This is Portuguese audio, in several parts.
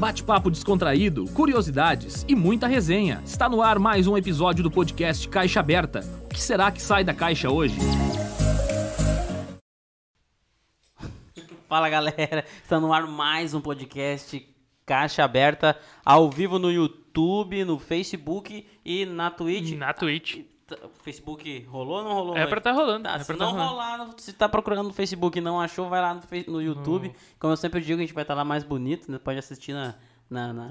Bate-papo descontraído, curiosidades e muita resenha. Está no ar mais um episódio do podcast Caixa Aberta. O que será que sai da caixa hoje? Fala galera, está no ar mais um podcast Caixa Aberta ao vivo no YouTube, no Facebook e na Twitch. Na Twitch. O Facebook rolou ou não rolou? É hoje? pra tá rolando. Tá, é se pra tá não rolando. rolar, se tá procurando no Facebook e não achou, vai lá no, no YouTube. Como eu sempre digo, a gente vai estar lá mais bonito, né? Pode assistir na, na, na,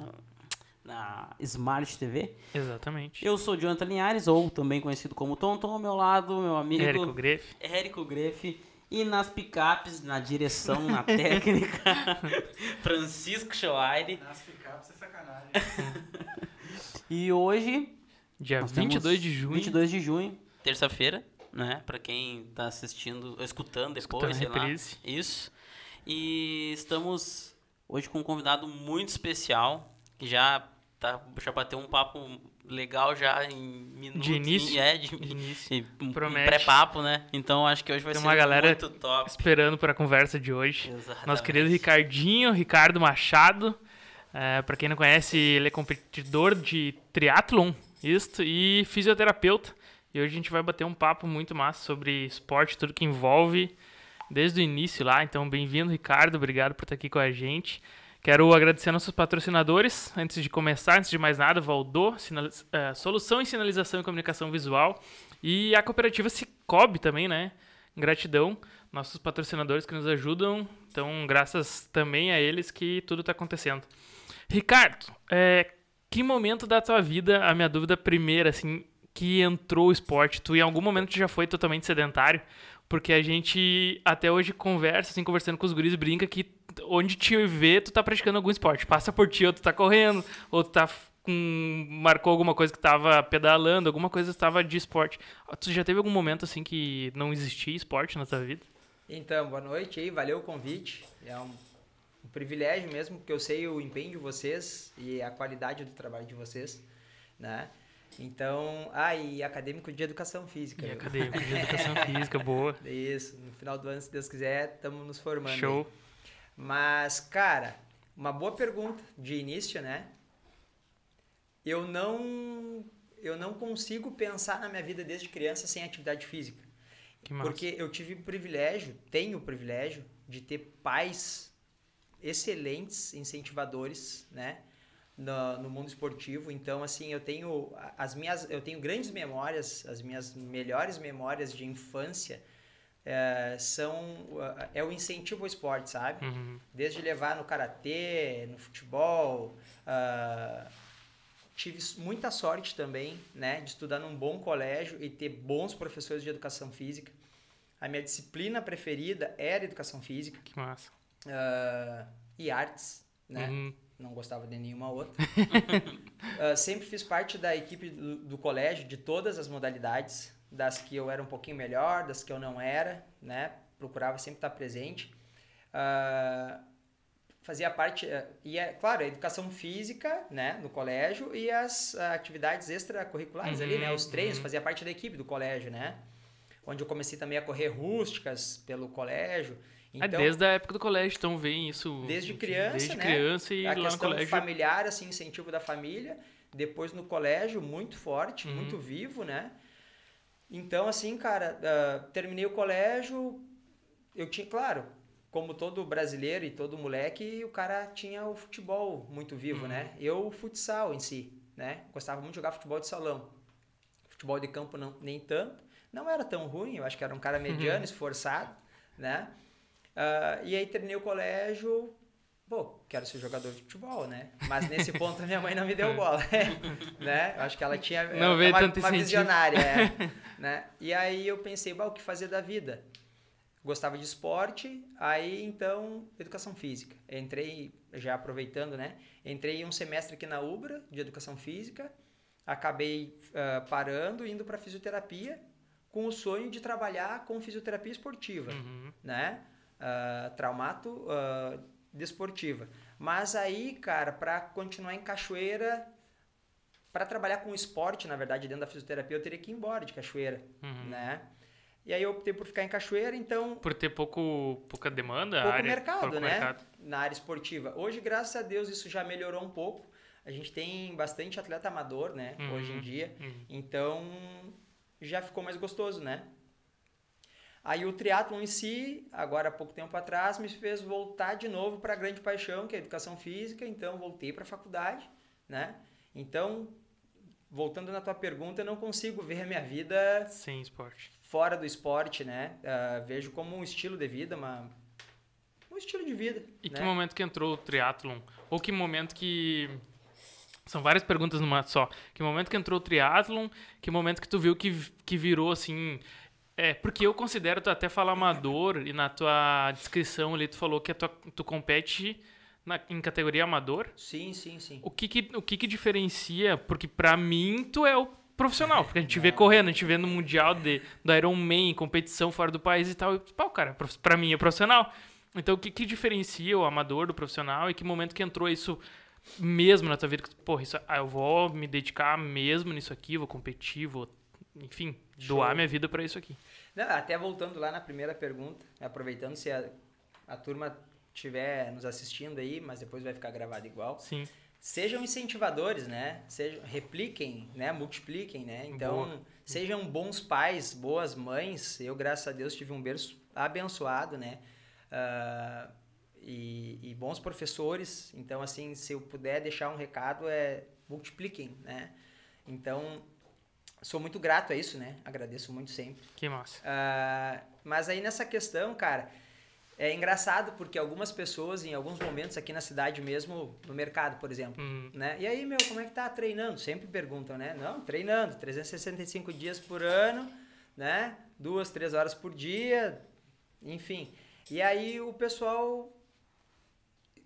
na Smart TV. Exatamente. Eu sou o Jonathan Linhares, ou também conhecido como Tonton, ao meu lado, meu amigo Érico Greff. Érico Greff. E nas picapes, na direção, na técnica, Francisco Schoaire. Nas picapes é sacanagem. E hoje, Dia nós 22 temos de junho. 22 de junho, terça-feira, né? Pra quem tá assistindo, escutando depois, Escutando sei lá. reprise. Isso. E estamos hoje com um convidado muito especial, que já, tá, já bateu um papo legal já em minutos. De início? é, de, De início. um Promete. pré-papo, né? Então acho que hoje vai Tem ser uma galera muito top. Esperando para a conversa de hoje. Nosso Exatamente. querido Ricardinho, Ricardo Machado. É, para quem não conhece, ele é competidor de triatlon, isto, e fisioterapeuta. E hoje a gente vai bater um papo muito massa sobre esporte, tudo que envolve, desde o início lá. Então, bem-vindo, Ricardo. Obrigado por estar aqui com a gente. Quero agradecer nossos patrocinadores. Antes de começar, antes de mais nada, Valdô, eh, Solução em Sinalização e Comunicação Visual. E a cooperativa Cicobi também, né? Gratidão. Nossos patrocinadores que nos ajudam. Então, graças também a eles que tudo está acontecendo. Ricardo, é, que momento da tua vida, a minha dúvida primeira, assim, que entrou o esporte? Tu em algum momento já foi totalmente sedentário? Porque a gente até hoje conversa, assim, conversando com os guris, brinca que onde te vê, tu tá praticando algum esporte. Passa por ti, ou tu tá correndo, ou tu tá com... marcou alguma coisa que tava pedalando, alguma coisa estava de esporte. Tu já teve algum momento, assim, que não existia esporte na tua vida? Então, boa noite aí, valeu o convite. É um, um privilégio mesmo, porque eu sei o empenho de vocês e a qualidade do trabalho de vocês, né? Então, ah, e acadêmico de educação física. E viu? acadêmico de educação física, boa. Isso, no final do ano, se Deus quiser, estamos nos formando. aí. Show. Mas, cara, uma boa pergunta de início, né? Eu não eu não consigo pensar na minha vida desde criança sem atividade física. Que massa. Porque eu tive o privilégio, tenho o privilégio de ter pais excelentes incentivadores, né? No, no mundo esportivo. Então, assim, eu tenho as minhas, eu tenho grandes memórias, as minhas melhores memórias de infância eh, são é o incentivo ao esporte, sabe? Uhum. Desde levar no karatê, no futebol, ah, tive muita sorte também, né, de estudar num bom colégio e ter bons professores de educação física. A minha disciplina preferida era educação física Que massa. Ah, e artes, né? Uhum. Não gostava de nenhuma outra. Ah, sempre fiz parte da equipe do, do colégio, de todas as modalidades, das que eu era um pouquinho melhor, das que eu não era, né? Procurava sempre estar presente. Ah, fazia parte, eh, e é, claro, a educação física, né, no colégio, e as ah, atividades extracurriculares ali, né? Uhum, Os treinos, uhum. fazia parte da equipe do colégio, né? Onde eu comecei também a correr rústicas pelo colégio. Ah, desde a época do colégio, então vem isso. Desde criança, Desde né? criança e a lá no colégio. familiar, assim, incentivo da família. Depois no colégio, muito forte, Uhum. muito vivo, né? Então, assim, cara, ah, terminei o colégio, eu tinha, claro, como todo brasileiro e todo moleque, o cara tinha o futebol muito vivo, Uhum. né? Eu, o futsal em si, né? Gostava muito de jogar futebol de salão. Futebol de campo não, nem tanto. Não era tão ruim, eu acho que era um cara mediano, Uhum. esforçado, né? Ah, e aí terminei o colégio, pô, quero ser jogador de futebol, né? Mas nesse ponto a minha mãe não me deu bola, né? Eu acho que ela tinha Não é, veio uma, tanto uma incentivo. visionária, é, né? E aí eu pensei, bah, o que fazer da vida? Gostava de esporte, aí então educação física. Entrei, já aproveitando, né? Entrei um semestre aqui na Ubra de educação física, acabei ah, parando, indo para fisioterapia, com o sonho de trabalhar com fisioterapia esportiva Uhum. né? Ah, traumato ah, desportiva. Mas aí, cara, para continuar em Cachoeira, para trabalhar com esporte, na verdade, dentro da fisioterapia, eu teria que ir embora de Cachoeira, Uhum. né? E aí eu optei por ficar em Cachoeira, então Por ter pouco, pouca demanda, pouco área, mercado, pouco né? mercado. na área esportiva. Hoje, graças a Deus, isso já melhorou um pouco. A gente tem bastante atleta amador, né? Uhum. Hoje em dia. Uhum. Então, já ficou mais gostoso, né? Aí o triatlon em si, agora há pouco tempo atrás, me fez voltar de novo para a grande paixão, que é a educação física. Então, voltei para a faculdade, né? Então, voltando na tua pergunta, eu não consigo ver a minha vida Sem esporte. fora do esporte, né? Ah, vejo como um estilo de vida, uma, um estilo de vida. E né? que momento que entrou o triatlon? Ou que momento que... São várias perguntas numa só. Que momento que entrou o triatlon? Que momento que tu viu que, que virou, assim... É, porque eu considero, tu até fala amador, e na tua descrição ali tu falou que tua, tu compete na, em categoria amador. Sim, sim, sim. O que que, o que que diferencia? Porque pra mim tu é o profissional. Porque a gente vê correndo, a gente vê no Mundial de, do Ironman, competição fora do país e tal. E, pau, cara, prof- pra mim é profissional. Então o que que diferencia o amador do profissional? E que momento que entrou isso mesmo na tua vida? Porra, isso, ah, eu vou me dedicar mesmo nisso aqui, vou competir, vou... Enfim, doar Show. minha vida pra isso aqui. Não, até voltando lá na primeira pergunta, aproveitando se a, a turma estiver nos assistindo aí, mas depois vai ficar gravado igual. Sim. Sejam incentivadores, né? Sejam, repliquem, né? Multipliquem, né? Então, Boa. sejam bons pais, boas mães. Eu, graças a Deus, tive um berço abençoado, né? Ah, e, e bons professores. Então, assim, se eu puder deixar um recado, é multipliquem, né? Então, sou muito grato a isso, né? Agradeço muito sempre. Que massa. Ah, mas aí nessa questão, cara, é engraçado porque algumas pessoas, em alguns momentos aqui na cidade mesmo, no mercado, por exemplo, Hum, né? E aí, meu, como é que tá treinando? Sempre perguntam, né? Não, treinando, 365 dias por ano, né? Duas, três horas por dia, enfim. E aí o pessoal,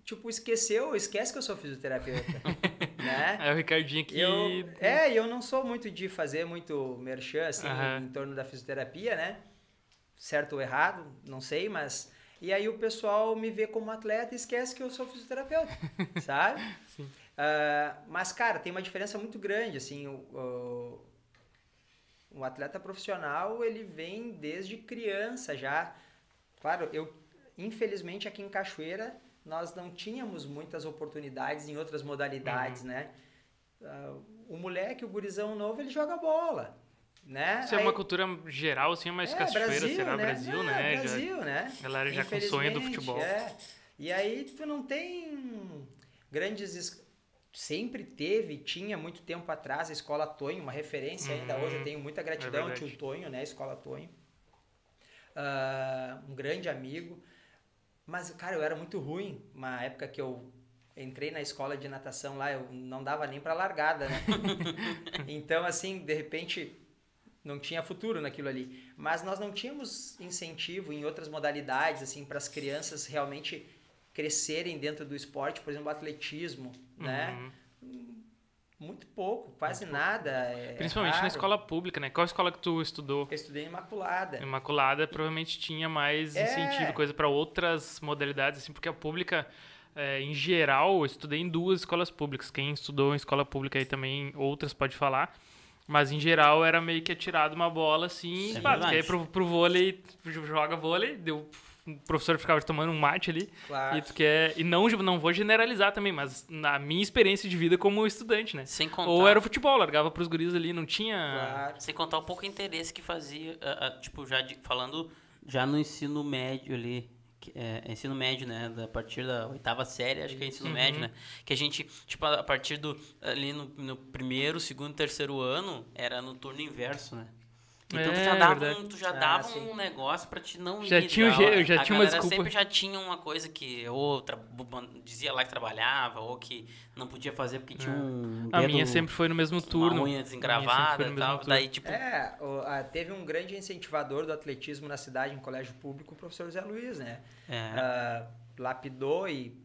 tipo, esqueceu, esquece que eu sou fisioterapeuta, né? é o Ricardinho que... Eu, é, e eu não sou muito de fazer muito merchan, assim, Aham. em torno da fisioterapia, né? Certo ou errado, não sei, mas... E aí o pessoal me vê como atleta e esquece que eu sou fisioterapeuta, sabe? Sim. Ah, mas, cara, tem uma diferença muito grande, assim, o, o, o atleta profissional, ele vem desde criança já. Claro, eu, infelizmente, aqui em Cachoeira, nós não tínhamos muitas oportunidades em outras modalidades, né? Ah, o moleque, o gurizão novo, ele joga bola, né? Isso é Aí- uma cultura geral, assim, mais cachoeira, será? Brasil, É, né? Já- Brasil, né? a galera já com sonho do futebol. É. E aí tu não tem grandes. es- Sempre teve, tinha muito tempo atrás a Escola Tonho, uma referência ainda Uhum. hoje. Eu tenho muita gratidão ao verdade. tio Tonho, né? Escola Tonho. Ah, um grande amigo. Mas, cara, eu era muito ruim. Uma época que eu entrei na escola de natação lá, eu não dava nem pra largada, né? então, assim, de repente, não tinha futuro naquilo ali. Mas nós não tínhamos incentivo em outras modalidades, assim, para as crianças realmente crescerem dentro do esporte, por exemplo, atletismo, né? Muito pouco, quase nada. é- é Principalmente na escola pública, né? Qual escola que tu estudou? Eu estudei em Imaculada. Imaculada provavelmente tinha mais É. incentivo, coisa para outras modalidades, assim, porque a pública, é, em geral, eu estudei em duas escolas públicas. Quem estudou em escola pública aí também, outras pode falar. Mas em geral era meio que atirado uma bola assim, é pá, ir pro, pro vôlei, joga vôlei, deu, o professor ficava tomando um mate ali. Claro. E tu quer. E não, não vou generalizar também, mas na minha experiência de vida como estudante, né? Sem contar, Ou era o futebol, largava pros guris ali, não tinha. Claro. sem contar o pouco interesse que fazia, ah, ah, tipo, já de- falando já no ensino médio ali, que é, ensino médio, né, da- a partir da oitava série, acho que é ensino Uhum. médio, né, que a gente, tipo, a a partir do, ali no, no primeiro, segundo, terceiro ano, era no turno inverso, né. Então tu É, já dava, verdade. um, tu já Ah, dava sim. um negócio pra te não Já ir tinha aula. já a tinha uma galera desculpa. sempre já tinha uma coisa que ou dizia lá que trabalhava, ou que não podia fazer porque tinha um É. A dedo- minha sempre foi no mesmo uma turno. unha A minha sempre desengravada e tal. Daí, tipo, É, teve um grande incentivador do atletismo na cidade, em colégio público, o professor Zé Luiz, né? é, Ah, lapidou e,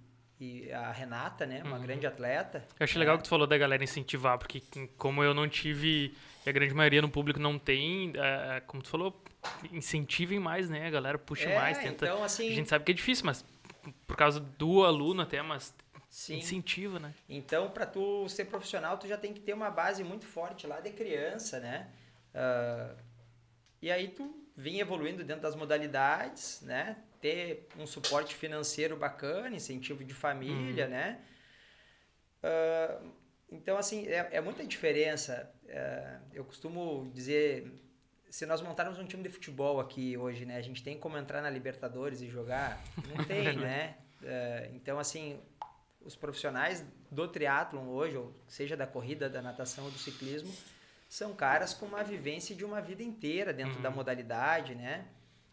e a Renata, né? Uma Uhum. grande atleta. Eu achei legal que tu falou da galera incentivar, porque como eu não tive, e a grande maioria no público não tem, é, como tu falou, incentivem mais, né? A galera puxa É, mais, tenta. Então, assim, A gente sabe que é difícil, mas por causa do aluno até, mas sim. incentiva, né? Então, para tu ser profissional, tu já tem que ter uma base muito forte lá de criança, né? Ah, e aí tu vir evoluindo dentro das modalidades, né? Ter um suporte financeiro bacana, incentivo de família, Uhum. né? Ah, então, assim, é, é muita diferença. É, eu costumo dizer, se nós montarmos um time de futebol aqui hoje, né? A gente tem como entrar na Libertadores e jogar? Não tem, né? É, então, assim, os profissionais do triatlon hoje, ou seja da corrida, da natação ou do ciclismo, são caras com uma vivência de uma vida inteira dentro Uhum. da modalidade, né?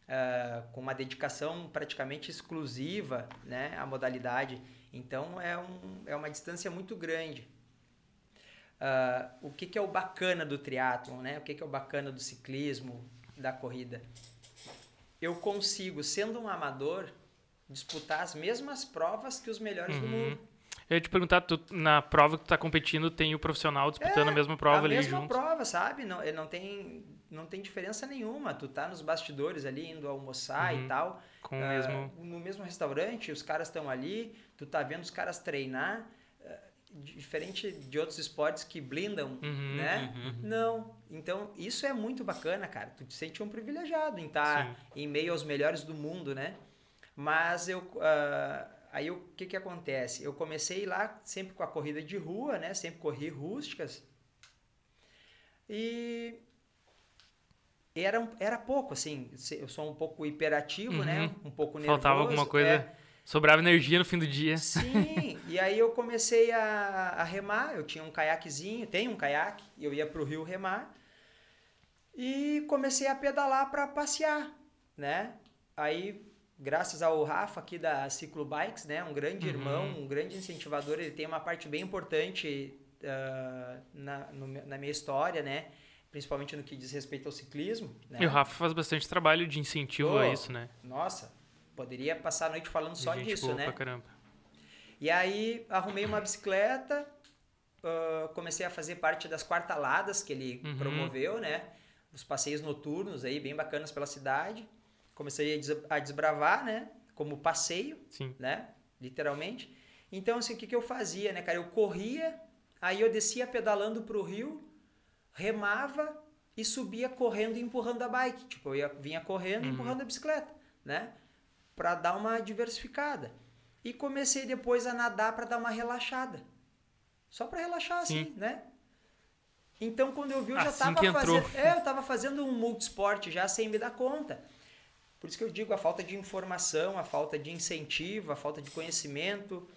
Ah, com uma dedicação praticamente exclusiva né, à modalidade. Então é, um, é uma distância muito grande. Ah, o que, que é o bacana do triatlon, né? O que, que é o bacana do ciclismo, da corrida? Eu consigo, sendo um amador, disputar as mesmas provas que os melhores do Uhum. mundo. Eu ia te perguntar, tu, na prova que tu tá competindo, tem o profissional disputando a mesma prova É, a ali mesma junto? prova, sabe? Não, ele não tem, não tem diferença nenhuma. Tu tá nos bastidores ali, indo almoçar Uhum. e tal. Com o Ah, mesmo... no mesmo restaurante, os caras estão ali, tu tá vendo os caras treinar, ah, diferente de outros esportes que blindam, Uhum, né? Não. Então, isso é muito bacana, cara. Tu te sente um privilegiado em estar em meio aos melhores do mundo, né? Mas eu. ah, aí o que que acontece? Eu comecei lá sempre com a corrida de rua, né? Sempre corri rústicas. E era, era pouco, assim. Eu sou um pouco hiperativo, né? Um pouco nervoso. Uhum. Faltava alguma coisa. é. Sobrava energia no fim do dia. Sim, e aí eu comecei a, a remar, eu tinha um caiaquezinho, tenho um caiaque, e eu ia pro rio remar, e comecei a pedalar para passear, né? Aí, graças ao Rafa aqui da Ciclo Bikes, né? Um grande Uhum. irmão, um grande incentivador, ele tem uma parte bem importante ah, na, no na minha história, né? Principalmente no que diz respeito ao ciclismo. Né? E o Rafa faz bastante trabalho de incentivo a Pô, isso, né? Nossa, poderia passar a noite falando só disso, né? pra caramba. E aí arrumei uma bicicleta, ah, comecei a fazer parte das quartaladas que ele Uhum. promoveu, né? Os passeios noturnos aí, bem bacanas pela cidade. Comecei a des- a desbravar, né? Como passeio, Sim. né? Literalmente. Então, assim, o que, que eu fazia, né, cara? Eu corria, aí eu descia pedalando pro rio, remava e subia correndo e empurrando a bike. Tipo, eu ia, vinha correndo e Uhum. empurrando a bicicleta, né? Pra dar uma diversificada. E comecei depois a nadar para dar uma relaxada. Só para relaxar, assim, Sim. né? Então, quando eu vi, eu já Assim tava que entrou. fazendo. É, eu tava fazendo um multisport já sem me dar conta. Por isso que eu digo a falta de informação, a falta de incentivo, a falta de conhecimento.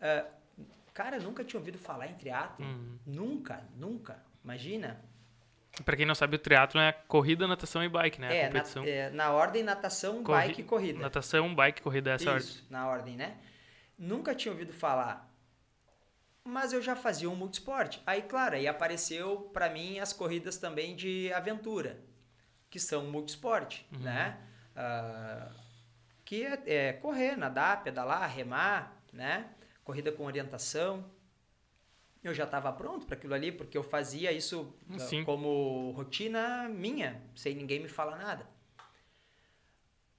Ah, cara, nunca tinha ouvido falar em triatlo. Uhum. Nunca, nunca. Imagina. Pra quem não sabe, o triatlo é corrida, natação e bike, né? É, na, competição. é, na ordem natação, Corri- bike e corrida. Natação, bike, corrida, essa é a ordem. Isso, na ordem, né? Nunca tinha ouvido falar. Mas eu já fazia um multisport. Aí, claro, aí apareceu pra mim as corridas também de aventura, que são multisport, Uhum. né? Ah, que é, é correr, nadar, pedalar, remar, né? Corrida com orientação. Eu já estava pronto para aquilo ali, porque eu fazia isso ah, Sim. como rotina minha, sem ninguém me falar nada.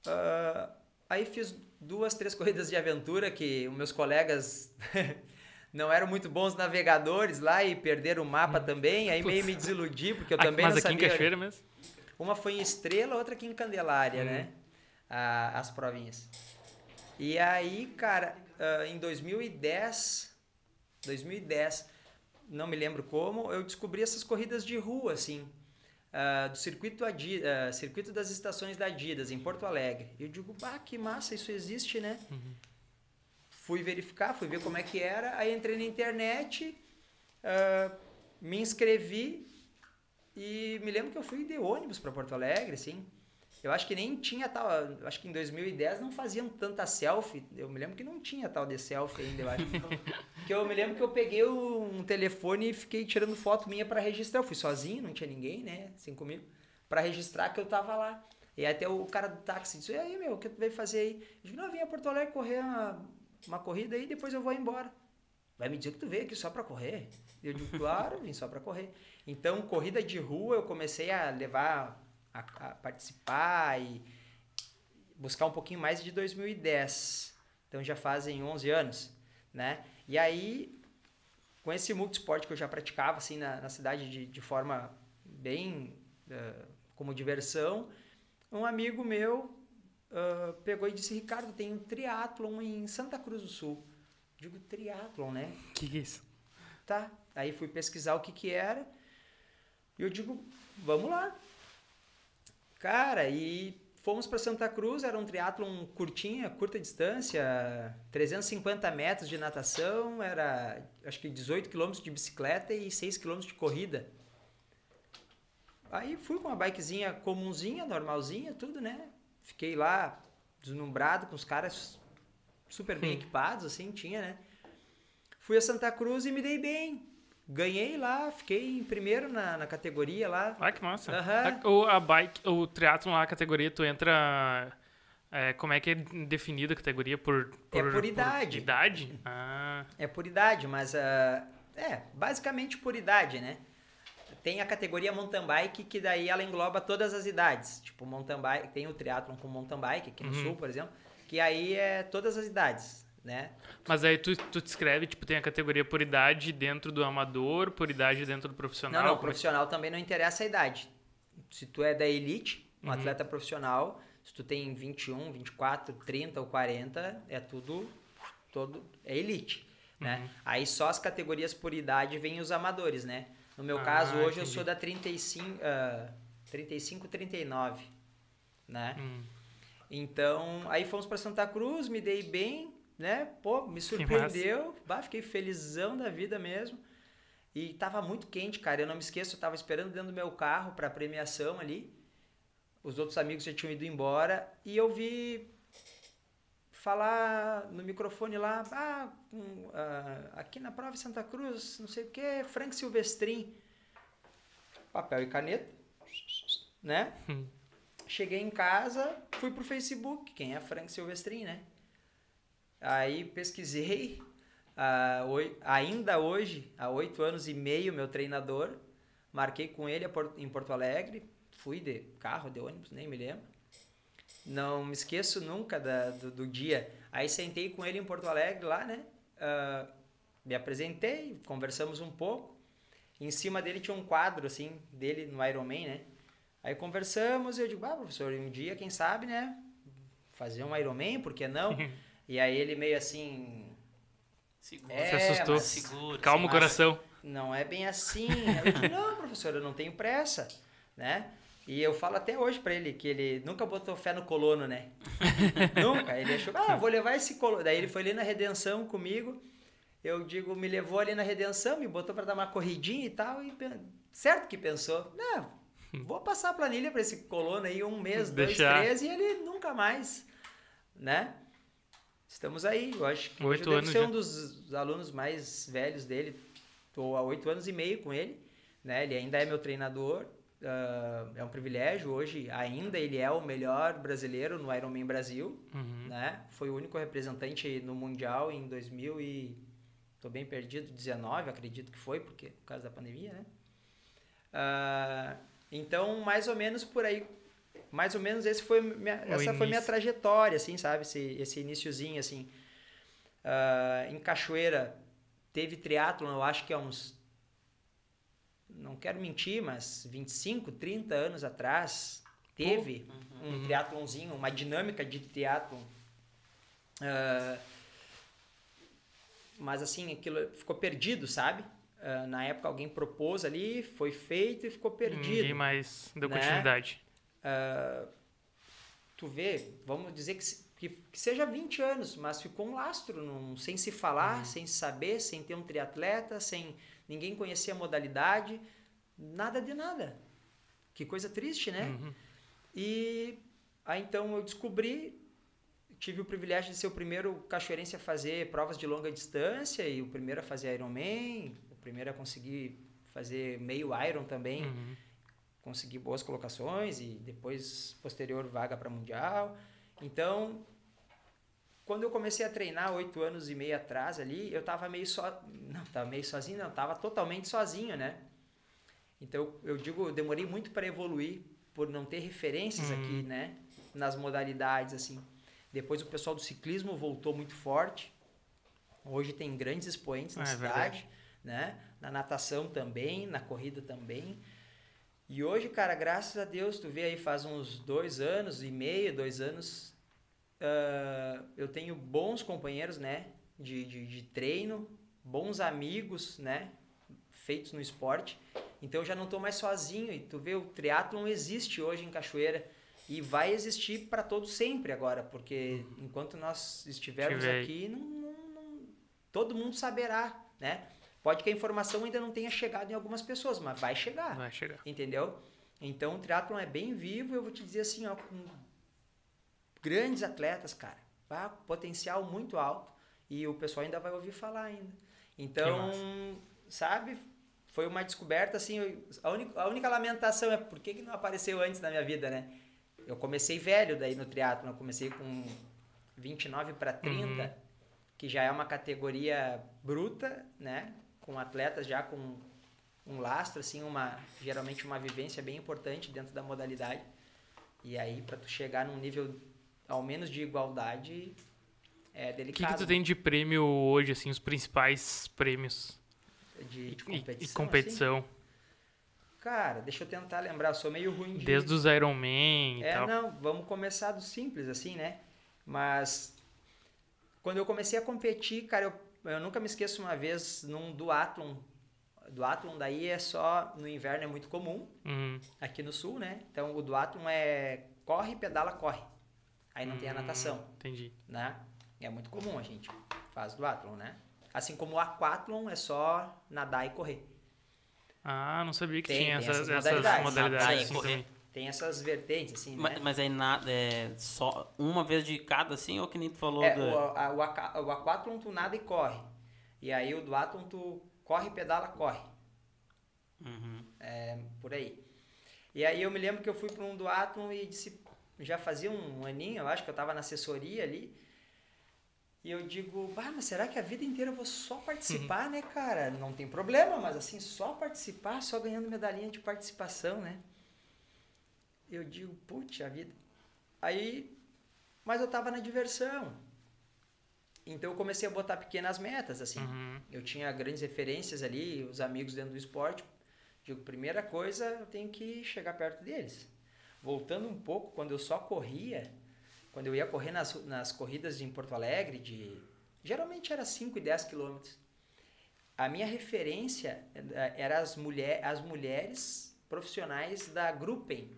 Ah, aí fiz duas, três corridas de aventura que os meus colegas não eram muito bons navegadores lá e perderam o mapa também. Aí meio me desiludi, porque eu Aqui- também Hum. Mas não aqui em sabia. Cachoeira mesmo? Uma foi em Estrela, outra aqui em Candelária, Hum. né? As provinhas. E aí, cara, ah, em 2010, 2010, não me lembro como, eu descobri essas corridas de rua, assim, ah, do circuito, Adi, ah, circuito das estações da Adidas, em Porto Alegre. E eu digo, bah, que massa, isso existe, né? Fui verificar, fui ver como é que era, aí entrei na internet, ah, me inscrevi e me lembro que eu fui de ônibus para Porto Alegre, assim. Eu acho que nem tinha tal. eu Acho que em 2010 não faziam tanta selfie. Eu me lembro que não tinha tal de selfie ainda, eu acho. que eu me lembro que eu peguei um telefone e fiquei tirando foto minha para registrar. Eu fui sozinho, não tinha ninguém, né? Assim comigo. Para registrar que eu tava lá. E até o cara do táxi disse: E aí, meu, o que tu veio fazer aí? Eu digo: Não, eu vim a Porto Alegre correr uma, uma corrida aí, depois eu vou embora. Vai me dizer que tu veio aqui só para correr? Eu digo: Claro, vim só para correr. Então, corrida de rua eu comecei a levar, a, a participar e buscar um pouquinho mais de 2010. Então já fazem 11 anos, né? E aí, com esse multisport que eu já praticava assim na, na cidade de, de forma bem eh, como diversão, um amigo meu uh, pegou e disse, Ricardo, tem um triatlon em Santa Cruz do Sul. Digo, triatlon, né? Que, que é isso? Tá. Aí fui pesquisar o que que era. E eu digo, vamos lá. Cara, e fomos para Santa Cruz, era um triatlon curtinha, curta distância, 350 metros de natação, era acho que 18 quilômetros de bicicleta e 6 quilômetros de corrida. Aí fui com uma bikezinha comunzinha, normalzinha, tudo, né? Fiquei lá deslumbrado com os caras super bem Hum. equipados, assim, tinha, né? Fui a Santa Cruz e me dei bem. Ganhei lá, fiquei em primeiro na, na categoria lá. Ah, que massa. Aham. A, a bike, o triatlon lá, a categoria, tu entra... é, como é que é definida a categoria? Por, É por idade. idade? Ah, É por idade, mas ah, é basicamente por idade, né? Tem a categoria mountain bike que daí ela engloba todas as idades. Tipo, mountain bike, tem o triatlon com mountain bike aqui no Uhum. sul, por exemplo, que aí é todas as idades, né? mas aí tu, tu descreve, tipo, tem a categoria por idade dentro do amador, por idade dentro do profissional. Não, não, profissional também não interessa a idade. Se tu é da elite, um Uhum. atleta profissional, se tu tem 21, 24, 30 ou 40, é tudo todo é elite, né? Uhum. Aí só as categorias por idade vêm os amadores, né? No meu Ah, caso, hoje eu entendi. sou da 35, ah, 35 39, né? Hum. Então, aí fomos para Santa Cruz, me dei bem, né? Pô, me surpreendeu. Bah, fiquei felizão da vida mesmo. E tava muito quente, cara. Eu não me esqueço, eu tava esperando dentro do meu carro pra premiação ali. Os outros amigos já tinham ido embora e eu vi falar no microfone lá, ah, com, ah, aqui na prova em Santa Cruz, não sei o que, Frank Silvestrin. Papel e caneta, né? Hum. Cheguei em casa, fui pro Facebook, quem é Frank Silvestrin, né? Aí pesquisei, ah, oi- ainda hoje, há oito anos e meio, meu treinador, marquei com ele em Porto Alegre, fui de carro, de ônibus, nem me lembro. Não me esqueço nunca da- do, do dia. Aí sentei com ele em Porto Alegre lá, né? Ah, me apresentei, conversamos um pouco. Em cima dele tinha um quadro, assim, dele no Ironman, né? Aí conversamos e eu digo, ah, professor, um dia, quem sabe, né? Fazer um Ironman, por que não? e aí ele meio assim, Segura. É, Se assustou. mas- Segura. Calma o coração. não é bem assim. Eu digo, não, professor, eu não tenho pressa, né? E eu falo até hoje pra ele que ele nunca botou fé no colono, né? nunca. Ele achou, ah, vou levar esse colono. Daí ele foi ali na Redenção comigo. Eu digo, me levou ali na Redenção, me botou pra dar uma corridinha e tal. E certo que pensou, não, vou passar a planilha pra esse colono aí um mês, dois, Deixar. três, e ele nunca mais, né? Estamos aí. Eu acho que hoje Oito anos ser já. um dos alunos mais velhos dele. Estou há oito anos e meio com ele. Né? Ele ainda é meu treinador. ah, é um privilégio. Hoje, ainda ele é o melhor brasileiro no Ironman Brasil. Uhum. Né? Foi o único representante no Mundial em 2000 e... Tô bem perdido, 19, acredito que foi, porque por causa da pandemia, né? Ah, então, mais ou menos por aí, mais ou menos esse foi minha, essa foi minha início. trajetória, assim, sabe? Esse, esse iniciozinho, assim. Ah, em Cachoeira, teve triatlon, eu acho que há uns... Não quero mentir, mas 25, 30 anos atrás, teve um triatlonzinho, uma dinâmica de triatlon. Ah, mas assim, aquilo ficou perdido, sabe? Ah, na época alguém propôs ali, foi feito e ficou perdido. Ninguém mais deu né? continuidade. Ah, tu vê, vamos dizer que, que, que seja 20 anos, mas ficou um lastro, num- sem se falar, sem se saber, sem ter um triatleta, sem ninguém conhecer a modalidade, nada de nada. Que coisa triste, né? Uhum. E aí então eu descobri, tive o privilégio de ser o primeiro cachoeirense a fazer provas de longa distância e o primeiro a fazer Ironman, o primeiro a conseguir fazer meio Iron também Uhum. Consegui boas colocações e depois posterior vaga para mundial. Então, quando eu comecei a treinar oito anos e meio atrás ali, eu tava meio só, não, tava meio sozinho, não, tava totalmente sozinho, né? Então, eu digo, eu demorei muito para evoluir por não ter referências Uhum. aqui, né, nas modalidades assim. Depois o pessoal do ciclismo voltou muito forte. Hoje tem grandes expoentes na é cidade, verdade. né? Na natação também, na corrida também. E hoje, cara, graças a Deus, tu vê aí faz uns dois anos e meio, dois anos, ah, eu tenho bons companheiros, né? De, de, de treino, bons amigos, né? Feitos no esporte. Então eu já não tô mais sozinho. E tu vê, o triatlon existe hoje em Cachoeira. E vai existir para todos sempre agora, porque enquanto nós estivermos aqui, não, não- não- todo mundo saberá, né? Pode que a informação ainda não tenha chegado em algumas pessoas, mas vai chegar. Vai chegar. Entendeu? Então o triatlon é bem vivo, eu vou te dizer assim, ó, com grandes atletas, cara. Potencial muito alto. E o pessoal ainda vai ouvir falar ainda. Então, sabe? Foi uma descoberta, assim, eu- a, única, a única lamentação é por que, que não apareceu antes na minha vida, né? Eu comecei velho daí no triatlon, eu comecei com 29 para 30, Uhum. que já é uma categoria bruta, né? Com atletas já com um lastro, assim, uma geralmente uma vivência bem importante dentro da modalidade. E aí, para tu chegar num nível ao menos de igualdade, é O que, delicado. que tu tem de prêmio hoje, assim, os principais prêmios de, de competição. e, assim? competição? Cara, deixa eu tentar lembrar, eu sou meio ruim de... Desde os Iron Man e É, tal. não, vamos começar do simples, assim, né? Mas quando eu comecei a competir, cara, eu, eu nunca me esqueço uma vez num duatlon. Duatlon daí é só, no inverno é muito comum, Uhum. aqui no sul, né? Então o duatlon é corre, pedala, corre. Aí não tem a Hum, natação, Entendi. né? É muito comum a gente faz duatlon, né? Assim como o aquatlon é só nadar e correr. Ah, não sabia que Tem- tinha tem essas, essas essas modalidades. modalidades, Nadar e assim correr. também. Tem essas vertentes, assim, né? Mas, mas aí nada, é só uma vez de cada, assim, ou que nem tu falou? É, da- o, a- o, aquatlon tu nada e corre. E aí o duatlon tu corre, pedala, corre. Uhum. É, por aí. E aí eu me lembro que eu fui para um duatlon e disse, já fazia um aninho, eu acho que eu estava na assessoria ali. E eu digo, bah, mas será que a vida inteira eu vou só participar, né, cara? Não tem problema, mas assim, só participar, só ganhando medalhinha de participação, né? Eu digo, putz, a vida. Aí, mas eu tava na diversão. Então eu comecei a botar pequenas metas, assim. Uhum. Eu tinha grandes referências ali, os amigos dentro do esporte. Digo, primeira coisa, eu tenho que chegar perto deles. Voltando um pouco, quando eu só corria, quando eu ia correr nas, nas corridas em Porto Alegre, de geralmente era 5 e 10 quilômetros. A minha referência eh, era as, mulher, as mulheres profissionais da Gruppen,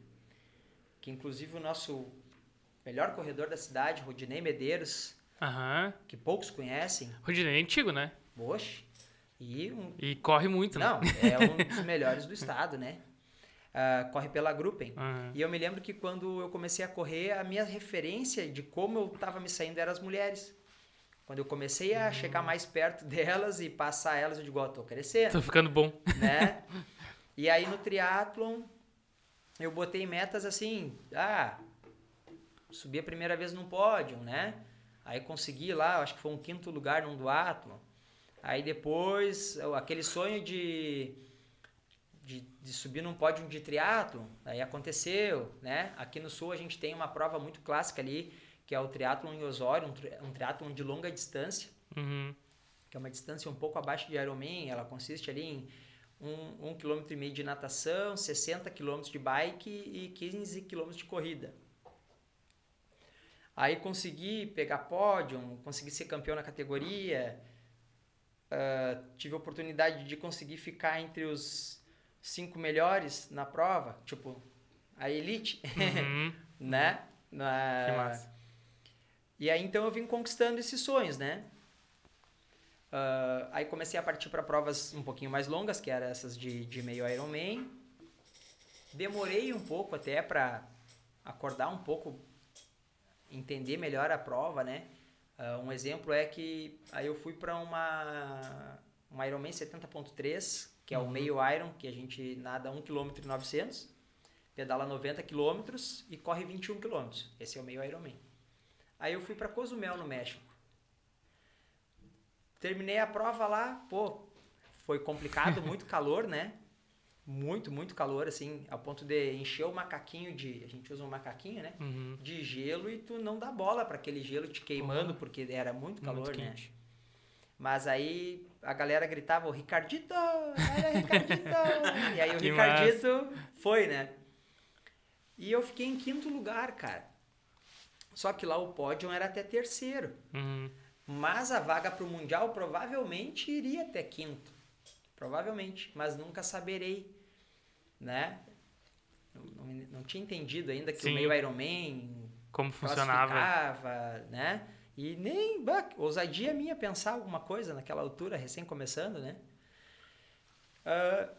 que inclusive o nosso melhor corredor da cidade, Rodinei Medeiros, Aham. que poucos conhecem, Rodinei é antigo, né? Oxe, e um, E corre muito, né? não, é um dos melhores do estado, né? Ah, corre pela Gruppen. Aham. E eu me lembro que quando eu comecei a correr, a minha referência de como eu estava me saindo eram as mulheres. Quando eu comecei a chegar mais perto delas e passar elas, eu digo, ó, tô crescendo, Tô ficando bom. né? E aí no triatlon, eu botei metas assim, ah, subi a primeira vez num pódio, né? Aí consegui lá, acho que foi um quinto lugar num duatlon. Aí depois, aquele sonho de, de, de subir num pódio de triatlon, aí aconteceu, né? Aqui no sul a gente tem uma prova muito clássica ali, que é o triatlon em Osório, um, tri- um triatlon de longa distância Uhum. que é uma distância um pouco abaixo de Ironman, ela consiste ali em um, um quilômetro e meio de natação, 60 quilômetros de bike e 15 quilômetros de corrida. Aí consegui pegar pódio, consegui ser campeão na categoria, ah, tive a oportunidade de conseguir ficar entre os cinco melhores na prova, tipo a elite, Uhum. né? Na- Que massa. e aí então eu vim conquistando esses sonhos, né? Ah, aí comecei a partir para provas um pouquinho mais longas, que eram essas de, de meio Ironman. Demorei um pouco até para acordar um pouco, entender melhor a prova, né? Ah, um exemplo é que aí eu fui para uma, uma Ironman 70.3, que é o meio Iron, que a gente nada 1 km e 900, pedala 90 km e corre 21 km. Esse é o meio Ironman. Aí eu fui para Cozumel, no México. Terminei a prova lá, pô, foi complicado, muito calor, né? Muito, muito calor, assim, ao ponto de encher o macaquinho de. A gente usa um macaquinho, né? Uhum. De gelo e tu não dá bola para aquele gelo te queimando, porque era muito calor, Muito né? Mas aí a galera gritava, o Ricardito, olha Ricardito. e aí o Que Ricardito foi, né? E eu fiquei em quinto lugar, cara. Só que lá o pódio era até terceiro. Uhum. Mas a vaga para o Mundial provavelmente iria até quinto. Provavelmente, mas nunca saberei, né? Não, não, não tinha entendido ainda que Sim. o meio Ironman Como funcionava. né? E nem, bah, ousadia minha pensar alguma coisa naquela altura, recém começando, né? Ah,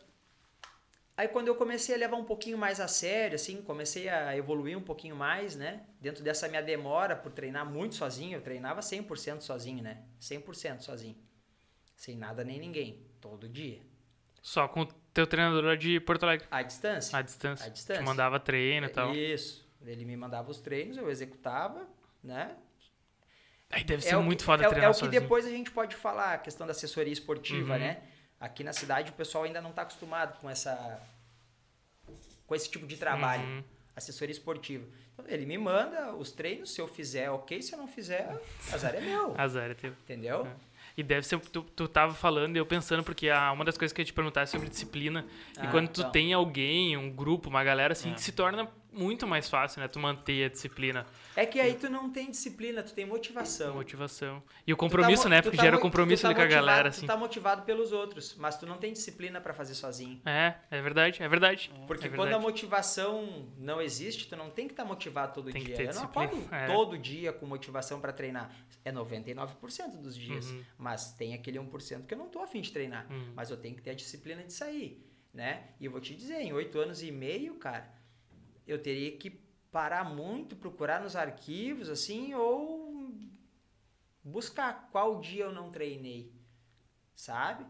aí quando eu comecei a levar um pouquinho mais a sério, assim, comecei a evoluir um pouquinho mais, né? Dentro dessa minha demora por treinar muito sozinho, eu treinava 100% sozinho, né? 100% sozinho. Sem nada nem ninguém, todo dia. Só com o teu treinador lá de Porto Alegre. À distância. À distância. À distância. Te mandava treino e tal. Isso. Ele me mandava os treinos, eu executava, né? Aí deve É ser o muito que- foda é, treinar É o que sozinho. depois a gente pode falar, a questão da assessoria esportiva, Uhum. né? Aqui na cidade o pessoal ainda não está acostumado com essa com esse tipo de trabalho, Uhum. assessoria esportiva. Então, ele me manda os treinos, se eu fizer, ok, se eu não fizer, azar é meu, Azar é teu. entendeu? E deve ser, tu, tu tava falando e eu pensando, porque a, uma das coisas que eu ia te perguntar é sobre disciplina. e Ah, quando tu então. tem alguém, um grupo, uma galera assim, É. que se torna muito mais fácil, né? Tu manter a disciplina, É que aí tu não tem disciplina, tu tem motivação. motivação. E o tá compromisso, mo- né? Porque tá gera mo- compromisso tá ali com a galera, assim. Tu tá motivado pelos outros, mas tu não tem disciplina para fazer sozinho. É, é verdade, é verdade. Porque é quando a verdade. motivação não existe, tu não tem que estar motivado todo Tem dia. Eu não acordo é. todo dia com motivação para treinar. É 99% dos dias. Uhum. Mas tem aquele 1% que eu não tô afim de treinar. Uhum. Mas eu tenho que ter a disciplina de sair, né? E eu vou te dizer, em oito anos e meio, cara, eu teria que parar muito, procurar nos arquivos, assim, ou buscar qual dia eu não treinei, sabe?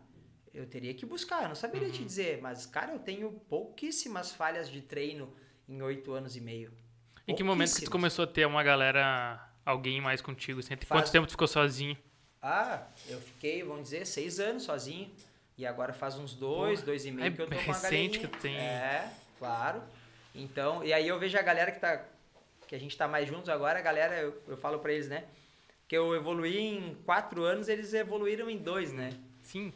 Eu teria que buscar, eu não saberia Uhum. te dizer, mas, cara, eu tenho pouquíssimas falhas de treino em oito anos e meio. Em que momento que tu começou a ter uma galera, alguém mais contigo? Assim? Faz- Quanto tempo tu ficou sozinho? Ah, eu fiquei, vamos dizer, seis anos sozinho. E agora faz uns dois, dois e meio é que eu tô com a recente galerinha. que tu tem- É, claro. Então, e aí eu vejo a galera que tá. Que a gente tá mais juntos agora, a galera, eu, eu falo pra eles, né? Que eu evoluí em quatro anos, eles evoluíram em dois, né? Sim,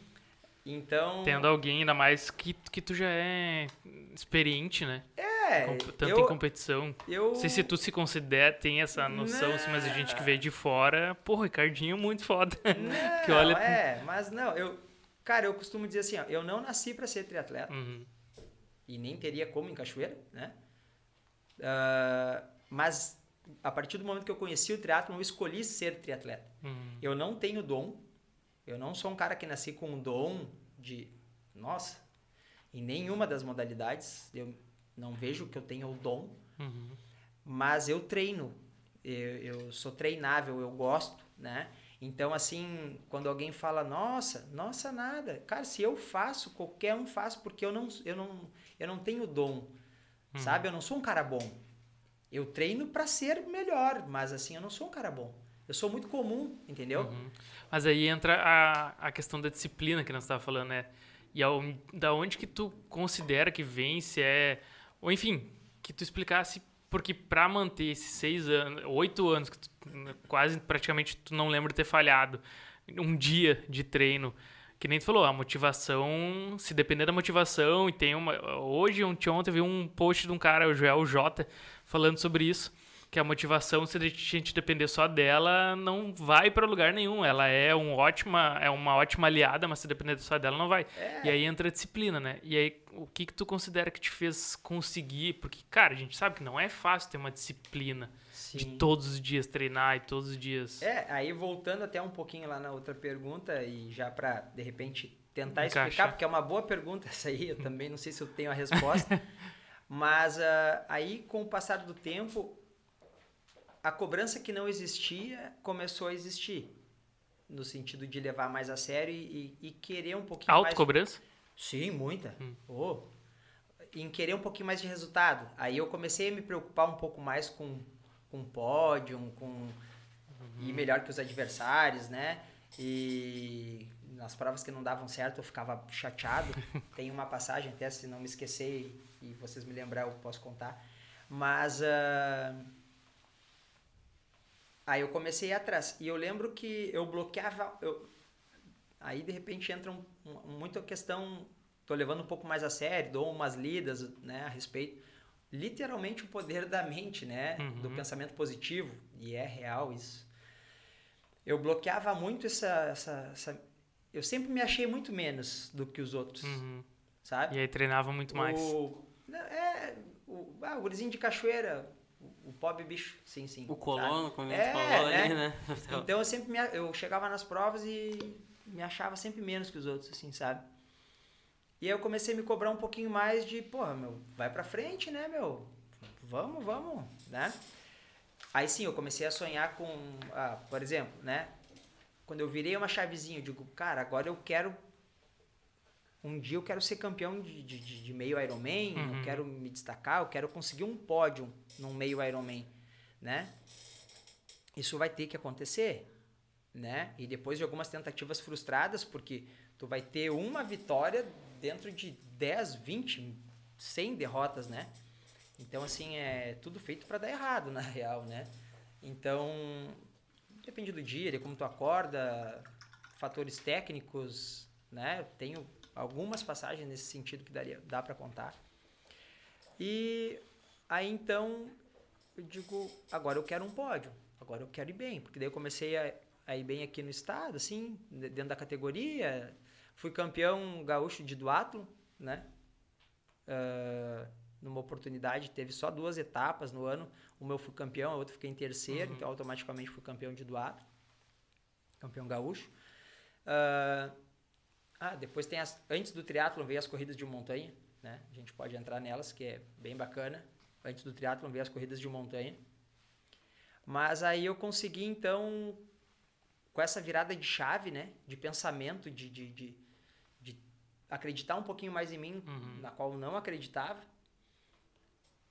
Então. tendo alguém ainda mais que, que tu já é experiente, né? É, Com- Tanto eu, em competição. eu, Não sei se tu se considera, tem essa noção, assim, mas a gente que veio de fora, pô, Ricardinho é muito foda. Não, que olha- é, mas não, eu. Cara, eu costumo dizer assim, ó, eu não nasci pra ser triatleta. Uhum. E nem teria como em Cachoeira, né? Ah, mas a partir do momento que eu conheci o triatlo, eu escolhi ser triatleta. Uhum. Eu não tenho dom, eu não sou um cara que nasci com um dom de, nossa, em nenhuma das modalidades, eu não vejo que eu tenha o dom, Uhum. mas eu treino, eu, eu sou treinável, eu gosto, né? Então, assim, quando alguém fala, nossa, nossa, nada. Cara, se eu faço, qualquer um faz, porque eu não, eu não, eu não tenho dom, sabe? Eu não sou um cara bom. Eu treino pra ser melhor, mas assim, eu não sou um cara bom. Eu sou muito comum, entendeu? Uhum. Mas aí entra a, a questão da disciplina que nós estávamos falando, né? E ao, da onde que tu considera que vem, se é... Ou enfim, que tu explicasse, porque pra manter esses seis anos, oito anos, que tu, quase praticamente tu não lembra de ter falhado, um dia de treino, que nem tu falou, a motivação, se depender da motivação, e tem uma... Hoje, ontem, ontem eu vi um post de um cara, o Joel J, falando sobre isso, que a motivação, se a gente depender só dela, não vai para lugar nenhum. Ela é, um ótima, é uma ótima aliada, mas se depender só dela, não vai. É. E aí entra a disciplina, né? E aí, o que que tu considera que te fez conseguir? Porque, cara, a gente sabe que não é fácil ter uma disciplina de Sim. todos os dias treinar e todos os dias... É, aí voltando até um pouquinho lá na outra pergunta e já pra, de repente, tentar Encaixar. explicar, porque é uma boa pergunta essa aí, eu também não sei se eu tenho a resposta. Mas ah, aí, com o passar do tempo, a cobrança que não existia começou a existir. No sentido de levar mais a sério e, e- e querer um pouquinho mais... Autocobrança? Sim, muita. Oh. Em querer um pouquinho mais de resultado. Aí eu comecei a me preocupar um pouco mais com, com pódio, com ir melhor que os adversários, né? E nas provas que não davam certo eu ficava chateado. Tem uma passagem, até se não me esquecer e vocês me lembrar, eu posso contar. Mas ah, aí eu comecei a ir atrás. E eu lembro que eu bloqueava. Eu, Aí, de repente, entra um, um, muito a questão... Tô levando um pouco mais a sério, dou umas lidas né, a respeito. Literalmente o poder da mente, né? Uhum. Do pensamento positivo. E é real isso. Eu bloqueava muito essa, essa, essa... Eu sempre me achei muito menos do que os outros, Uhum. sabe? E aí treinava muito mais. O, é, o, ah, o gurizinho de cachoeira, pobre bicho, sim, sim. O colono, como a gente É, falou né? ali, né? Então, Então eu sempre me, eu chegava nas provas e me achava sempre menos que os outros, assim, sabe? E aí eu comecei a me cobrar um pouquinho mais de, porra, meu, vai pra frente, né, meu? Vamos, vamos, né? Aí sim, eu comecei a sonhar com, ah, por exemplo, né? Quando eu virei uma chavezinha, eu digo, cara, agora eu quero. Um dia eu quero ser campeão de, de, de- meio Ironman, Uhum. eu quero me destacar, eu quero conseguir um pódio num meio Ironman, né? Isso vai ter que acontecer, né? E depois de algumas tentativas frustradas, porque tu vai ter uma vitória dentro de 10, 20, 100 derrotas, né? Então, assim, é tudo feito para dar errado, na real, né? Então, depende do dia, de como tu acorda, fatores técnicos, né? Eu tenho algumas passagens nesse sentido que daria, dá para contar. E aí, então, eu digo, agora eu quero um pódio, agora eu quero ir bem, porque daí eu comecei a, a ir bem aqui no estado, assim, de- dentro da categoria, fui campeão gaúcho de duatlo, né? Ah, numa oportunidade, teve só duas etapas no ano, uma eu fui campeão, a outra fiquei em terceiro, então automaticamente fui campeão de duatlo, campeão gaúcho. Ah, ah, depois tem as, antes do triatlon veio as corridas de montanha, né? A gente pode entrar nelas, que é bem bacana. Antes do triatlon veio as corridas de montanha. Mas aí eu consegui então com essa virada de chave, né, de pensamento, de, de, de, de acreditar um pouquinho mais em mim, Uhum. na qual eu não acreditava.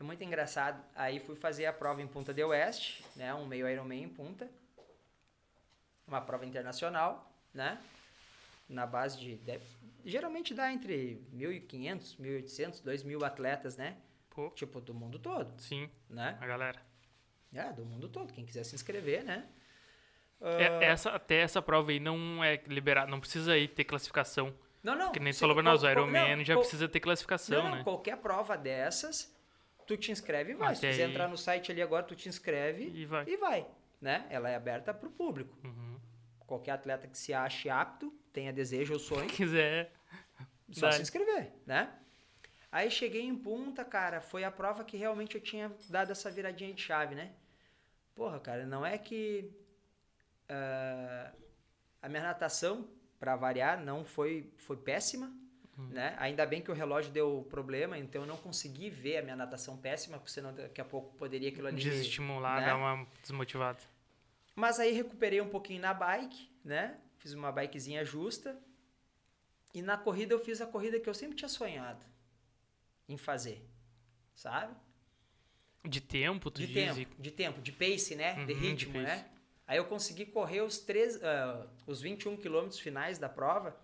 É muito engraçado. Aí fui fazer a prova em Punta del Oeste, né, um meio Ironman em Punta. Uma prova internacional, né? Na base de, deve- geralmente dá entre 1.500, 1.800, 2.000 atletas, né? Pô, Tipo do mundo todo, sim, né? a galera. É, do mundo todo. Quem quiser se inscrever, né? Ah, essa, até essa prova aí não é liberada, não precisa aí ter classificação. não, não. Que nem se- você falou pra nós, o Ironman já qual- precisa ter classificação, não, não, né? qualquer prova dessas, tu te inscreve e vai. Se Até quiser aí- entrar no site ali agora, tu te inscreve E vai. e vai, né? Ela é aberta pro público. Uhum. Qualquer atleta que se ache apto, tenha desejo ou sonho, Se quiser. só Dá. se inscrever, né? Aí cheguei em Punta, cara, foi a prova que realmente eu tinha dado essa viradinha de chave, né? Porra, cara, não é que ah, a minha natação, pra variar, não foi, foi péssima, né? Ainda bem que o relógio deu problema, então eu não consegui ver a minha natação péssima, porque senão daqui a pouco poderia aquilo ali... Desestimular, né? dar uma desmotivada. Mas aí recuperei um pouquinho na bike, né? Fiz uma bikezinha justa. E na corrida eu fiz a corrida que eu sempre tinha sonhado em fazer. Sabe? De tempo, tu De diz? tempo, de tempo, de pace, né? de Uhum, de ritmo, pace. né? Aí eu consegui correr os, três, ah, os 21 quilômetros finais da prova.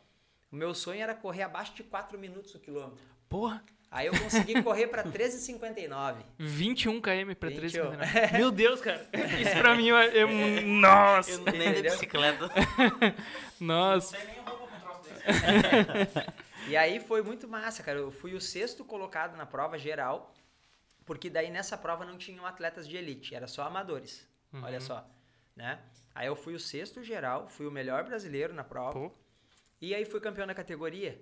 O meu sonho era correr abaixo de 4 minutos o quilômetro. Porra, Aí eu consegui correr para 13,59. 21 km pra 13 21. Meu Deus, cara. Isso pra mim é. é- nossa! Eu nem de bicicleta. Nossa. Tem nem roupa com um troço desse. E aí foi muito massa, cara. Eu fui o sexto colocado na prova geral, porque daí nessa prova não tinham atletas de elite, era só amadores. Olha só, né? Aí eu fui o sexto geral, fui o melhor brasileiro na prova. Pô, E aí fui campeão da categoria.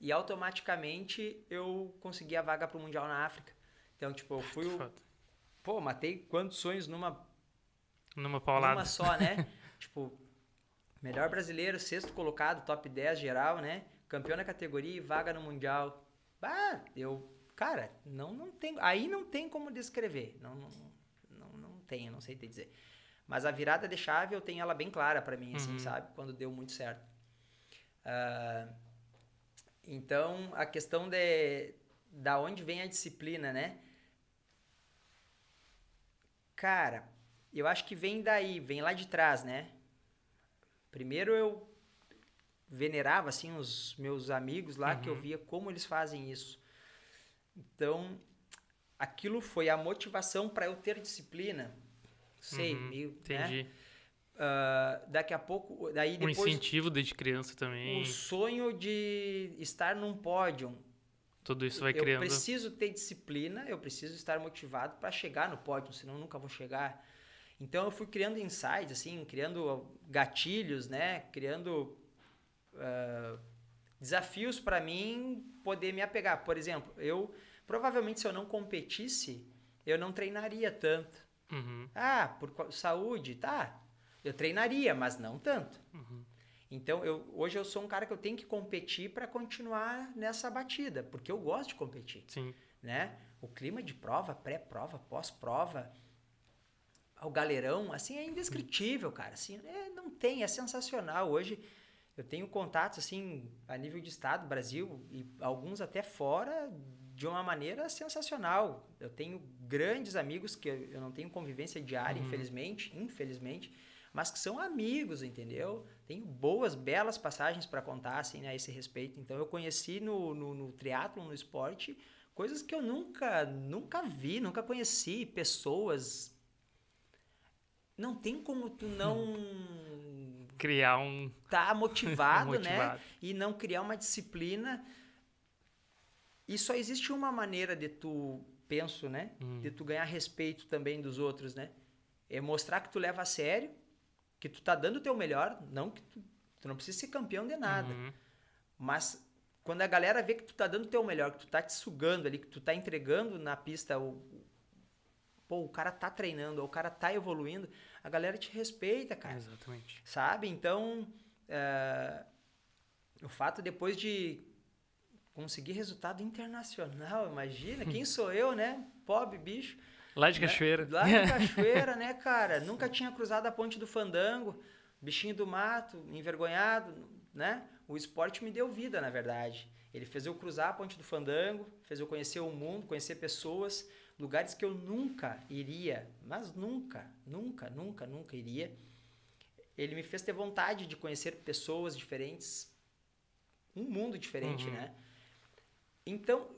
E automaticamente eu consegui a vaga pro Mundial na África. Então, tipo, eu fui o... Pô, matei quantos sonhos numa Numa paulada. uma só, né? tipo, melhor brasileiro, sexto colocado, top 10 geral, né? Campeão na categoria e vaga no Mundial. Bah, eu... Cara, não, não tem... Aí não tem como descrever. Não, não, não, não tem, eu não sei te dizer. Mas a virada de chave eu tenho ela bem clara pra mim, assim, Uhum. sabe? Quando deu muito certo. Ah, então, a questão de... Da onde vem a disciplina, né? Cara, eu acho que vem daí, vem lá de trás, né? Primeiro eu venerava assim os meus amigos lá que eu Uhum. via como eles fazem isso. Então, aquilo foi a motivação para eu ter disciplina. Sei, Uhum, meio, né? Ah, daqui a pouco, daí Um depois incentivo desde criança também. o sonho de estar num pódio. Tudo isso vai eu criando. preciso ter disciplina, eu preciso estar motivado para chegar no pódio, senão eu nunca vou chegar. Então eu fui criando insights, assim, criando gatilhos, né? Criando ah, desafios para mim poder me apegar. Por exemplo, eu provavelmente se eu não competisse, eu não treinaria tanto. Uhum. Ah, por saúde, tá. Eu treinaria, mas não tanto. Uhum. Então, eu, hoje eu sou um cara que eu tenho que competir para continuar nessa batida, porque eu gosto de competir, Sim. né? O clima de prova, pré-prova, pós-prova, o galerão, assim, é indescritível, cara. Assim, é, não tem, é sensacional. Hoje eu tenho contatos, assim, a nível de estado, Brasil, e alguns até fora, de uma maneira sensacional. Eu tenho grandes amigos que eu eu não tenho convivência diária, Uhum. infelizmente, infelizmente, mas que são amigos, entendeu? Tenho boas, belas passagens para contar, assim, né, a esse respeito. Então, eu conheci no, no, no triatlon, no esporte, coisas que eu nunca, nunca vi, nunca conheci, pessoas... Não tem como tu não Criar um. tá motivado, né? Motivado. E não criar uma disciplina. E só existe uma maneira de tu, penso, né? Hum. De tu ganhar respeito também dos outros, né? É mostrar que tu leva a sério, que tu tá dando o teu melhor, não que tu, tu não precisa ser campeão de nada. Uhum. Mas quando a galera vê que tu tá dando o teu melhor, que tu tá te sugando ali, que tu tá entregando na pista o. Pô, o cara tá treinando, o cara tá evoluindo, a galera te respeita, cara Exatamente. sabe? Então, é, o fato depois de conseguir resultado internacional, imagina, quem sou eu, né? Pobre bicho. Lá de né? Cachoeira. Lá de Cachoeira, né, cara? Nunca tinha cruzado a ponte do Fandango, bichinho do mato, envergonhado, né? O esporte me deu vida, na verdade. Ele fez eu cruzar a ponte do Fandango, fez eu conhecer o mundo, conhecer pessoas, lugares que eu nunca iria, mas nunca, nunca, nunca, nunca iria. Ele me fez ter vontade de conhecer pessoas diferentes, um mundo diferente, Uhum. né? Então,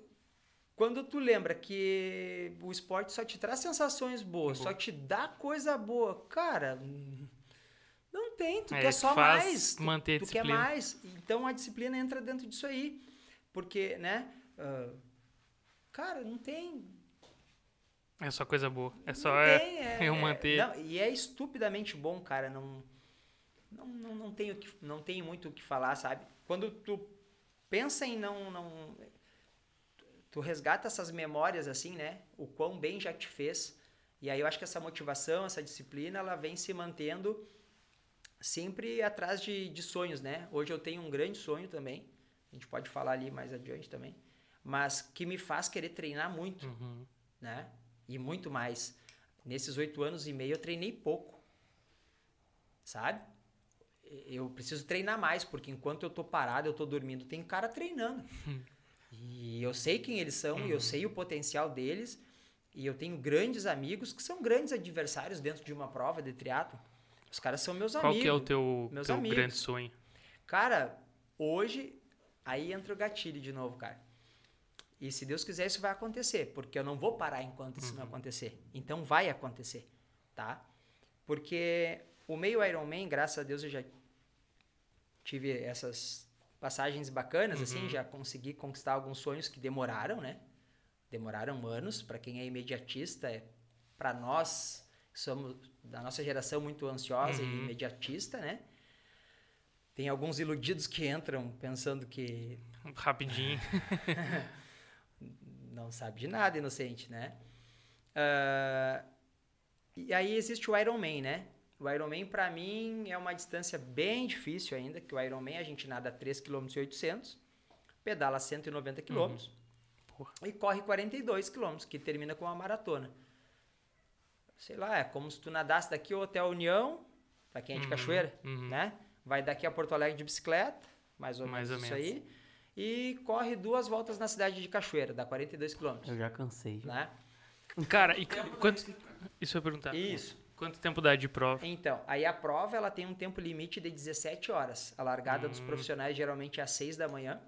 quando tu lembra que o esporte só te traz sensações boas, Boa. só te dá coisa boa, cara, não tem, tu É, quer que só mais, tu, manter a tu quer mais. Então a disciplina entra dentro disso aí, porque, né? ah, cara, não tem, É só coisa boa. É só não é, tem, eu manter. não, e é estupidamente bom, cara. Não, não, não, não, tenho, que, não tenho muito o que falar, sabe? Quando tu pensa em não, não. Tu resgata essas memórias, assim, né? O quão bem já te fez. E aí eu acho que essa motivação, essa disciplina, ela vem se mantendo sempre atrás de, de sonhos, né? Hoje eu tenho um grande sonho também. A gente pode falar ali mais adiante também. Mas que me faz querer treinar muito Uhum. né? E muito mais. Nesses oito anos e meio eu treinei pouco, sabe? Eu preciso treinar mais, porque enquanto eu tô parado, eu tô dormindo, tem cara treinando. e eu sei quem eles são, e eu sei o potencial deles, e eu tenho grandes amigos que são grandes adversários dentro de uma prova de triatlo. Os caras são meus Qual amigos. que é o teu, meus teu amigos. grande sonho? Cara, hoje, aí entra o gatilho de novo, cara. E se Deus quiser, isso vai acontecer, porque eu não vou parar enquanto isso não acontecer. Então vai acontecer, tá? Porque o meio Ironman, graças a Deus, eu já tive essas passagens bacanas, assim, já consegui conquistar alguns sonhos que demoraram, né? Demoraram anos. Para quem é imediatista, é para nós somos da nossa geração muito ansiosa e Uhum. imediatista, né? Tem alguns iludidos que entram pensando que Rapidinho. não sabe de nada, inocente, né? Ah, e aí existe o Ironman, né? O Ironman, para mim, é uma distância bem difícil ainda, que o Ironman a gente nada 3 km e 800, pedala 190 km Porra. e corre 42 km, que termina com uma maratona. Sei lá, é como se tu nadasse daqui ao Hotel União, pra quem é de Uhum, Cachoeira, uhum. né? Vai daqui a Porto Alegre de bicicleta, mais ou Mais menos ou isso menos. aí, e corre duas voltas na cidade de Cachoeira, dá 42 km, Eu já cansei. né? Cara, e quanto. Isso eu ia perguntar. Isso. Quanto tempo dá de prova? Então, aí a prova ela tem um tempo limite de 17 horas. A largada Hum. dos profissionais geralmente é às 6 da manhã.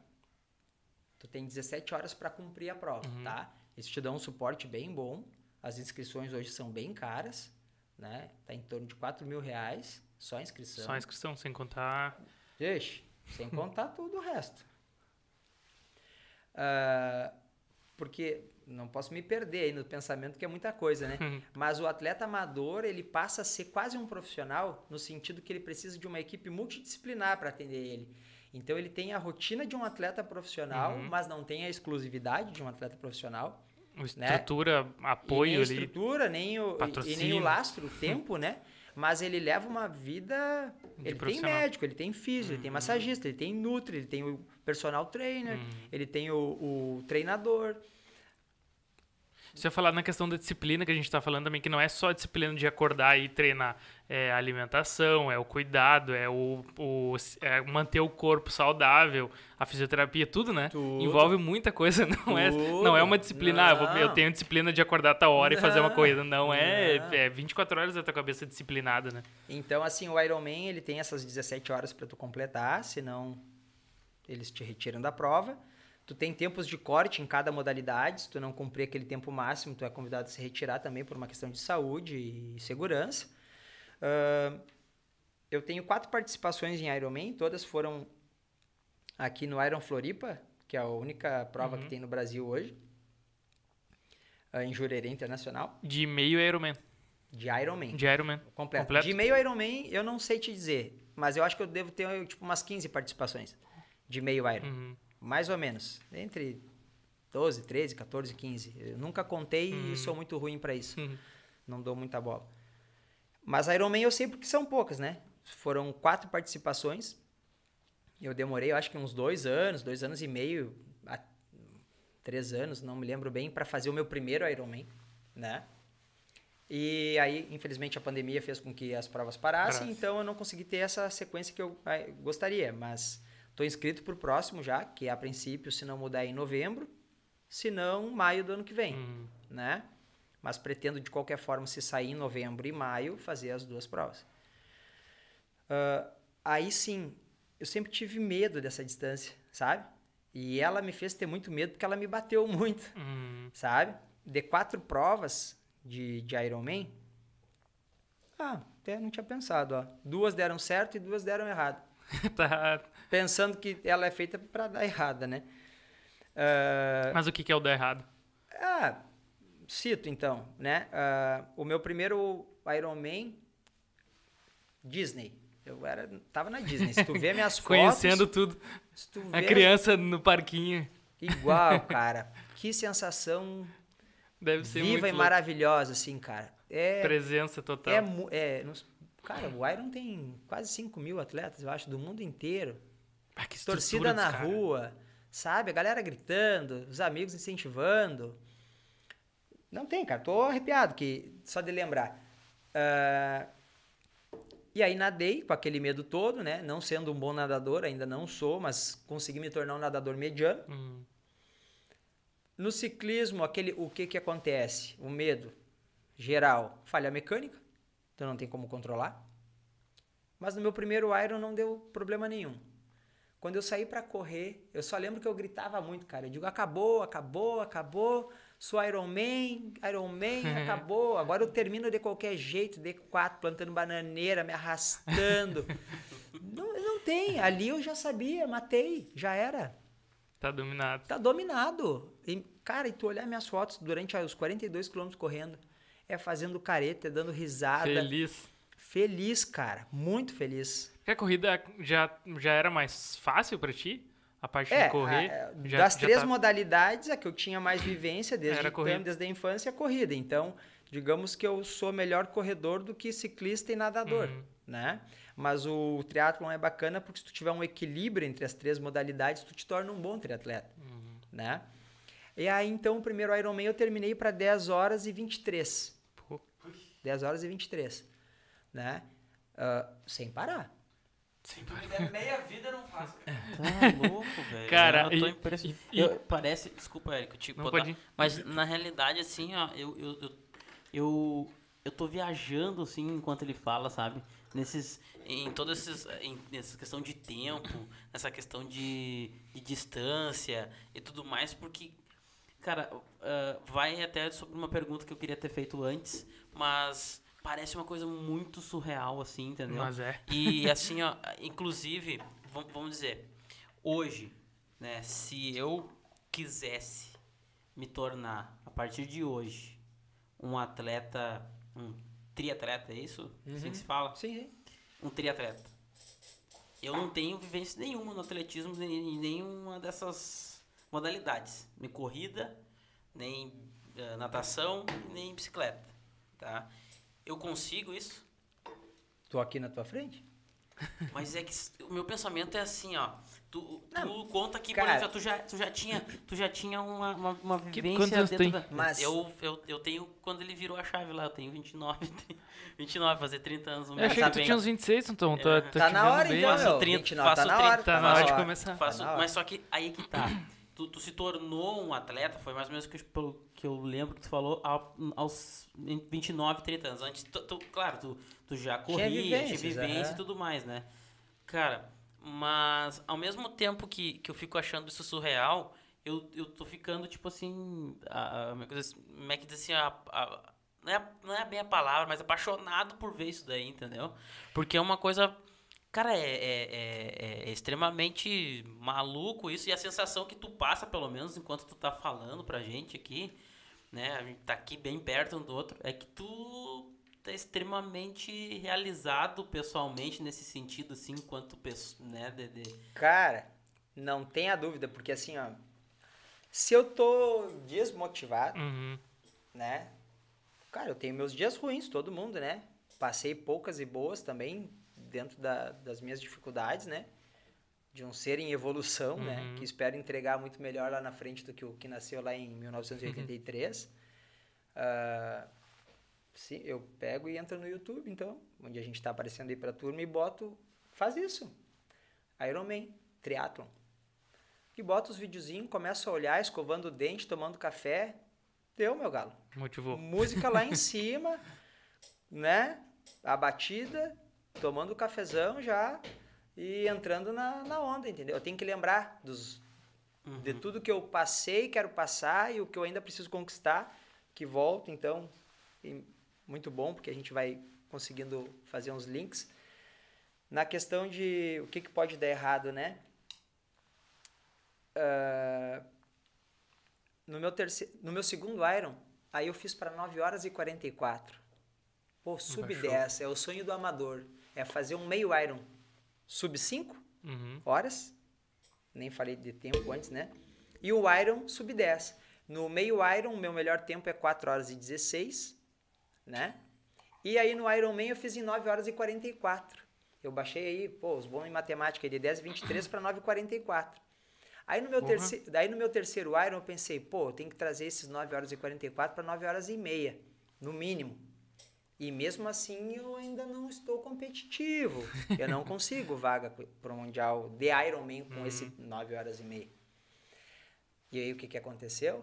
Tu tem 17 horas para cumprir a prova, Uhum. tá? Eles te dão um suporte bem bom. As inscrições hoje são bem caras, né? Tá em torno de 4 mil reais. Só a inscrição. Só a inscrição, sem contar. Deixa, sem contar tudo o resto. Ah, porque não posso me perder aí no pensamento que é muita coisa, né? Mas o atleta amador, ele passa a ser quase um profissional no sentido que ele precisa de uma equipe multidisciplinar para atender ele. Então ele tem a rotina de um atleta profissional, Uhum. mas não tem a exclusividade de um atleta profissional. a Estrutura, e apoio nem a ali. estrutura, nem o, e- e nem o lastro, o tempo, né? Mas ele leva uma vida. De ele tem médico, ele tem físico, ele tem massagista, ele tem nutri, ele tem o personal trainer, Uhum. ele tem o, o treinador. Você ia falar na questão da disciplina que a gente está falando também, que não é só a disciplina de acordar e treinar. É a alimentação, é o cuidado, é o, o- é manter o corpo saudável, a fisioterapia, tudo, né? Tudo. Envolve muita coisa, não é, não é uma disciplina, ah, eu, vou- eu Não. tenho disciplina de acordar a tal hora e fazer uma Não. coisa. Não, é, Não. é 24 horas da tua cabeça disciplinada, né? Então, assim, o Ironman, ele tem essas 17 horas para tu completar, senão eles te retiram da prova. Tu tem tempos de corte em cada modalidade, se tu não cumprir aquele tempo máximo, tu é convidado a se retirar também por uma questão de saúde e segurança. Ahn, eu tenho quatro participações em Ironman, todas foram aqui no Iron Floripa, que é a única prova Uhum. que tem no Brasil hoje, ah, em Jurerê Internacional, De meio Ironman. de Ironman. De Ironman. Completo. Completo? De meio Ironman, eu não sei te dizer, mas eu acho que eu devo ter tipo umas 15 participações de meio Iron. Uhum. Mais ou menos. Entre 12, 13, 14, 15. Eu nunca contei Uhum. e sou muito ruim para isso. Uhum. Não dou muita bola. Mas Ironman eu sei porque são poucas, né? Foram quatro participações. Eu demorei, eu acho que uns dois anos, dois anos e meio, três anos, não me lembro bem, para fazer o meu primeiro Ironman, né? E aí, infelizmente, a pandemia fez com que as provas parassem, Parasse. então eu não consegui ter essa sequência que eu gostaria. Mas estou inscrito para o próximo já, que a princípio, se não mudar, é em novembro, se não, maio do ano que vem Uhum. né? Mas pretendo de qualquer forma, se sair em novembro e maio, fazer as duas provas. Ah, aí sim, eu sempre tive medo dessa distância, sabe? E ela me fez ter muito medo porque ela me bateu muito, Uhum. sabe? De quatro provas de, de Ironman, ah, até não tinha pensado, ó. Duas deram certo e duas deram errado. Tá. Pensando que ela é feita para dar errada, né? Ah, Mas o que, que é o dar errado? Ah, cito então, né? Ah, o meu primeiro Ironman, Disney. Eu era, tava na Disney. Se tu vê minhas fotos, Conhecendo tudo. tu A criança no parquinho. igual, cara. Que sensação Deve ser viva muito e maravilhosa, assim, cara. É, Presença total. é, é cara, o Iron tem quase 5 mil atletas, eu acho, do mundo inteiro. Ah, torcida na cara. rua, sabe? A galera gritando, os amigos incentivando. Não tem, cara. Tô arrepiado que só de lembrar. Ah, e aí nadei com aquele medo todo, né? Não sendo um bom nadador, ainda não sou, mas consegui me tornar um nadador mediano. Hum. No ciclismo, aquele, o que que acontece? O medo geral, falha mecânica, então não tem como controlar. Mas no meu primeiro Iron não deu problema nenhum. Quando eu saí pra correr, eu só lembro que eu gritava muito, cara. Eu digo, acabou, acabou, acabou. Sou Iron Man, Iron Man, acabou. Agora eu termino de qualquer jeito, D4, plantando bananeira, me arrastando. não, não tem. Ali eu já sabia, matei, já era. Tá dominado. Tá dominado. E, cara, e tu olhar minhas fotos durante os 42 quilômetros correndo, é fazendo careta, é dando risada. Feliz. Feliz, cara. Muito feliz. Que a corrida já, já era mais fácil pra ti? A parte É, de correr? a- já, das já três tá- modalidades, a que eu tinha mais vivência desde, Era a corrida. desde a infância é a corrida. Então, digamos que eu sou melhor corredor do que ciclista e nadador, Uhum. né? Mas o triatlon é bacana porque se tu tiver um equilíbrio entre as três modalidades, tu te torna um bom triatleta, Uhum. né? E aí, então, o primeiro Ironman eu terminei para 10 horas e 23. Pô. 10 horas e 23, né? Ah, sem parar. Se tu me der meia vida, eu não faço. Tá louco, velho. Cara, eu tô e- impressionado. e- Eu- parece. Desculpa, Érico, te Não. Mas na realidade, assim, ó, eu, eu, eu, eu, eu tô viajando, assim, enquanto ele fala, sabe? Nesses. Em todas esses. Em, nessa questão de tempo, nessa questão de, de distância e tudo mais, porque. Cara, ah, vai até sobre uma pergunta que eu queria ter feito antes, mas parece uma coisa muito surreal, assim, entendeu? Mas é. E assim, ó, inclusive, vam- vamos dizer, hoje, né, se eu quisesse me tornar, a partir de hoje, um atleta, um triatleta, é isso? Assim que se fala? Sim, sim. Um triatleta. Eu não tenho vivência nenhuma no atletismo, nem em nenhuma dessas modalidades. Nem corrida, nem eh, natação, nem bicicleta, tá? Eu consigo isso? Tô aqui na tua frente? Mas é que o meu pensamento é assim, ó. Tu, tu Não, conta que, cara. por exemplo, tu já, tu já tinha, tu já tinha uma, uma, uma Que- vivência anos dentro tem? da... Mas- Eu, eu, eu tenho, quando ele virou a chave lá, eu tenho 29, 29, fazer 30 anos. Eu achei que tu bem. tinha uns 26, então. Tô, É. tô Tá te na vendo hora bem. então, Faço meu. 30, 29, tá faço na 30, hora. Tá na hora de começar. Faço, Tá na hora. mas só que aí que tá. Tu, tu se tornou um atleta, foi mais ou menos que, eu- pelo que eu lembro que tu falou, ao- aos 29, 30 anos. Antes, tu, tu- claro, tu, tu já corria, tinha vivência aham. e tudo mais, né? Cara, mas ao mesmo tempo que, que eu fico achando isso surreal, eu, eu tô ficando, tipo assim, a, a, como é que como é que diz assim, a, a- não, é, não é bem a palavra, mas apaixonado por ver isso daí, entendeu? Porque é uma coisa Cara, é, é, é- é extremamente maluco isso. E a sensação que tu passa, pelo menos, enquanto tu tá falando pra gente aqui, né? A gente tá aqui bem perto um do outro, é que tu tá extremamente realizado pessoalmente nesse sentido, assim, enquanto pessoa, né? De, de- Cara, não tenha dúvida, porque assim, ó. Se eu tô desmotivado, Uhum. né? Cara, eu tenho meus dias ruins, todo mundo, né? Passei poucas e boas também dentro da- das minhas dificuldades, né? De um ser em evolução, né? Uhum. Que espero entregar muito melhor lá na frente do que o que nasceu lá em 1983. Ah, sim, eu pego e entro no YouTube, então, onde a gente tá aparecendo aí pra turma e boto, faz isso. Ironman, triathlon. E boto os videozinhos, começo a olhar, escovando o dente, tomando café. Deu, meu galo Motivou. música lá em cima, né? A batida, tomando o cafezão já e entrando na, na onda, entendeu? Eu tenho que lembrar dos, de tudo que eu passei, quero passar e o que eu ainda preciso conquistar, que volta, então, e muito bom, porque a gente vai conseguindo fazer uns links. Na questão de o que, que pode dar errado, né? Ah, no, meu terceiro, no meu segundo Iron, aí eu fiz para 9 horas e 44. Pô, sub Baixou. 10, é o sonho do amador. É fazer um meio Iron sub 5 Uhum. horas. Nem falei de tempo antes, né? E o Iron sub 10. No meio Iron, o meu melhor tempo é 4 horas e 16, né? E aí no Ironman eu fiz em 9 horas e 44. Eu baixei aí, pô, os bons em matemática, de 10 e 23 para 9 e 44. Aí no, meu Porra. terceiro, daí no meu terceiro Iron eu pensei, pô, eu tenho que trazer esses 9 horas e 44 para 9 horas e meia, no mínimo. E mesmo assim eu ainda não estou competitivo. Eu não consigo vaga para o Mundial de Ironman com esse 9 horas e meia. E aí o que, que aconteceu?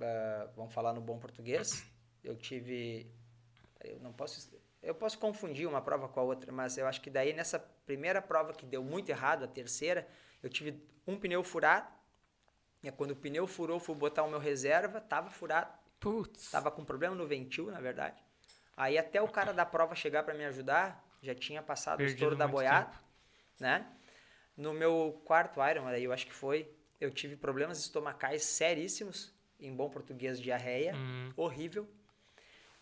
Ah, vamos falar no bom português. Eu tive. Eu não posso. Eu posso confundir uma prova com a outra, mas eu acho que daí nessa primeira prova que deu muito errado, a terceira, eu tive um pneu furado. E quando o pneu furou, fui botar o meu reserva, tava furado. Putz. Tava com problema no ventil, na verdade. Aí até o cara da prova chegar para me ajudar, já tinha passado o Perdido estouro da boiada, né? No meu quarto Iron, aí eu acho que foi, eu tive problemas estomacais seríssimos, em bom português, diarreia, Hum. horrível,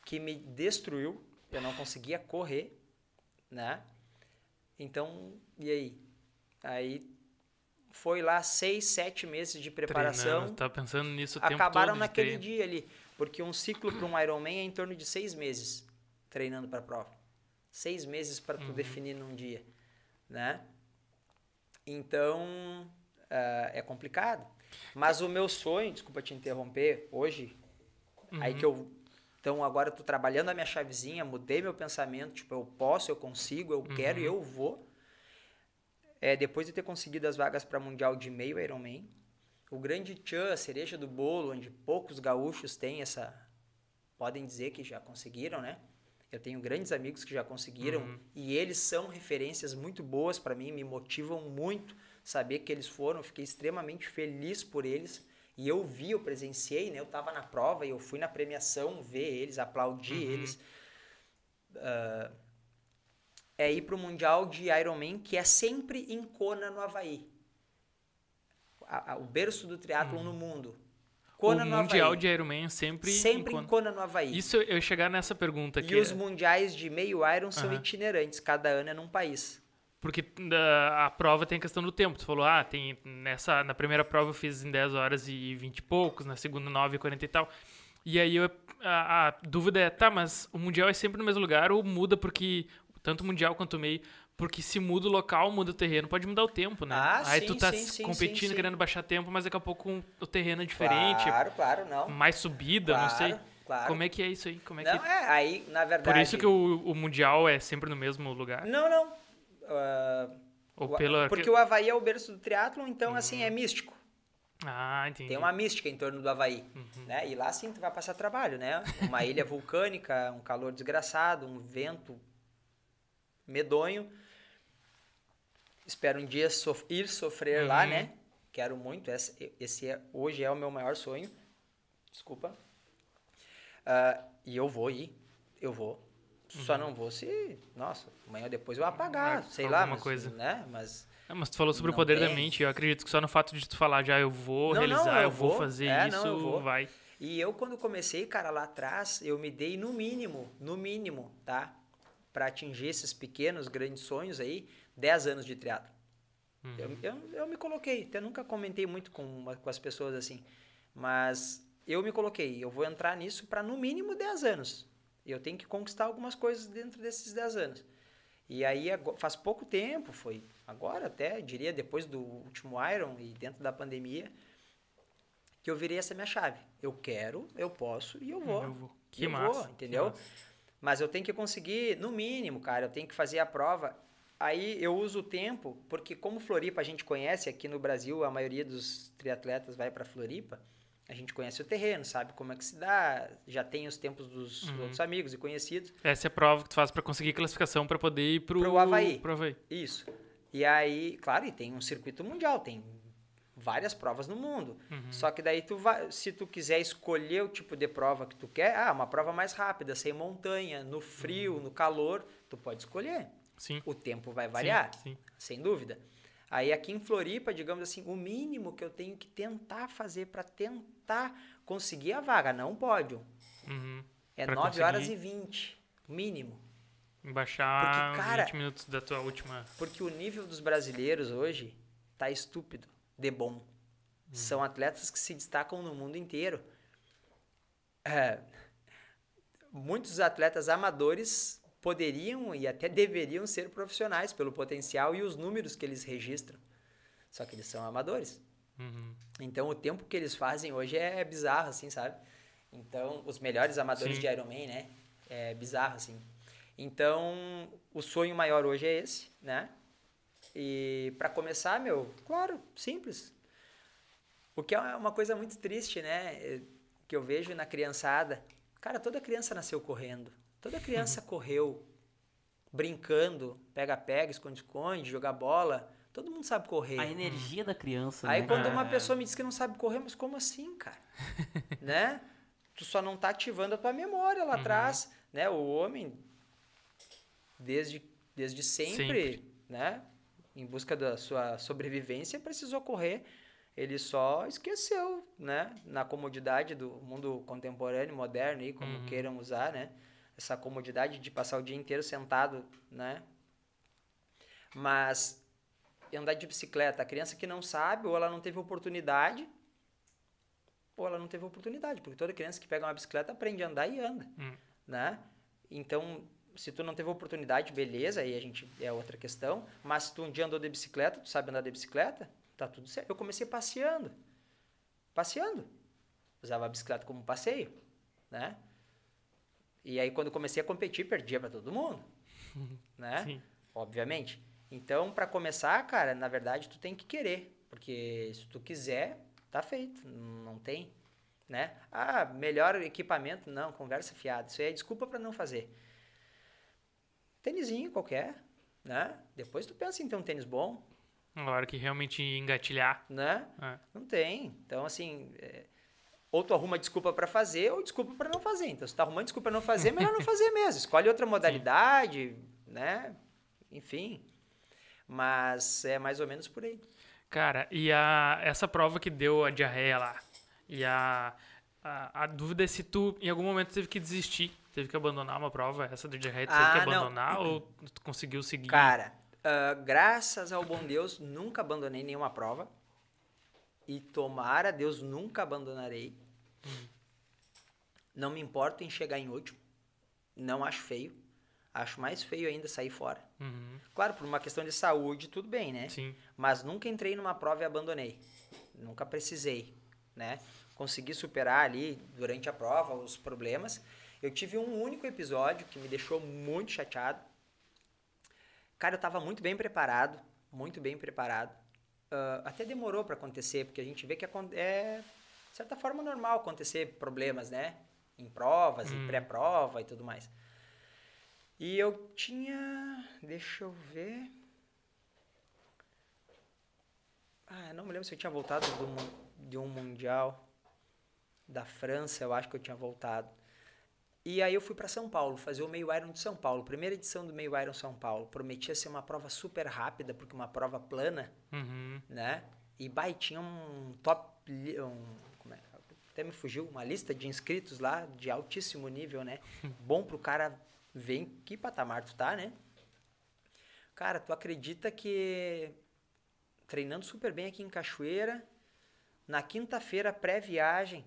que me destruiu. Eu não conseguia correr, né? Então, e aí? Aí foi lá seis, sete meses de preparação Treinando, Tava pensando nisso o tempo acabaram naquele dia ali. Porque um ciclo para um Ironman é em torno de seis meses treinando para a prova. Seis meses para tu definir num dia, né? Então, ah, é complicado. Mas o meu sonho, desculpa te interromper, hoje, aí que eu... Então, agora eu tô trabalhando a minha chavezinha, mudei meu pensamento, tipo, eu posso, eu consigo, eu quero e eu vou. É, depois de ter conseguido as vagas para Mundial de meio Ironman, o grande tchan, a cereja do bolo, onde poucos gaúchos têm essa. podem dizer que já conseguiram, né? Eu tenho grandes amigos que já conseguiram e eles são referências muito boas para mim, me motivam muito saber que eles foram. Fiquei extremamente feliz por eles e eu vi, eu presenciei, né? Eu tava na prova e eu fui na premiação ver eles, aplaudir eles. ah, é ir pro Mundial de Ironman, que é sempre em Kona, no Havaí. A- a- o berço do triatlon no mundo. Kona, o no Mundial Havaí. de Ironman sempre... sempre em em Kona, no Havaí. Isso eu ia chegar nessa pergunta aqui. E os mundiais de meio Iron são Aham. itinerantes, cada ano é num país. Porque da- a prova tem a questão do tempo. Tu falou, ah, tem nessa, na primeira prova eu fiz em 10 horas e 20 e poucos, na segunda 9 e 40 e tal. E aí eu- a, a dúvida é, tá, mas o Mundial é sempre no mesmo lugar ou muda porque, tanto o Mundial quanto o meio, porque se muda o local, muda o terreno, pode mudar o tempo, né? Ah, aí sim, tu tá sim, competindo, sim, querendo baixar tempo, mas daqui a pouco o terreno é diferente, Claro, claro, não. mais subida, não sei. Claro, claro. Como é que é isso aí? Como é Não, que... é, aí, na verdade... Por isso que o, o Mundial é sempre no mesmo lugar? Não, não. Ah, Ou o- pela... Porque o Havaí é o berço do triatlon, então, assim, Hum. é místico. Ah, entendi. Tem uma mística em torno do Havaí, Uhum. né? E lá, sim, tu vai passar trabalho, né? Uma ilha vulcânica, um calor desgraçado, um vento medonho. Espero um dia sof- ir sofrer lá, Uhum. né? Quero muito. Esse, esse é, hoje é o meu maior sonho. Desculpa. Ah, e eu vou ir. Eu vou. Só não vou se... Nossa, amanhã ou depois eu apagar. Sei lá, mas, coisa. né? Mas... Mas tu falou sobre o Não poder da mente. Eu acredito que só no fato de tu falar já eu vou Não, não, realizar, eu eu vou fazer É, isso, não, eu vou. vai. E eu, quando comecei, cara, lá atrás, eu me dei no mínimo, no mínimo, tá? Pra atingir esses pequenos, grandes sonhos aí, 10 anos de triatlo. Uhum. Eu, eu, eu me coloquei, até nunca comentei muito com, com as pessoas assim, mas eu me coloquei, eu vou entrar nisso para no mínimo 10 anos. Eu tenho que conquistar algumas coisas dentro desses 10 anos. E aí, faz pouco tempo, foi agora até, diria, depois do último Iron e dentro da pandemia, que eu virei essa minha chave. Eu quero, eu posso e eu vou. Eu vou. Que eu massa. vou, entendeu? massa. Mas eu tenho que conseguir, no mínimo, cara, eu tenho que fazer a prova. Aí eu uso o tempo, porque como Floripa a gente conhece, aqui no Brasil a maioria dos triatletas vai para Floripa, a gente conhece o terreno, sabe como é que se dá, já tem os tempos dos Uhum. outros amigos e conhecidos. Essa é a prova que tu faz pra conseguir classificação pra poder ir pro, Pro Havaí. pro Havaí. Isso. E aí, claro, e tem um circuito mundial, tem várias provas no mundo. Uhum. Só que daí tu vai, se tu quiser escolher o tipo de prova que tu quer, ah, uma prova mais rápida, sem montanha, no frio, Uhum. no calor, tu pode escolher. Sim. O tempo vai variar, Sim, sim. sem dúvida. Aí aqui em Floripa, digamos assim, o mínimo que eu tenho que tentar fazer para tentar conseguir a vaga, não pódio, Uhum. é Pra 9 horas e 20, mínimo. Baixar Porque, cara- 20 minutos da tua última. Porque o nível dos brasileiros hoje tá estúpido de bom. São atletas que se destacam no mundo inteiro. É, muitos atletas amadores poderiam e até deveriam ser profissionais pelo potencial e os números que eles registram. Só que eles são amadores. Uhum. Então o tempo que eles fazem hoje é bizarro, assim, sabe? Então, os melhores amadores Sim. de Ironman, né? É bizarro, assim. Então, o sonho maior hoje é esse, né? E para começar, meu, claro, simples. O que é uma coisa muito triste, né? É, Que eu vejo na criançada. Cara, toda criança nasceu correndo. Toda criança correu brincando, pega-pega, esconde-esconde, jogar bola. Todo mundo sabe correr. A energia da criança. Aí né, quando uma pessoa me diz que não sabe correr, mas como assim, cara? né? Tu só não tá ativando a tua memória lá atrás, né? O homem desde desde sempre, Sempre. né? Em busca da sua sobrevivência, precisou correr. Ele só esqueceu, né? Na comodidade do mundo contemporâneo, moderno, aí, como Uhum. queiram usar, né? Essa comodidade de passar o dia inteiro sentado, né? Mas andar de bicicleta, a criança que não sabe, ou ela não teve oportunidade, ou ela não teve oportunidade, porque toda criança que pega uma bicicleta aprende a andar e anda, Hum. né? Então, se tu não teve oportunidade, beleza, aí a gente é outra questão, mas se tu um dia andou de bicicleta, tu sabe andar de bicicleta, tá tudo certo. Eu comecei passeando, passeando, usava a bicicleta como passeio, né? E aí quando comecei a competir, perdia para todo mundo, né? Sim. obviamente. Então, para começar, cara, na verdade, tu tem que querer, porque se tu quiser, tá feito, não tem, né? Ah, melhor equipamento, não, conversa fiada. Isso aí é desculpa para não fazer. Tênisinho qualquer, né? Depois tu pensa em ter um tênis bom, Na hora que realmente engatilhar. né? É. Não tem. Então, assim, é, Ou tu arruma desculpa para fazer ou desculpa para não fazer. Então, se tu tá arrumando desculpa para não fazer, melhor não fazer mesmo. Escolhe outra modalidade, né? Enfim. Mas é mais ou menos por aí. Cara, e a, essa prova que deu a diarreia lá, e a, a, a dúvida é se tu, em algum momento, teve que desistir, teve que abandonar uma prova, essa do diarreia, tu teve Ah, que não. abandonar ou tu conseguiu seguir? Cara, ah, graças ao bom Deus, nunca abandonei nenhuma prova. E tomara Deus, nunca abandonarei. Não me importo em chegar em último. Não acho feio. Acho mais feio ainda sair fora. Uhum, Claro, por uma questão de saúde, tudo bem, né? sim. Mas nunca entrei numa prova e abandonei. Nunca precisei, né? Consegui superar ali durante a prova os problemas. Eu tive um único episódio que me deixou muito chateado. Cara, eu tava muito bem preparado, muito bem preparado. Ah, até demorou para acontecer, porque a gente vê que é, de certa forma, normal acontecer problemas, né? Em provas, em Hum. pré-prova e tudo mais. E eu tinha. Deixa eu ver. Ah, eu não me lembro se eu tinha voltado do de um mundial da França, eu acho que eu tinha voltado. E aí eu fui para São Paulo, fazer o meio Iron de São Paulo, primeira edição do meio Iron São Paulo. Prometia ser uma prova super rápida, porque uma prova plana, Uhum, né? E bah, tinha um top, um? Até me fugiu, uma lista de inscritos lá de altíssimo nível, né? Bom pro cara ver em que patamar tu tá, né? Cara, tu acredita que treinando super bem aqui em Cachoeira, na quinta-feira pré-viagem,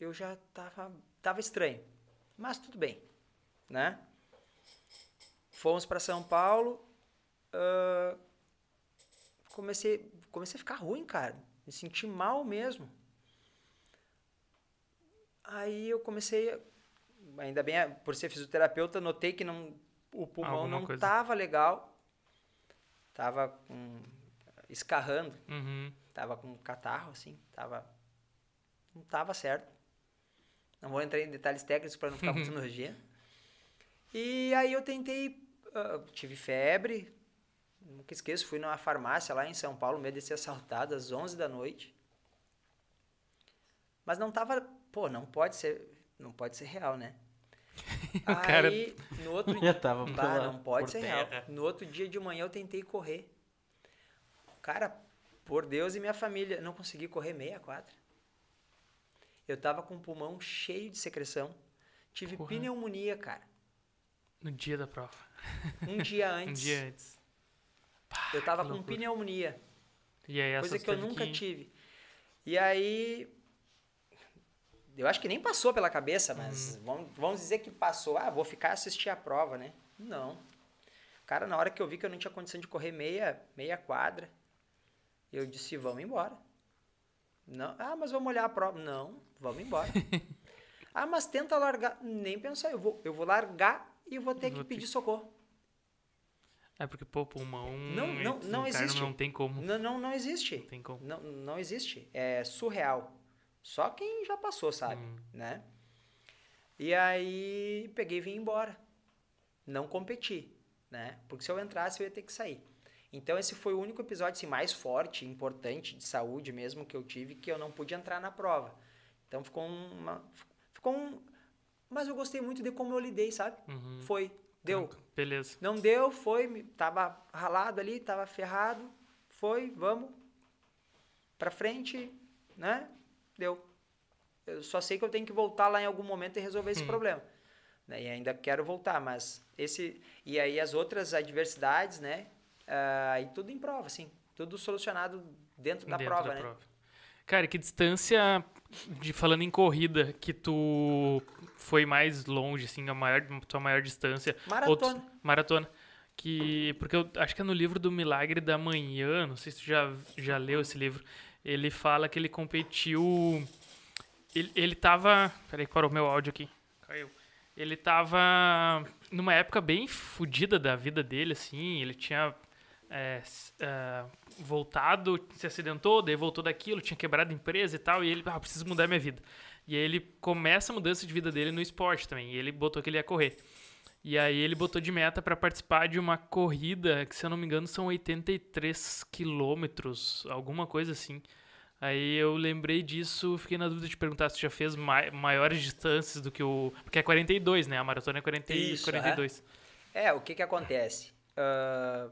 eu já tava, tava estranho. Mas tudo bem, né? Fomos para São Paulo, ah, comecei, comecei a ficar ruim, cara. Me senti mal mesmo. Aí eu comecei, ainda bem, por ser fisioterapeuta, notei que não, o pulmão Alguma não coisa. tava legal. Tava com, escarrando, uhum. tava com catarro, assim, tava, não tava certo. Não vou entrar em detalhes técnicos para não ficar muito nojento. E aí eu tentei, ah, tive febre, nunca esqueço, fui numa farmácia lá em São Paulo, medo de ser assaltado às 11 da noite. Mas não tava, pô, não pode ser, não pode ser real, né? O cara- Aí, no outro Já dia, tava bah, pela- não pode ser terra. real. No outro dia de manhã eu tentei correr. Cara, por Deus e minha família, não consegui correr meia quadra. Eu tava com o pulmão cheio de secreção. Tive Porra. pneumonia, cara. No dia da prova. Um dia Um antes. dia antes. Pá, eu tava com loucura. pneumonia. E aí Coisa que eu nunca que- tive. E aí. Eu acho que nem passou pela cabeça, mas Uhum. vamos, vamos dizer que passou. Ah, vou ficar assistir a prova, né? Não. Cara, na hora que eu vi que eu não tinha condição de correr meia, meia quadra, eu disse: vamos embora. Não. Ah, mas vamos olhar a prova. Não, vamos embora. ah, mas tenta largar. Nem pensar, eu vou, eu vou largar e vou ter que pedir socorro. É porque, pô, pulmão. Não, não, não existe. Não tem como. Não, não, não existe. Não tem como. Não, não existe. É surreal. Só quem já passou sabe, Hum. né? E aí peguei e vim embora. Não competi, né? Porque se eu entrasse eu ia ter que sair. Então esse foi o único episódio assim, mais forte, importante de saúde mesmo que eu tive que eu não pude entrar na prova. Então ficou uma ficou um mas eu gostei muito de como eu lidei, sabe? Uhum. Foi, deu. Beleza. Não deu, foi, tava ralado ali, tava ferrado, foi, vamos pra frente, né? Deu. Eu só sei que eu tenho que voltar lá em algum momento e resolver esse Hum. problema. Né? E ainda quero voltar, mas esse e aí as outras adversidades, né? Ah, e tudo em prova, assim, tudo solucionado dentro da Dentro prova, da né? prova. Cara, que distância, de falando em corrida, que tu foi mais longe, assim, a maior, tua maior distância? Maratona. Outros- maratona. Que, porque eu acho que é no livro do Milagre da Manhã, não sei se tu já, já leu esse livro, ele fala que ele competiu... Ele, ele tava... Peraí parou meu áudio aqui. Caiu. Ele tava numa época bem fodida da vida dele, assim, ele tinha é, é, voltado, se acidentou, daí voltou daquilo, tinha quebrado empresa e tal, e ele, ah, preciso mudar minha vida. E aí ele começa a mudança de vida dele no esporte também, e ele botou que ele ia correr. E aí ele botou de meta para participar de uma corrida que, se eu não me engano, são 83 quilômetros, alguma coisa assim. Aí eu lembrei disso, fiquei na dúvida de perguntar se tu já fez mai- maiores distâncias do que o. Porque é 42, né? A maratona é 40, e Isso, 42. É, o que que acontece? Ah,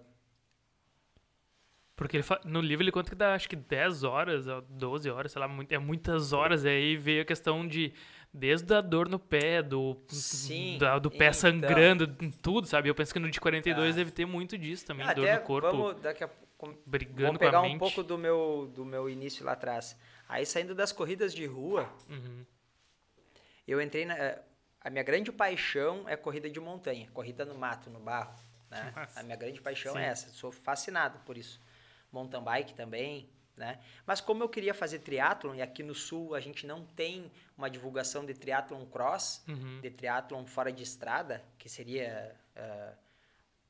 Porque ele fa- no livro ele conta que dá acho que 10 horas, ou 12 horas, sei lá, é muitas horas. E aí veio a questão de. Desde a dor no pé, do, Sim, da- do pé então. sangrando, tudo, sabe? Eu penso que no de 42 Tá. deve ter muito disso também, até dor no corpo, vamos daqui a pouco brigando vamos com a pegar um pouco do meu do meu início lá atrás. Aí saindo das corridas de rua, Uhum. eu entrei na a minha grande paixão é corrida de montanha, corrida no mato, no barro, né? A minha grande paixão Sim. é essa, sou fascinado por isso. Mountain bike também, né? Mas como eu queria fazer triatlon e aqui no sul a gente não tem uma divulgação de triatlon cross, Uhum. de triatlon fora de estrada, que seria ah,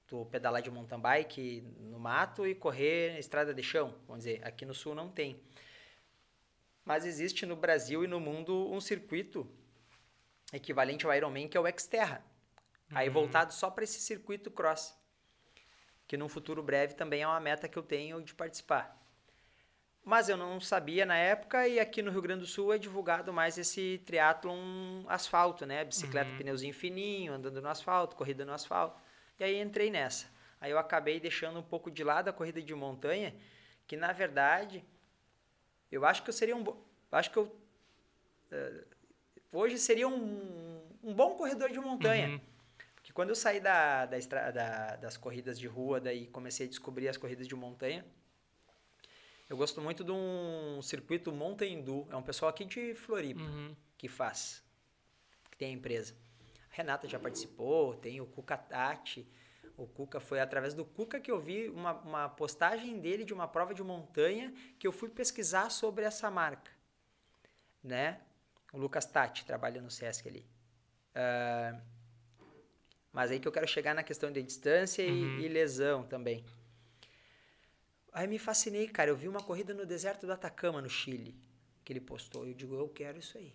tu pedalar de mountain bike no mato e correr na estrada de chão, vamos dizer, aqui no sul não tem. Mas existe no Brasil e no mundo um circuito equivalente ao Ironman, que é o Xterra. Aí voltado só para esse circuito cross, que num futuro breve também é uma meta que eu tenho de participar. Mas eu não sabia na época e aqui no Rio Grande do Sul é divulgado mais esse triatlon asfalto, né? Bicicleta, pneuzinho fininho, andando no asfalto, corrida no asfalto. E aí entrei nessa. Aí eu acabei deixando um pouco de lado a corrida de montanha, que na verdade eu acho que eu seria um bo... acho que eu eh, hoje seria um, um bom corredor de montanha. Uhum. Porque quando eu saí da, da, da- das corridas de rua, daí comecei a descobrir as corridas de montanha, eu gosto muito de um circuito Mountain Dew. É um pessoal aqui de Floripa Uhum. que faz, que tem a empresa. A Renata já participou, tem o Cuca Tati. O Cuca foi através do Cuca que eu vi uma, uma postagem dele de uma prova de montanha que eu fui pesquisar sobre essa marca, né? O Lucas Tati trabalha no Sesc ali. Ah, mas aí que eu quero chegar na questão de distância e- Uhum. e, lesão também. Aí me fascinei, cara. Eu vi uma corrida no deserto do Atacama, no Chile, que ele postou. Eu digo, eu quero isso aí.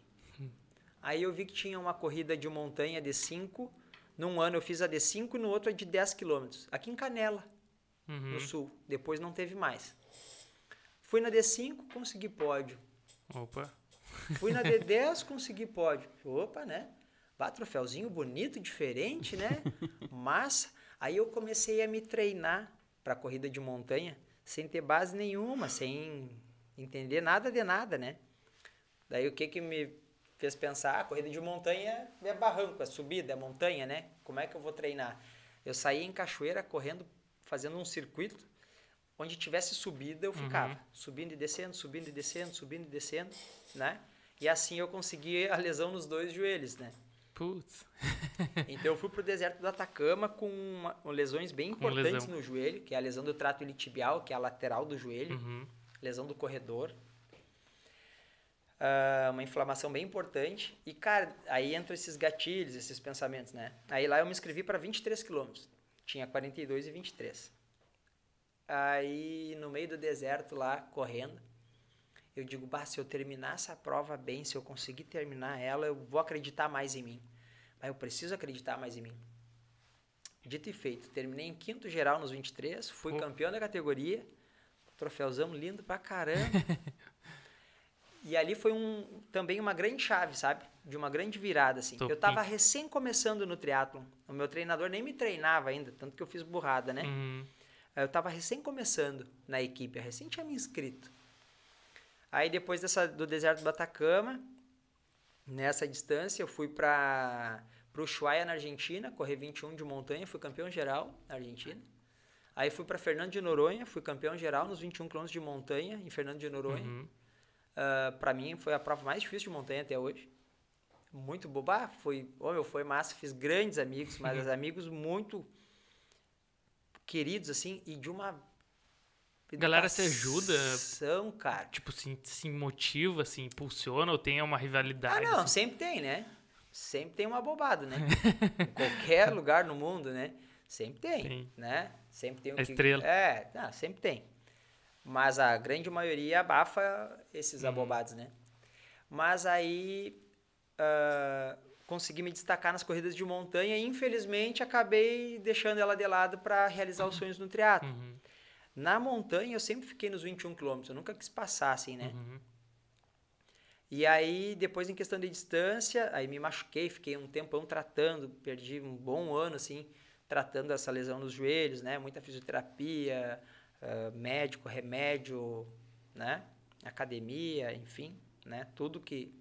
Aí eu vi que tinha uma corrida de montanha de 5. Num ano eu fiz a de 5 e no outro a de 10 quilômetros. Aqui em Canela, Uhum. no sul. Depois não teve mais. Fui na D5, consegui pódio. Opa. Fui na D10, consegui pódio. Opa, né? Vá, troféuzinho bonito, diferente, né? Massa. Aí eu comecei a me treinar para corrida de montanha sem ter base nenhuma, sem entender nada de nada, né? Daí o que que me fez pensar? Ah, corrida de montanha é barranco, é subida, é montanha, né? Como é que eu vou treinar? Eu saía em cachoeira correndo, fazendo um circuito onde tivesse subida eu ficava, subindo e descendo, subindo e descendo, subindo e descendo, né? E assim eu consegui a lesão nos dois joelhos, né? Putz. Então eu fui pro deserto do Atacama com uma- lesões bem importantes no joelho, que é a lesão do trato iliotibial, que é a lateral do joelho, Uhum. lesão do corredor. Ah, uma inflamação bem importante. E, cara, aí entram esses gatilhos, esses pensamentos, né? Aí lá eu me inscrevi para 23 quilômetros. Tinha 42 e 23. Aí, no meio do deserto lá, correndo, eu digo, bah, se eu terminar essa prova bem, se eu conseguir terminar ela, eu vou acreditar mais em mim. Mas eu preciso acreditar mais em mim. Dito e feito, terminei em quinto geral nos 23, fui Oh. campeão da categoria, troféuzão lindo pra caramba. e ali foi um, também uma grande chave, sabe? De uma grande virada, assim. Topinho. Eu tava recém começando no triatlon, o meu treinador nem me treinava ainda, tanto que eu fiz burrada, né? Uhum. Eu estava recém começando na equipe, eu recém tinha me inscrito. Aí depois dessa, do deserto do Atacama, nessa distância, eu fui para o Ushuaia, na Argentina, correr 21 de montanha, fui campeão geral na Argentina. Aí fui para Fernando de Noronha, fui campeão geral nos 21 km de montanha em Fernando de Noronha. Uhum. para mim foi a prova mais difícil de montanha até hoje. Muito boba, foi, oh, meu, foi massa, fiz grandes amigos, mas os amigos muito queridos assim e de uma Galera se ajuda? cara. Tipo, se, se motiva, se impulsiona ou tem uma Ah, rivalidade? não, assim? sempre tem, né? Sempre tem uma bobada, né? em qualquer lugar no mundo, né? Sempre tem, Tem. né? Sempre tem o A que... estrela. É, não, sempre tem. Mas a grande maioria abafa esses Uhum. abobados, né? Mas aí ah, consegui me destacar nas corridas de montanha e infelizmente acabei deixando ela de lado para realizar os sonhos no triatlo. Uhum. Na montanha eu sempre fiquei nos 21 quilômetros, eu nunca quis passar assim, né? Uhum. E aí, depois em questão de distância, aí me machuquei, fiquei um tempão tratando, perdi um bom ano, assim, tratando essa lesão nos joelhos, né? Muita fisioterapia, uh, médico, remédio, né? Academia, enfim, né? Tudo que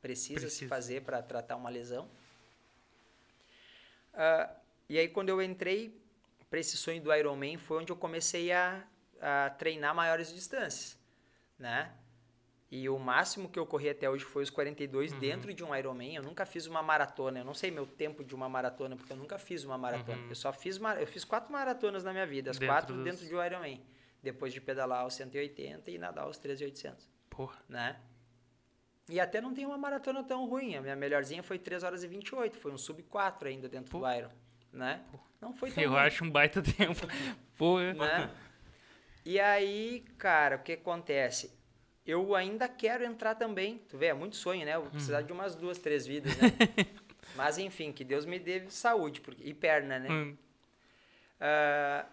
precisa, precisa. se fazer para tratar uma lesão. Uh, e aí, quando eu entrei para esse sonho do Ironman, foi onde eu comecei a, a treinar maiores distâncias, né? E o máximo que eu corri até hoje foi os 42 uhum. dentro de um Ironman. Eu nunca fiz uma maratona. Eu não sei meu tempo de uma maratona, porque eu nunca fiz uma maratona. Uhum. Eu só fiz, eu fiz quatro maratonas na minha vida. As dentro quatro dos... dentro de um Ironman. Depois de pedalar os 180 e nadar os 3,800. Porra. Né? E até não tem uma maratona tão ruim. A minha melhorzinha foi 3 horas e 28. Foi um sub 4 ainda dentro Porra. do Iron. Né? Não foi tão Eu ruim. acho um baita tempo. Porra. Né? E aí, cara, o que acontece? eu ainda quero entrar também. Tu vê, é muito sonho, né? Eu vou precisar uhum. de umas duas, três vidas, né? Mas enfim, que Deus me dê saúde porque, e perna, né? Uhum. Uh,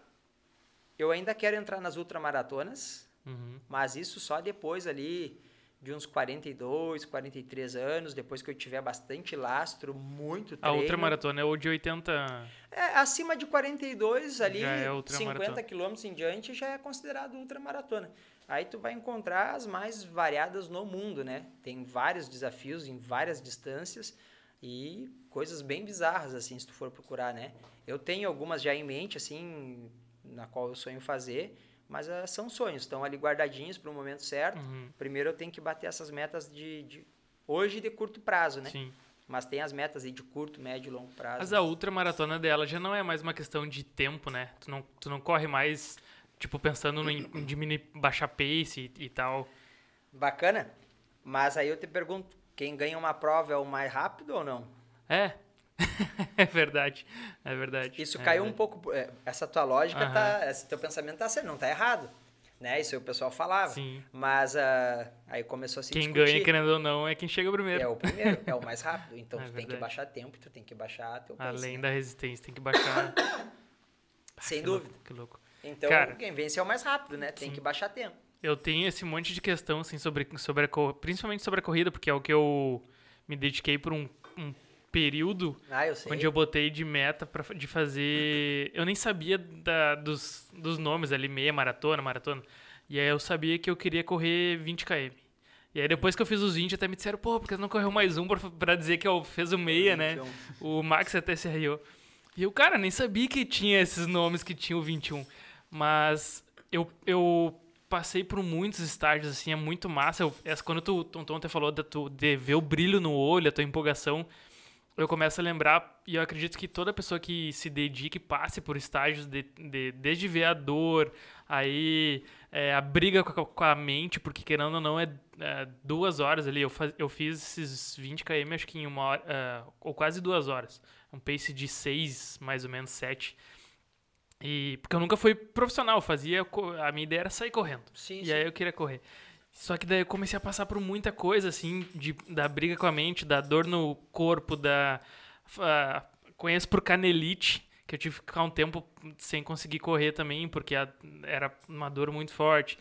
eu ainda quero entrar nas ultramaratonas, uhum. mas isso só depois ali de uns 42, 43 anos, depois que eu tiver bastante lastro, muito treino. A ultramaratona é o de 80... É, acima de 42 ali, é 50 quilômetros em diante, já é considerado ultramaratona. Aí tu vai encontrar as mais variadas no mundo, né? Tem vários desafios em várias distâncias e coisas bem bizarras, assim, se tu for procurar, né? Eu tenho algumas já em mente, assim, na qual eu sonho fazer, mas uh, são sonhos, estão ali guardadinhos para o momento certo. Uhum. Primeiro eu tenho que bater essas metas de, de hoje de curto prazo, né? Sim. Mas tem as metas aí de curto, médio e longo prazo. Mas a ultramaratona dela já não é mais uma questão de tempo, né? Tu não, tu não corre mais Tipo, pensando no, em diminuir, baixar pace e, e, tal. Bacana. Mas aí eu te pergunto, quem ganha uma prova é o mais rápido ou não? É. é verdade. É verdade. Isso é caiu verdade. um pouco. É, essa tua lógica, uhum. tá, esse teu pensamento tá certo, não tá errado. Né? Isso o pessoal falava. Sim. Mas uh, aí começou a se Quem discutir. ganha, querendo ou não, é quem chega primeiro. É o primeiro, é o mais rápido. Então é tu verdade. tem que baixar tempo, tu tem que baixar teu pace. Além né? da resistência, tem que baixar. Sem ah, dúvida. Louco, que louco. Então, Cara, quem vence é o mais rápido, né? Tem sim. que baixar tempo. Eu tenho esse monte de questão, assim, sobre, sobre a, principalmente sobre a corrida, porque é o que eu me dediquei por um, um período ah, eu onde eu botei de meta pra, de fazer. Eu nem sabia da, dos, dos nomes ali, meia maratona, maratona. E aí eu sabia que eu queria correr 20 km. E aí depois que eu fiz os 20, até me disseram, pô, porque você não correu mais um pra, pra dizer que eu fez o meia, né? O Max até se riu. E eu, cara, nem sabia que tinha esses nomes que tinha o 21. Mas eu, eu passei por muitos estágios, assim, é muito massa. Eu, essa, quando tu, Tonton até falou de, tu, de ver o brilho no olho, a tua empolgação, eu começo a lembrar, e eu acredito que toda pessoa que se dedique, passe por estágios, de, de desde ver a dor, aí é, a briga com a, com a, mente, porque querendo ou não, é, é duas horas ali. Eu, faz, eu fiz esses 20 km, acho que em uma hora, uh, ou quase duas horas. Um pace de seis, mais ou menos, sete. E, porque eu nunca fui profissional, fazia. A minha ideia era sair correndo. Sim, e sim. aí eu queria correr. Só que daí eu comecei a passar por muita coisa, assim, de, da briga com a mente, da dor no corpo, da. Uh, conheço por canelite, que eu tive que ficar um tempo sem conseguir correr também, porque a, era uma dor muito forte.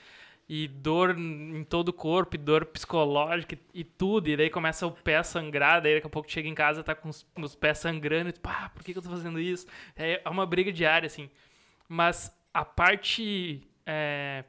E dor em todo o corpo, e dor psicológica e, e tudo. E daí começa o pé sangrar, daí daqui a pouco chega em casa, tá com os, os pés sangrando, e tu, pá, por que, que eu tô fazendo isso? É, é uma briga diária, assim. Mas a parte é,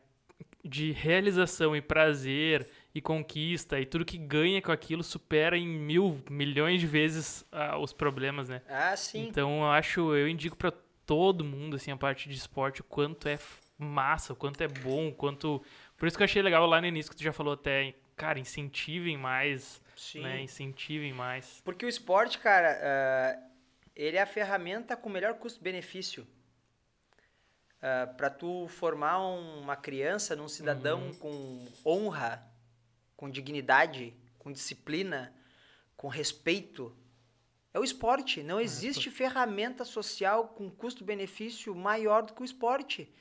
de realização e prazer e conquista e tudo que ganha com aquilo supera em mil, milhões de vezes uh, os problemas, né? Ah, sim. Então eu acho, eu indico para todo mundo assim a parte de esporte o quanto é massa, o quanto é bom, o quanto por isso que eu achei legal lá no início que tu já falou até, cara, incentivem mais, Sim. né? Incentivem mais. Porque o esporte, cara, uh, ele é a ferramenta com melhor custo-benefício. Uh, ah, para tu formar uma criança num cidadão uhum. com honra, com dignidade, com disciplina, com respeito, é o esporte. Não é, existe é, ferramenta social com custo-benefício maior do que o esporte.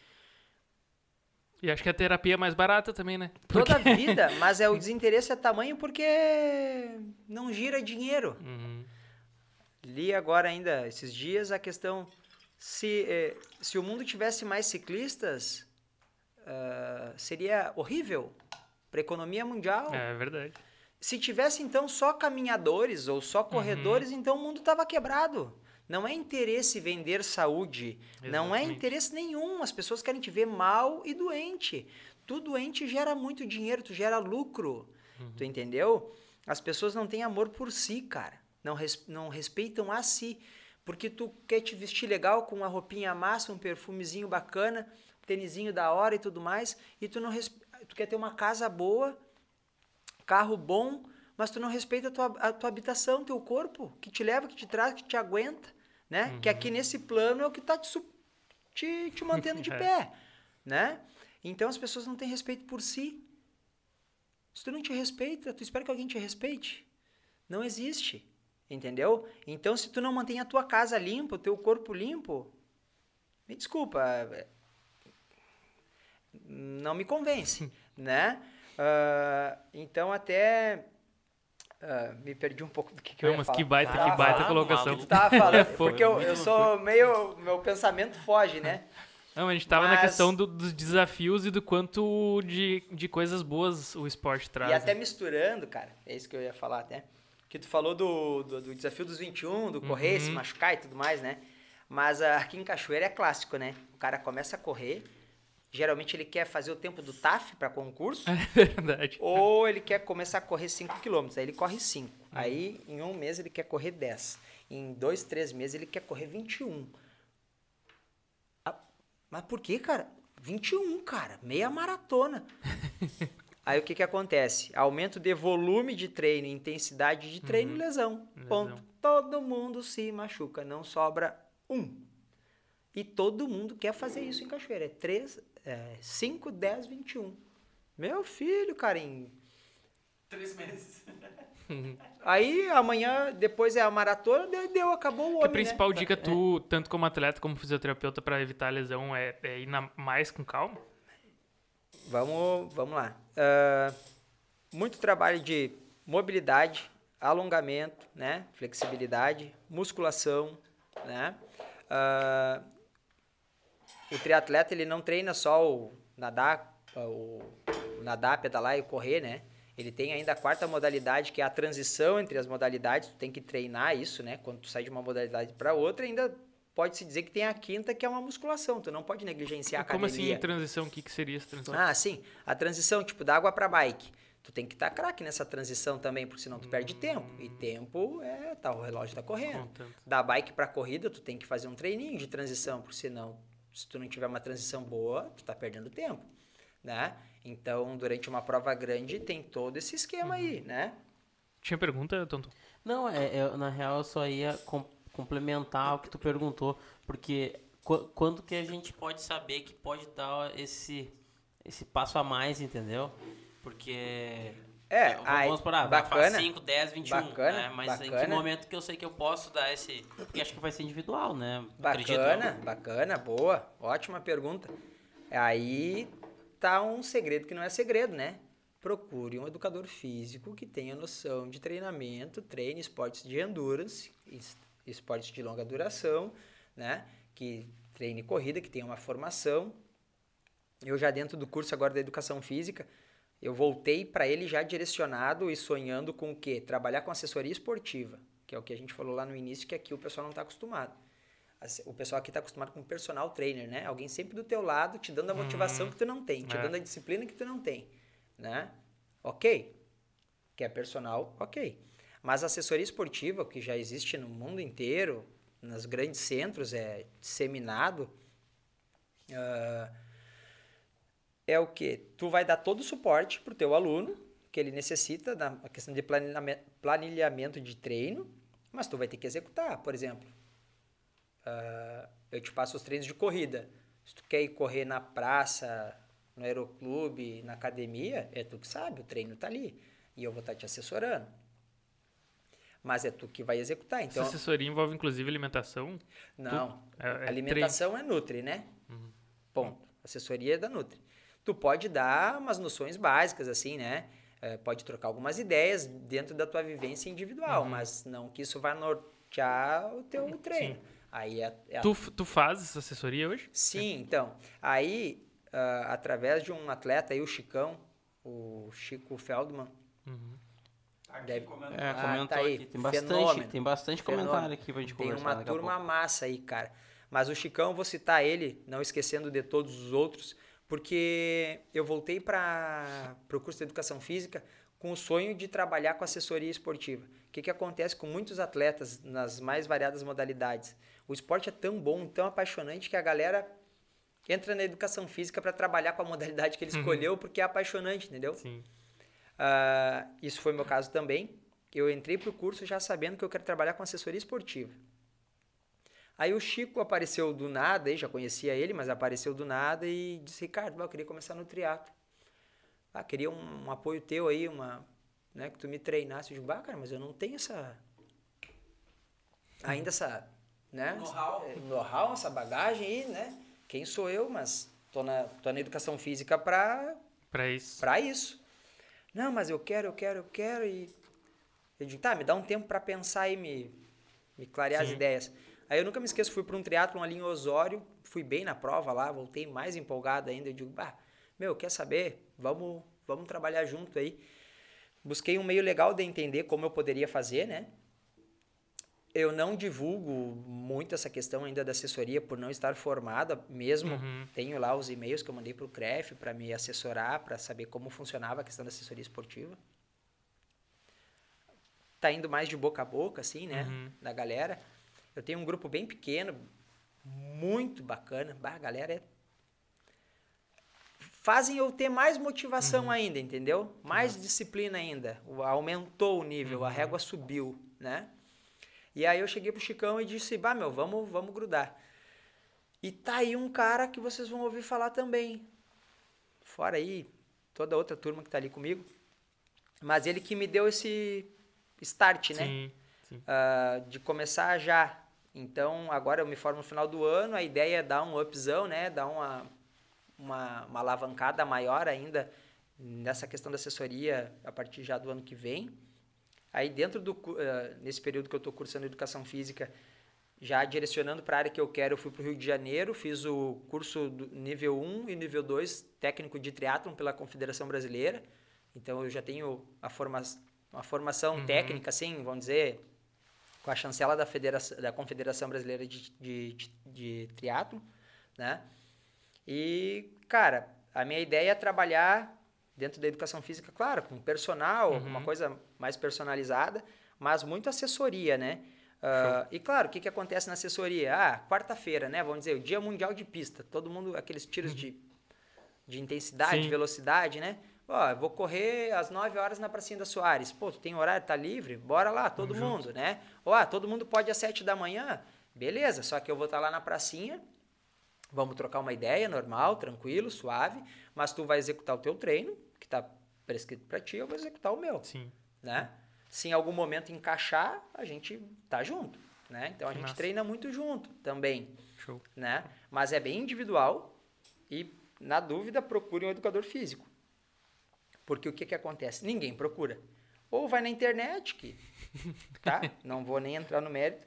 E acho que a terapia é mais barata também, né? Porque... Toda a vida, mas é o desinteresse é tamanho porque não gira dinheiro. Uhum. Li agora ainda esses dias a questão se, eh, se o mundo tivesse mais ciclistas, ah, seria horrível para a economia mundial. É verdade. Se tivesse então só caminhadores ou só corredores, então o mundo estava quebrado. Não é interesse vender saúde, não é Exatamente. interesse nenhum. As pessoas querem te ver mal e doente. Tu doente gera muito dinheiro, tu gera lucro. Tu entendeu? As pessoas não têm amor por si, cara. Não, res- não respeitam a si. Porque tu quer te vestir legal com uma roupinha massa, um perfumezinho bacana, um tênisinho da hora e tudo mais, e tu não tu quer ter uma casa boa, carro bom, mas tu não respeita a tua, a tua habitação, teu corpo, que te leva, que te traz, que te aguenta, né? Que aqui nesse plano é o que tá te, te, te mantendo de É. pé, né? Então as pessoas não têm respeito por si. Se tu não te respeita, tu espera que alguém te respeite? Não existe, entendeu? Então se tu não mantém a tua casa limpa, o teu corpo limpo, me desculpa, é- não me convence, né? Ah, então até ah, me perdi um pouco do que, que eu Não, ia mas falar. que baita, Ah, que baita fala, colocação. Tu tava falando, porque eu, eu sou meio. Meu pensamento foge, né? Não, a gente tava na Mas- questão do- dos desafios e do quanto de, de coisas boas o esporte traz. E até né? misturando, cara, é isso que eu ia falar até. Que tu falou do, do, do desafio dos 21, do correr, se Uhum. machucar e tudo mais, né? Mas aqui em Cachoeira é clássico, né? O cara começa a correr, geralmente ele quer fazer o tempo do TAF para concurso, É verdade. ou ele quer começar a correr 5 km, aí ele corre 5. Uhum. Aí em um mês ele quer correr 10. Em dois, três meses ele quer correr 21. Ah, mas por que, cara? 21, cara, meia maratona. Aí o que que acontece? Aumento de volume de treino, intensidade de treino, lesão. Ponto. Uhum. Lesão. Todo mundo se machuca, não sobra um. E todo mundo quer fazer isso em Cachoeira. É 3, é 5, 10, 21. Meu filho, em Três meses. Aí amanhã, depois é a maratona, deu, deu, acabou o Que homem, a principal né? dica, tu, tanto como atleta como fisioterapeuta, pra evitar a lesão é, é ir na- mais com calma? Vamos, vamos lá. Ah, muito trabalho de mobilidade, alongamento, né? Flexibilidade, musculação, né? Ah, o triatleta ele não treina só o nadar, o nadar, pedalar e correr, né? Ele tem ainda a quarta modalidade, que é a transição entre as modalidades. Tu tem que treinar isso, né? Quando tu sai de uma modalidade para outra, ainda pode se dizer que tem a quinta, que é uma musculação. Tu não pode negligenciar a como academia. assim transição? O que, que seria essa transição? Ah, sim. A transição, tipo, da água para bike. Tu tem que estar craque nessa transição também, porque senão tu perde tempo. E tempo é, tá, o relógio tá correndo. Da bike para corrida, tu tem que fazer um treininho de transição, porque senão, se tu não tiver uma transição boa, tu tá perdendo tempo, né? Então, durante uma prova grande, tem todo esse esquema aí, né? Tinha pergunta, Tonto? Não, é, é- na real eu só ia com- complementar o que tu perguntou, porque qu- quando que a gente pode saber que pode dar esse, esse passo a mais, entendeu? Porque. É, vamos, aí, vamos por ah, bacana, 5, 10, 21. bacana, né? Mas em que bacana. momento que eu sei que eu posso dar esse. Porque acho que vai ser individual, né? Bacana, bacana, boa, ótima pergunta. Aí tá um segredo que não é segredo, né? Procure um educador físico que tenha noção de treinamento, treine esportes de endurance, es- esportes de longa duração, né? Que treine corrida, que tenha uma formação. Eu já dentro do curso agora da educação física, eu voltei para ele já direcionado e sonhando com o quê? Trabalhar com assessoria esportiva, que é o que a gente falou lá no início, que aqui o pessoal não está acostumado. O pessoal aqui está acostumado com personal trainer, né? Alguém sempre do teu lado, te dando a motivação que tu não tem, te é. dando a disciplina que tu não tem, né? Ok. Que é personal, ok. Mas a assessoria esportiva, que já existe no mundo inteiro, nos grandes centros, é disseminado, ah, é o que? Tu vai dar todo o suporte pro teu aluno, que ele necessita, na questão de planilhame- planilhamento de treino, mas tu vai ter que executar, por exemplo. ah, eu te passo os treinos de corrida. Se tu quer ir correr na praça, no aeroclube, na academia, é tu que sabe, o treino tá ali. E eu vou estar te assessorando. Mas é tu que vai executar. Então, Essa assessoria envolve, inclusive, alimentação? não. É- é alimentação é Nutri, né? Ponto. Assessoria é da Nutri. Tu pode dar umas noções básicas, assim, né? É, pode trocar algumas ideias dentro da tua vivência individual, mas não que isso vá nortear o teu treino. Aí é, é a Tu, tu fazes essa assessoria hoje? Sim, então. Aí ah, através de um atleta aí, o Chicão, o Chico Feldman. Aqui Deve- comendo. É, Ah, comentou tá aí. aqui. Tem bastante, Fenômeno. tem bastante Fenômeno. comentário aqui pra gente Tem conversar uma daqui a turma pouco. massa aí, cara. Mas o Chicão, vou citar ele, não esquecendo de todos os outros, porque eu voltei para o curso de Educação Física com o sonho de trabalhar com assessoria esportiva. O que, que acontece com muitos atletas nas mais variadas modalidades? O esporte é tão bom, tão apaixonante que a galera entra na educação física para trabalhar com a modalidade que ele escolheu porque é apaixonante, entendeu? Sim. Ah, isso foi meu caso também. Eu entrei pro curso já sabendo que eu quero trabalhar com assessoria esportiva. Aí o Chico apareceu do nada, aí já conhecia ele, mas apareceu do nada e disse: Ricardo, eu queria começar no triatlo. Ah, queria um, um apoio teu aí, uma, né, que tu me treinasse. Eu digo, ah, cara, mas eu não tenho essa. Ainda essa. Né? Know-how. eh, know-how, essa bagagem aí, né? Quem sou eu, mas tô na, tô na educação física pra Pra isso. para isso. Não, mas eu quero, eu quero, eu quero e eu digo, tá, me dá um tempo para pensar e me me clarear as Sim. ideias. Aí eu nunca me esqueço, fui para um triatlon ali em Osório, fui bem na prova lá, voltei mais empolgado ainda, eu digo, bah, meu, quer saber? Vamos, vamos trabalhar junto aí. Busquei um meio legal de entender como eu poderia fazer, né? Eu não divulgo muito essa questão ainda da assessoria por não estar formada mesmo. Uhum. Tenho lá os e-mails que eu mandei para o CREF para me assessorar, para saber como funcionava a questão da assessoria esportiva. Tá indo mais de boca a boca, assim, né? Uhum. Da galera. Eu tenho um grupo bem pequeno, muito bacana. Bah, a galera é... Fazem eu ter mais motivação ainda, entendeu? Mais disciplina ainda. O- Aumentou o nível, a régua subiu, né? E aí eu cheguei pro Chicão e disse, bah, meu, vamos, vamos grudar. E tá aí um cara que vocês vão ouvir falar também. Fora aí, toda outra turma que tá ali comigo. Mas ele que me deu esse start, né? Sim, sim. Ah, de começar já. Então, agora eu me formo no final do ano, a ideia é dar um upzão, né? Dar uma, uma, uma alavancada maior ainda nessa questão da assessoria a partir já do ano que vem. Aí dentro do eh, nesse período que eu estou cursando educação física, já direcionando para a área que eu quero, eu fui para o Rio de Janeiro, fiz o curso do nível 1 e nível 2 técnico de triatlon pela Confederação Brasileira. Então eu já tenho a forma, uma formação técnica, assim, vamos dizer, com a chancela da, Federação, da Confederação Brasileira de, de, de, de Triatlo, né? E, cara, a minha ideia é trabalhar dentro da educação física, claro, com personal, uma coisa mais personalizada, mas muito assessoria, né? Ah, e claro, o que, que acontece na assessoria? Ah, quarta-feira, né? Vamos dizer, o Dia Mundial de Pista. Todo mundo, aqueles tiros de, de intensidade, Sim. de velocidade, né? Ó, vou correr às 9 horas na pracinha da Soares. Pô, tu tem horário, tá livre? Bora lá, todo mundo, né? Ó, ah, todo mundo pode às 7 da manhã? Beleza, só que eu vou estar lá na pracinha, vamos trocar uma ideia, normal, tranquilo, suave, mas tu vai executar o teu treino, que tá prescrito para ti, eu vou executar o meu, Sim. Né? Se em algum momento encaixar, a gente tá junto, né? Então a Que gente massa. treina muito junto também Show. né? Mas é bem individual e, na dúvida, procure um educador físico. Porque o que, que acontece? Ninguém procura. Ou vai na internet, que, tá? Não vou nem entrar no mérito.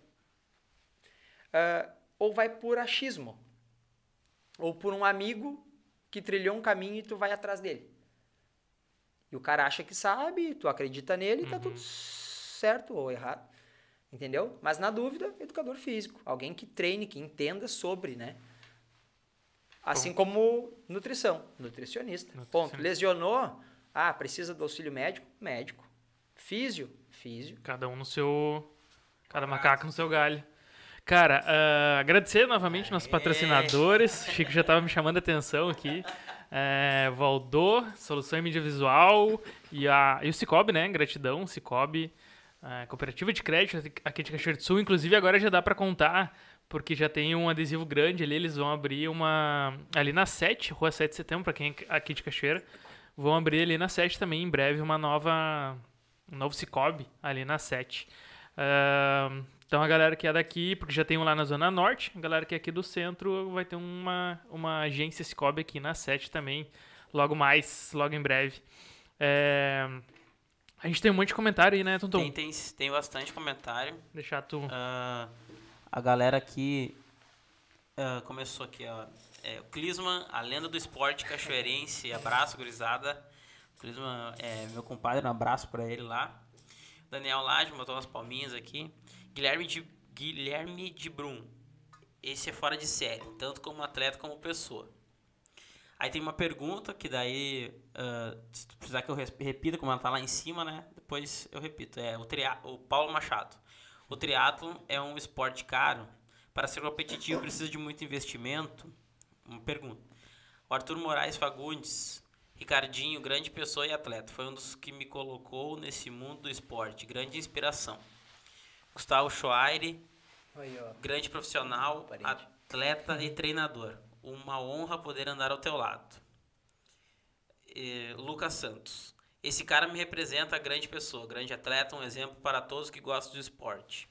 Ah, ou vai por achismo. Ou por um amigo que trilhou um caminho e tu vai atrás dele. E o cara acha que sabe, tu acredita nele e tá tudo certo ou errado. Entendeu? Mas na dúvida, educador físico. Alguém que treine, que entenda sobre, né? Assim como nutrição. Nutricionista. Ponto. Nutricionista. Lesionou? Ah, precisa do auxílio médico? Médico. Físio? Físio. Cada um no seu. Cada macaco no seu galho. Cara, ah, agradecer novamente nossos patrocinadores. O Chico já estava me chamando a atenção aqui. É, Solução em Mídia Visual e, a, e o Cicobi, né? Gratidão, Cicobi, é, Cooperativa de Crédito aqui de Cachoeira do Sul. Inclusive, agora já dá para contar, porque já tem um adesivo grande ali. Eles vão abrir uma. Ali na 7, Rua 7 de Setembro, para quem é aqui de Cachoeira. Vão abrir ali na 7 também, em breve, uma nova um novo Cicobi ali na 7. Ahn, então a galera que é daqui, porque já tem um lá na Zona Norte, a galera que é aqui do centro vai ter uma, uma agência Cicobi aqui na 7 também, logo mais, logo em breve. É, a gente tem um monte de comentário aí, né, Tonton? Tem, tem, tem bastante comentário. Deixar tu... Ah, a galera aqui ah, começou aqui, ó. É, o Clisman, a lenda do esporte cachoeirense. Abraço, gurizada. O Clisman é meu compadre, um abraço pra ele lá. Daniel Lage botou umas palminhas aqui. Guilherme de, Guilherme de Brum. Esse é fora de série, tanto como atleta como pessoa. Aí tem uma pergunta que daí, uh, se precisar que eu repita, como ela tá lá em cima, né? Depois eu repito. É o, tria o Paulo Machado. O triatlo é um esporte caro. Para ser competitivo precisa de muito investimento. Uma pergunta. O Arthur Moraes Fagundes. Ricardinho, grande pessoa e atleta. Foi um dos que me colocou nesse mundo do esporte. Grande inspiração. Gustavo Schoaire. Grande profissional, atleta e treinador uma honra poder andar ao teu lado. E, Lucas Santos. Esse cara me representa a grande pessoa, grande atleta, um exemplo para todos que gostam do esporte.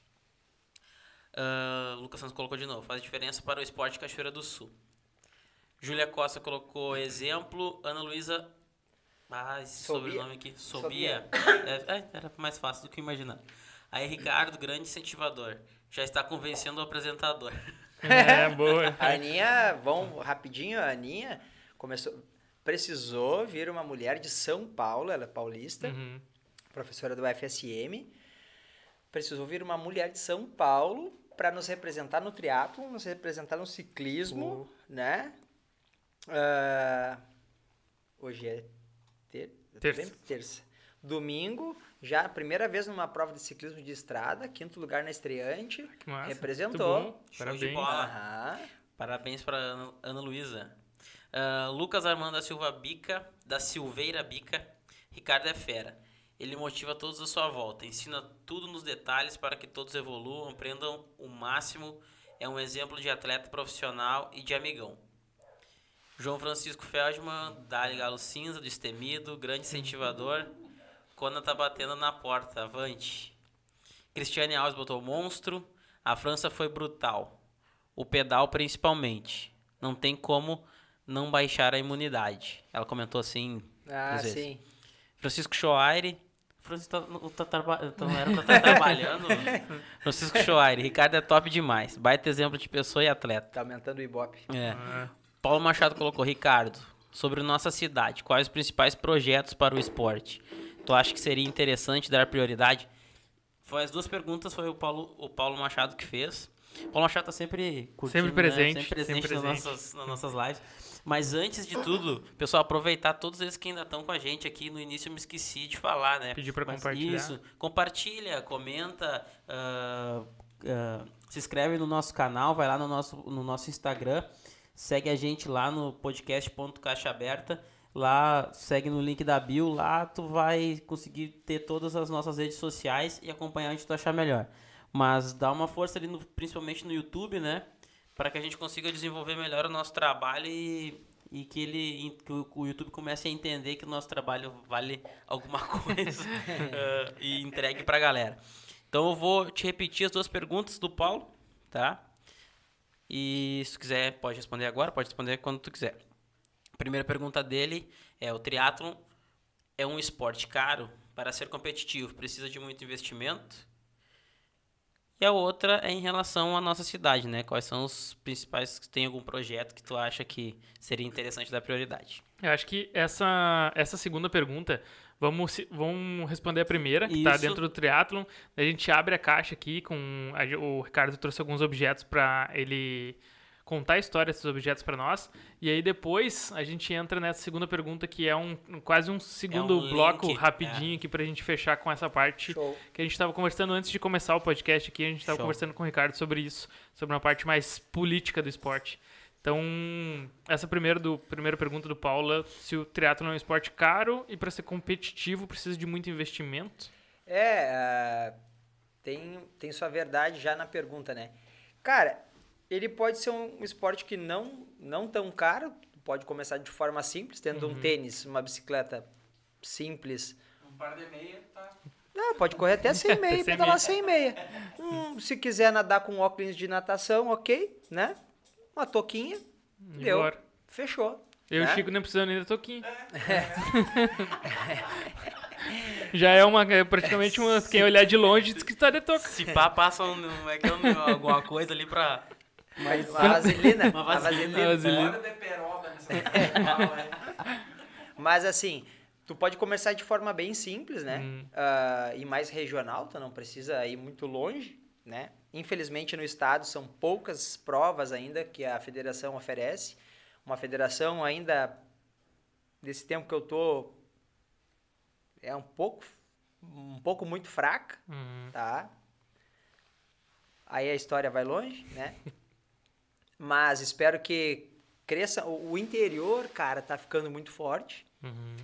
Uh, Lucas Santos colocou de novo. Faz diferença para o esporte Cachoeira do Sul. Júlia Costa colocou exemplo. Ana Luísa. Ah, esse Sobia. sobrenome aqui. Sobia. É, é, era mais fácil do que imaginar. Aí, Ricardo, grande incentivador. Já está convencendo o apresentador. É, boa. a Aninha, vamos rapidinho, a Aninha começou, precisou vir uma mulher de São Paulo, ela é paulista, uhum. professora do UFSM, precisou vir uma mulher de São Paulo para nos representar no triatlo, nos representar no ciclismo, uhum. né? Uh, hoje é ter, terça. terça. Domingo, já a primeira vez numa prova de ciclismo de estrada, quinto lugar na estreante, Massa, representou. Parabéns. de bola. Parabéns para Ana Luísa. Uh, Lucas Armando da Silva Bica, da Silveira Bica. Ricardo é fera. Ele motiva todos à sua volta, ensina tudo nos detalhes para que todos evoluam, aprendam o máximo. É um exemplo de atleta profissional e de amigão. João Francisco Feldman, Dali Galo Cinza, Destemido, grande incentivador. Conan tá batendo na porta, avante. Cristiane Alves botou monstro. A França foi brutal. O pedal principalmente. Não tem como não baixar a imunidade. Ela comentou assim. Ah, sim. Francisco Choaire. Francisco tá, tá, traba era pra estar tá trabalhando. Francisco Choaire. Ricardo é top demais. Baita exemplo de pessoa e atleta. Tá aumentando o Ibope. É. Ah. Paulo Machado colocou, Ricardo, sobre nossa cidade, quais os principais projetos para o esporte? Tu acha que seria interessante dar prioridade? Foi as duas perguntas, foi o Paulo, o Paulo Machado que fez. O Paulo Machado tá sempre curtindo, sempre presente, né? sempre presente, sempre nas, Nossas, nas nossas lives. Mas antes de tudo, pessoal, aproveitar todos eles que ainda estão com a gente aqui. No início eu me esqueci de falar, né? Pedir para compartilhar. Isso, compartilha, comenta, uh, uh, se inscreve no nosso canal, vai lá no nosso, no nosso Instagram, segue a gente lá no podcast.caixa aberta Lá, segue no link da bio, lá tu vai conseguir ter todas as nossas redes sociais e acompanhar onde tu achar melhor. Mas dá uma força ali, no, principalmente no YouTube, né? Para que a gente consiga desenvolver melhor o nosso trabalho e, e que, ele, que o, YouTube comece a entender que o nosso trabalho vale alguma coisa uh, e entregue para a galera. Então eu vou te repetir as duas perguntas do Paulo, tá? E se quiser, pode responder agora, pode responder quando tu quiser. A primeira pergunta dele é: o triatlon é um esporte caro? Para ser competitivo, precisa de muito investimento? E a outra é em relação à nossa cidade, né? Quais são os principais que tem algum projeto que tu acha que seria interessante dar prioridade? Eu acho que essa, essa segunda pergunta, vamos, vamos responder a primeira, que está dentro do triatlon. A gente abre a caixa aqui com... A, o Ricardo trouxe alguns objetos para ele contar a história desses objetos para nós. E aí depois a gente entra nessa segunda pergunta, que é um quase um segundo é um bloco link, rapidinho é. aqui pra gente fechar com essa parte Show. que a gente estava conversando antes de começar o podcast aqui, a gente estava conversando com o Ricardo sobre isso, sobre uma parte mais política do esporte. Então, essa primeira do primeira pergunta do Paulo, é se o triatlo é um esporte caro e para ser competitivo precisa de muito investimento? É, uh, tem, tem sua verdade já na pergunta, né? Cara, ele pode ser um esporte que não, não tão caro, pode começar de forma simples, tendo uhum. um tênis, uma bicicleta simples. Um par de meia, tá? Não, pode correr até sem meia pedalar sem meia. Hum, se quiser nadar com óculos de natação, ok, né? Uma toquinha, e deu, bora. fechou. Eu né? e o Chico nem precisando nem da toquinha. É. Já é uma é praticamente uma. Quem olhar de longe diz que tá de toca. Se pá, passa um, é que é um, alguma coisa ali pra Mas, a vaselina. Uma a vaselina. vaselina. vaselina. De peroba nessa é. Mas assim, tu pode começar de forma bem simples, né? Hum. Ah, e mais regional, tu não precisa ir muito longe, né? Infelizmente no estado são poucas provas ainda que a federação oferece. Uma federação ainda desse tempo que eu tô é um pouco um pouco muito fraca, Uhum. tá? Aí a história vai longe, né? Mas espero que cresça. O interior, cara, tá ficando muito forte. Uhum.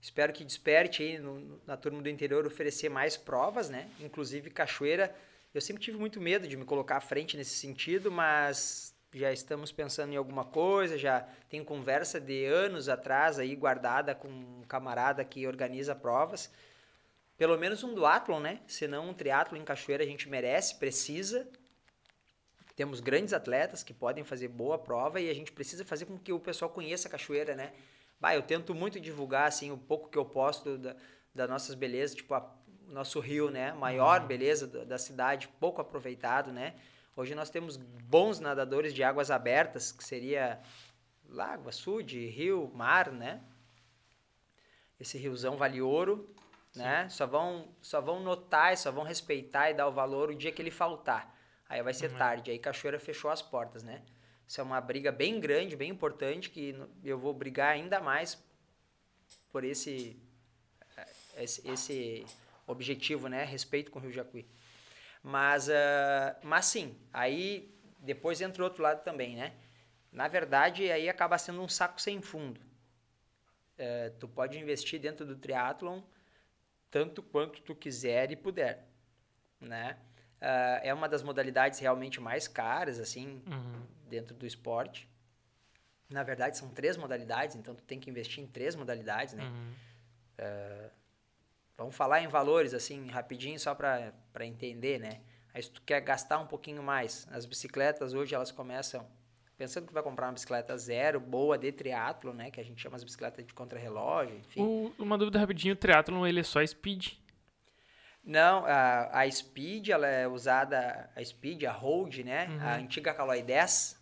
Espero que desperte aí no- na turma do interior oferecer mais provas, né? Inclusive cachoeira. Eu sempre tive muito medo de me colocar à frente nesse sentido, mas já estamos pensando em alguma coisa, já tem conversa de anos atrás aí guardada com um camarada que organiza provas. Pelo menos um duatlon, né? Se não um triatlo em cachoeira a gente merece, precisa. Temos grandes atletas que podem fazer boa prova e a gente precisa fazer com que o pessoal conheça a cachoeira, né? Bah, eu tento muito divulgar, assim, o pouco que eu posto da, das nossas belezas, tipo, a- o nosso rio, né? Maior beleza da, da cidade, pouco aproveitado, né? Hoje nós temos bons nadadores de águas abertas, que seria lago, açude, rio, mar, né? Esse riozão vale ouro, né? Só vão, só vão notar e só vão respeitar e dar o valor o dia que ele faltar. Aí vai ser tarde, aí Cachoeira fechou as portas, né? Isso é uma briga bem grande, bem importante, que eu vou brigar ainda mais por esse, eh, esse, esse objetivo, né? Respeito com o Rio Jacuí. Mas, ah, mas sim, aí depois entra o outro lado também, né? Na verdade, aí acaba sendo um saco sem fundo. Eh, tu pode investir dentro do triatlon tanto quanto tu quiser e puder, né? Ah, é uma das modalidades realmente mais caras, assim, Uhum. dentro do esporte. Na verdade, são três modalidades, então tu tem que investir em três modalidades, né? Uhum. Vamos falar em valores, assim, rapidinho, só para entender, né? Aí se tu quer gastar um pouquinho mais, as bicicletas hoje elas começam, pensando que tu vai comprar uma bicicleta zero, boa, de triatlo, né? Que a gente chama as bicicletas de contrarrelógio, enfim. O- uma dúvida rapidinho, o triatlon ele é só speed? Não, a, a Speed, ela é usada, a Speed, a Hold, né? A antiga Caloi 10,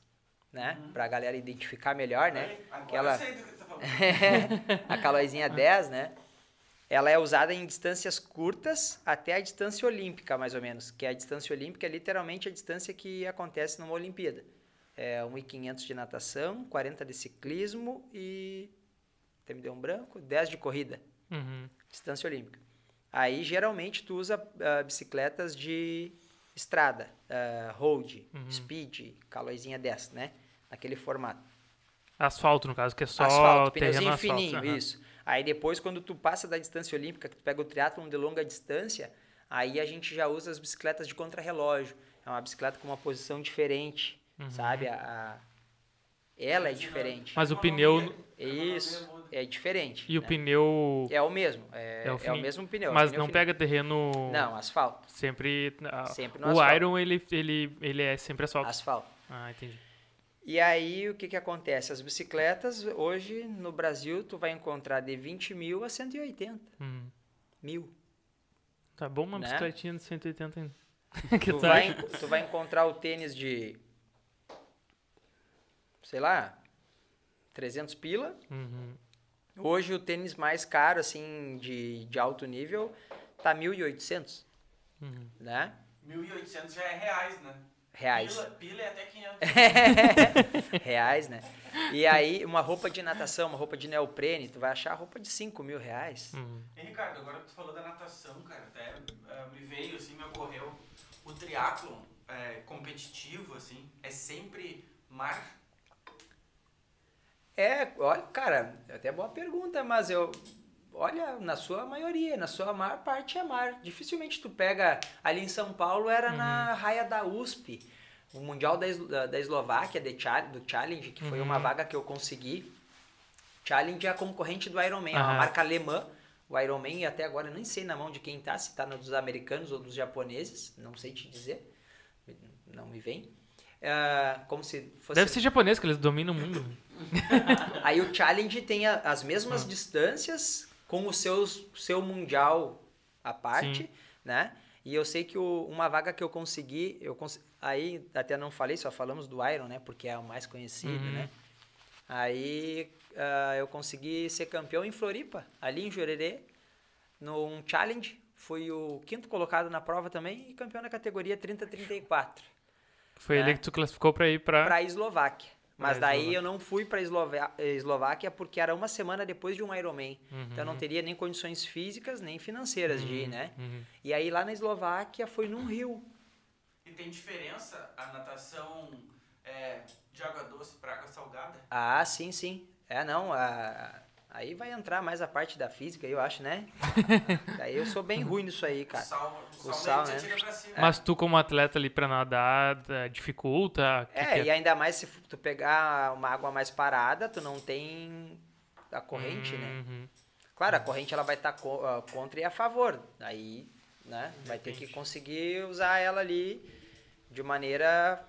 né? Pra galera identificar melhor, né? Agora Aquela- eu sei do que você tá falando. a Calóizinha 10, né? Ela é usada em distâncias curtas até a distância olímpica, mais ou menos. Que a distância olímpica é literalmente a distância que acontece numa Olimpíada. É 1.500 de natação, 40 de ciclismo e... Até me deu um branco? 10 de corrida, Uhum. distância olímpica. Aí, geralmente, tu usa ah, bicicletas de estrada, ah, road, speed, calóizinha 10, né? Naquele formato. Asfalto, no caso, que é só asfalto, terreno pneuzinho asfalto. fininho, aham. isso. Aí depois, quando tu passa da distância olímpica, que tu pega o triatlon de longa distância, aí a gente já usa as bicicletas de contrarrelógio. É uma bicicleta com uma posição diferente, Uhum. sabe? A, a- Ela é diferente. Mas o pneu Isso, é diferente. e o né? pneu... É o mesmo, é, É o é o mesmo pneu. Mas pneu não fininho. pega terreno... Não, asfalto. Sempre... Sempre no o asfalto. Iron, ele, ele, ele é sempre asfalto. Asfalto. Ah, entendi. E aí, o que que acontece? As bicicletas, hoje, no Brasil, tu vai encontrar de 20 mil a 180 Uhum. mil. Tá bom uma Né? bicicletinha de 180 ainda. que tu, tu vai, tu vai encontrar o tênis de, sei lá, 300 pila. Uhum. Hoje o tênis mais caro, assim, de, de alto nível, tá 1.800, Uhum. né? 1.800 já é reais, né? Reais. Pila, pila é até 500. reais, né? E aí, uma roupa de natação, uma roupa de neoprene, tu vai achar roupa de 5 mil reais. Uhum. E Ricardo, agora que tu falou da natação, cara, até ah, me veio assim, me ocorreu. O triatlon é, competitivo, assim, é sempre mar. É, olha, cara, até boa pergunta, mas eu. Olha, na sua maioria, na sua maior parte é mar. Dificilmente tu pega. Ali em São Paulo era na raia da USP. O Mundial da, da, da Eslováquia, de do Challenge, que foi uma vaga que eu consegui. Challenge é a concorrente do Ironman, é uma marca alemã. O Ironman, e até agora eu nem sei na mão de quem tá, se tá dos americanos ou dos japoneses, não sei te dizer. Não me vem. Ah, como se fosse. Deve ser japonês, que eles dominam o mundo. Aí o Challenge tem a- as Ah. mesmas distâncias com o seus, seu mundial à parte, Sim. né? E eu sei que o- uma vaga que eu consegui, eu cons- aí até não falei, só falamos do Iron, né? Porque é o mais conhecido, Uhum. né? Aí ah, eu consegui ser campeão em Floripa, ali em Jurerê, num challenge. Fui o quinto colocado na prova também e campeão na categoria 30-34 Foi É. ali que tu classificou pra ir pra. para a Eslováquia. Mas Pra daí Eslováquia. eu não fui para a Eslováquia porque era uma semana depois de um Ironman. Uhum. Então eu não teria nem condições físicas nem financeiras de ir, né? Uhum. E aí lá na Eslováquia foi num rio. E tem diferença a natação é, de água doce para água salgada? Ah, sim, sim. É, não, a- aí vai entrar mais a parte da física, eu acho, né? Daí eu sou bem ruim nisso aí, O cara. sal, o O sal, né? Mas tu, como atleta ali pra nadar, eh, dificulta? Que É, que e ainda mais se tu pegar uma água mais parada, tu não tem a corrente, né? Uhum. Claro, a corrente ela vai estar contra e a favor. Aí, né, vai ter que conseguir usar ela ali de maneira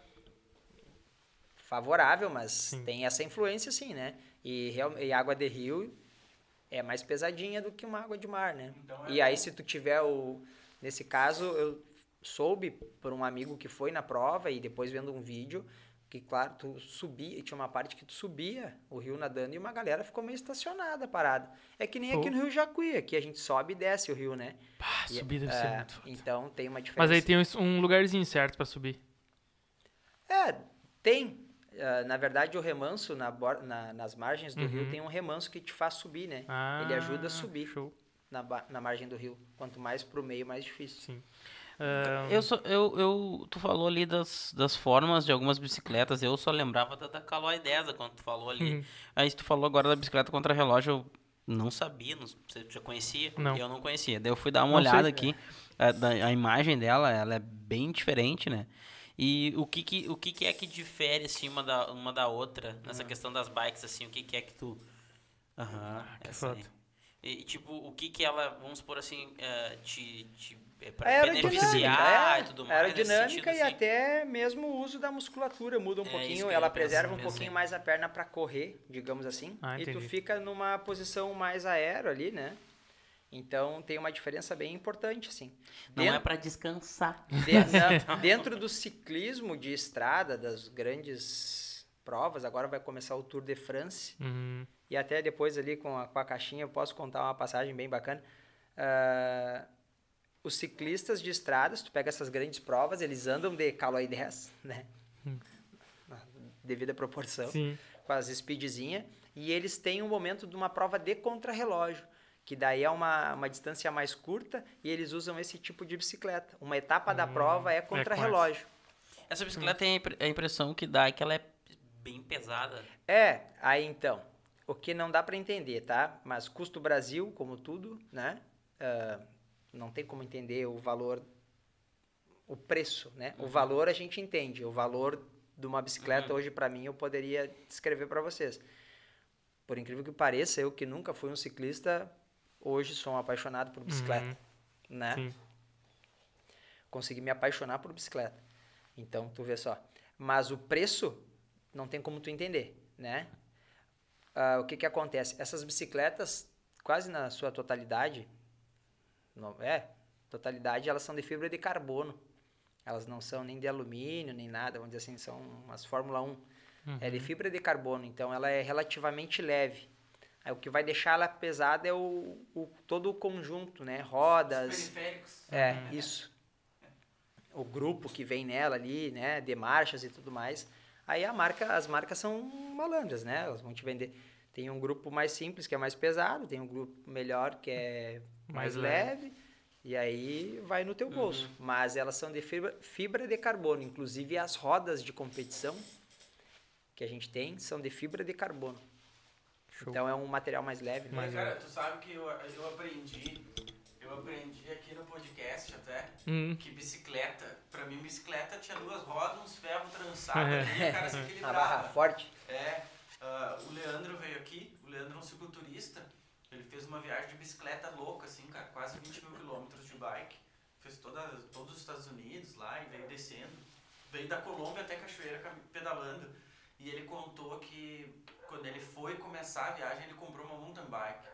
favorável, mas tem essa influência sim, né? E, real- e água de rio é mais pesadinha do que uma água de mar, né? Então é e aí se tu tiver o nesse caso eu soube por um amigo que foi na prova e depois vendo um vídeo que claro, tu subia, tinha uma parte que tu subia o rio nadando e uma galera ficou meio estacionada, parada. É que nem Pô. aqui no Rio Jacuí, aqui a gente sobe e desce o rio, né? Pá, E- subir deve ser é, muito. foda. Então tem uma diferença. Mas aí tem um- um lugarzinho certo pra subir. É, tem. Ah, na verdade, o remanso na na- nas margens do Uhum. rio tem um remanso que te faz subir, né? Ah, Ele ajuda a subir Show. na, na margem do rio. Quanto mais pro meio, mais difícil. Sim. Ah, Eu, só, eu, eu, tu falou ali das, das formas de algumas bicicletas, eu só lembrava da, da Caloi 10 quando tu falou ali. Uhum. Aí tu falou agora da bicicleta contra relógio, eu não sabia, não, você já conhecia? Não. Eu não conhecia. Daí eu fui dar uma Não sei. olhada aqui, a, da- a imagem dela, ela é bem diferente, né? E o que que, o que, que é que difere assim, uma, da, uma da outra, nessa questão das bikes, assim, o que, que é que tu... Aham, Ah, que foda. E, tipo, o que que ela, vamos supor assim, eh, te, te é A pra aerodinâmica, beneficiar é, e tudo mais, aerodinâmica sentido, e assim? até mesmo o uso da musculatura muda um É, pouquinho, ela preserva um pensei. pouquinho mais a perna para correr, digamos assim, Ah, e tu fica numa posição mais aero ali, né? Então tem uma diferença bem importante, assim. Não Dentro- é pra descansar. De- não, dentro do ciclismo de estrada, das grandes provas, agora vai começar o Tour de France. Uhum. E até depois ali com a, com a caixinha eu posso contar uma passagem bem bacana. Ah, os ciclistas de estradas, tu pega essas grandes provas, eles andam de Caloi 10, né? Na devida proporção Sim. com as speedzinha e eles têm um momento de uma prova de contrarrelógio, que daí é uma, uma distância mais curta e eles usam esse tipo de bicicleta. Uma etapa da prova é contrarrelógio. Essa bicicleta tem a impre- a impressão que dá é que ela é bem pesada. É, aí então, o que não dá para entender, tá? Mas custo Brasil, como tudo, né? Ah, não tem como entender o valor, o preço, né? O valor a gente entende, o valor de uma bicicleta hoje para mim eu poderia descrever para vocês. Por incrível que pareça, eu que nunca fui um ciclista, hoje sou um apaixonado por bicicleta, né? Sim. consegui me apaixonar por bicicleta. Então, tu vê só. Mas o preço não tem como tu entender, né? Ah, o que que acontece? Essas bicicletas, quase na sua totalidade, não, é, totalidade, elas são de fibra de carbono. Elas não são nem de alumínio, nem nada, vamos dizer assim, são umas Fórmula 1. É de fibra de carbono, então ela é relativamente leve. Aí, o que vai deixar ela pesada é o, o- todo o conjunto, né? Rodas, Os periféricos. é, isso. O grupo que vem nela ali, né, de marchas e tudo mais. Aí a marca, as marcas são malandras, né? Elas vão te vender. Tem um grupo mais simples, que é mais pesado, tem um grupo melhor, que é mais, Mais leve. leve, e aí vai no teu bolso. Mas elas são de fibra, fibra de carbono, inclusive as rodas de competição que a gente tem são de fibra de carbono. Show. Então é um material mais leve, né? Mas, cara, tu sabe que eu, eu aprendi, eu aprendi aqui no podcast até, Hum. que bicicleta, pra mim bicicleta tinha duas rodas, uns ferros trançados ali, o cara se Uma barra equilibrava. forte. É, ah, o Leandro veio aqui, o Leandro é um cicloturista, ele fez uma viagem de bicicleta louca, assim, cara, quase 20 mil quilômetros de bike, fez toda, todos os Estados Unidos lá e veio descendo, veio da Colômbia até Cachoeira pedalando, e ele contou que quando ele foi começar a viagem, ele comprou uma mountain bike,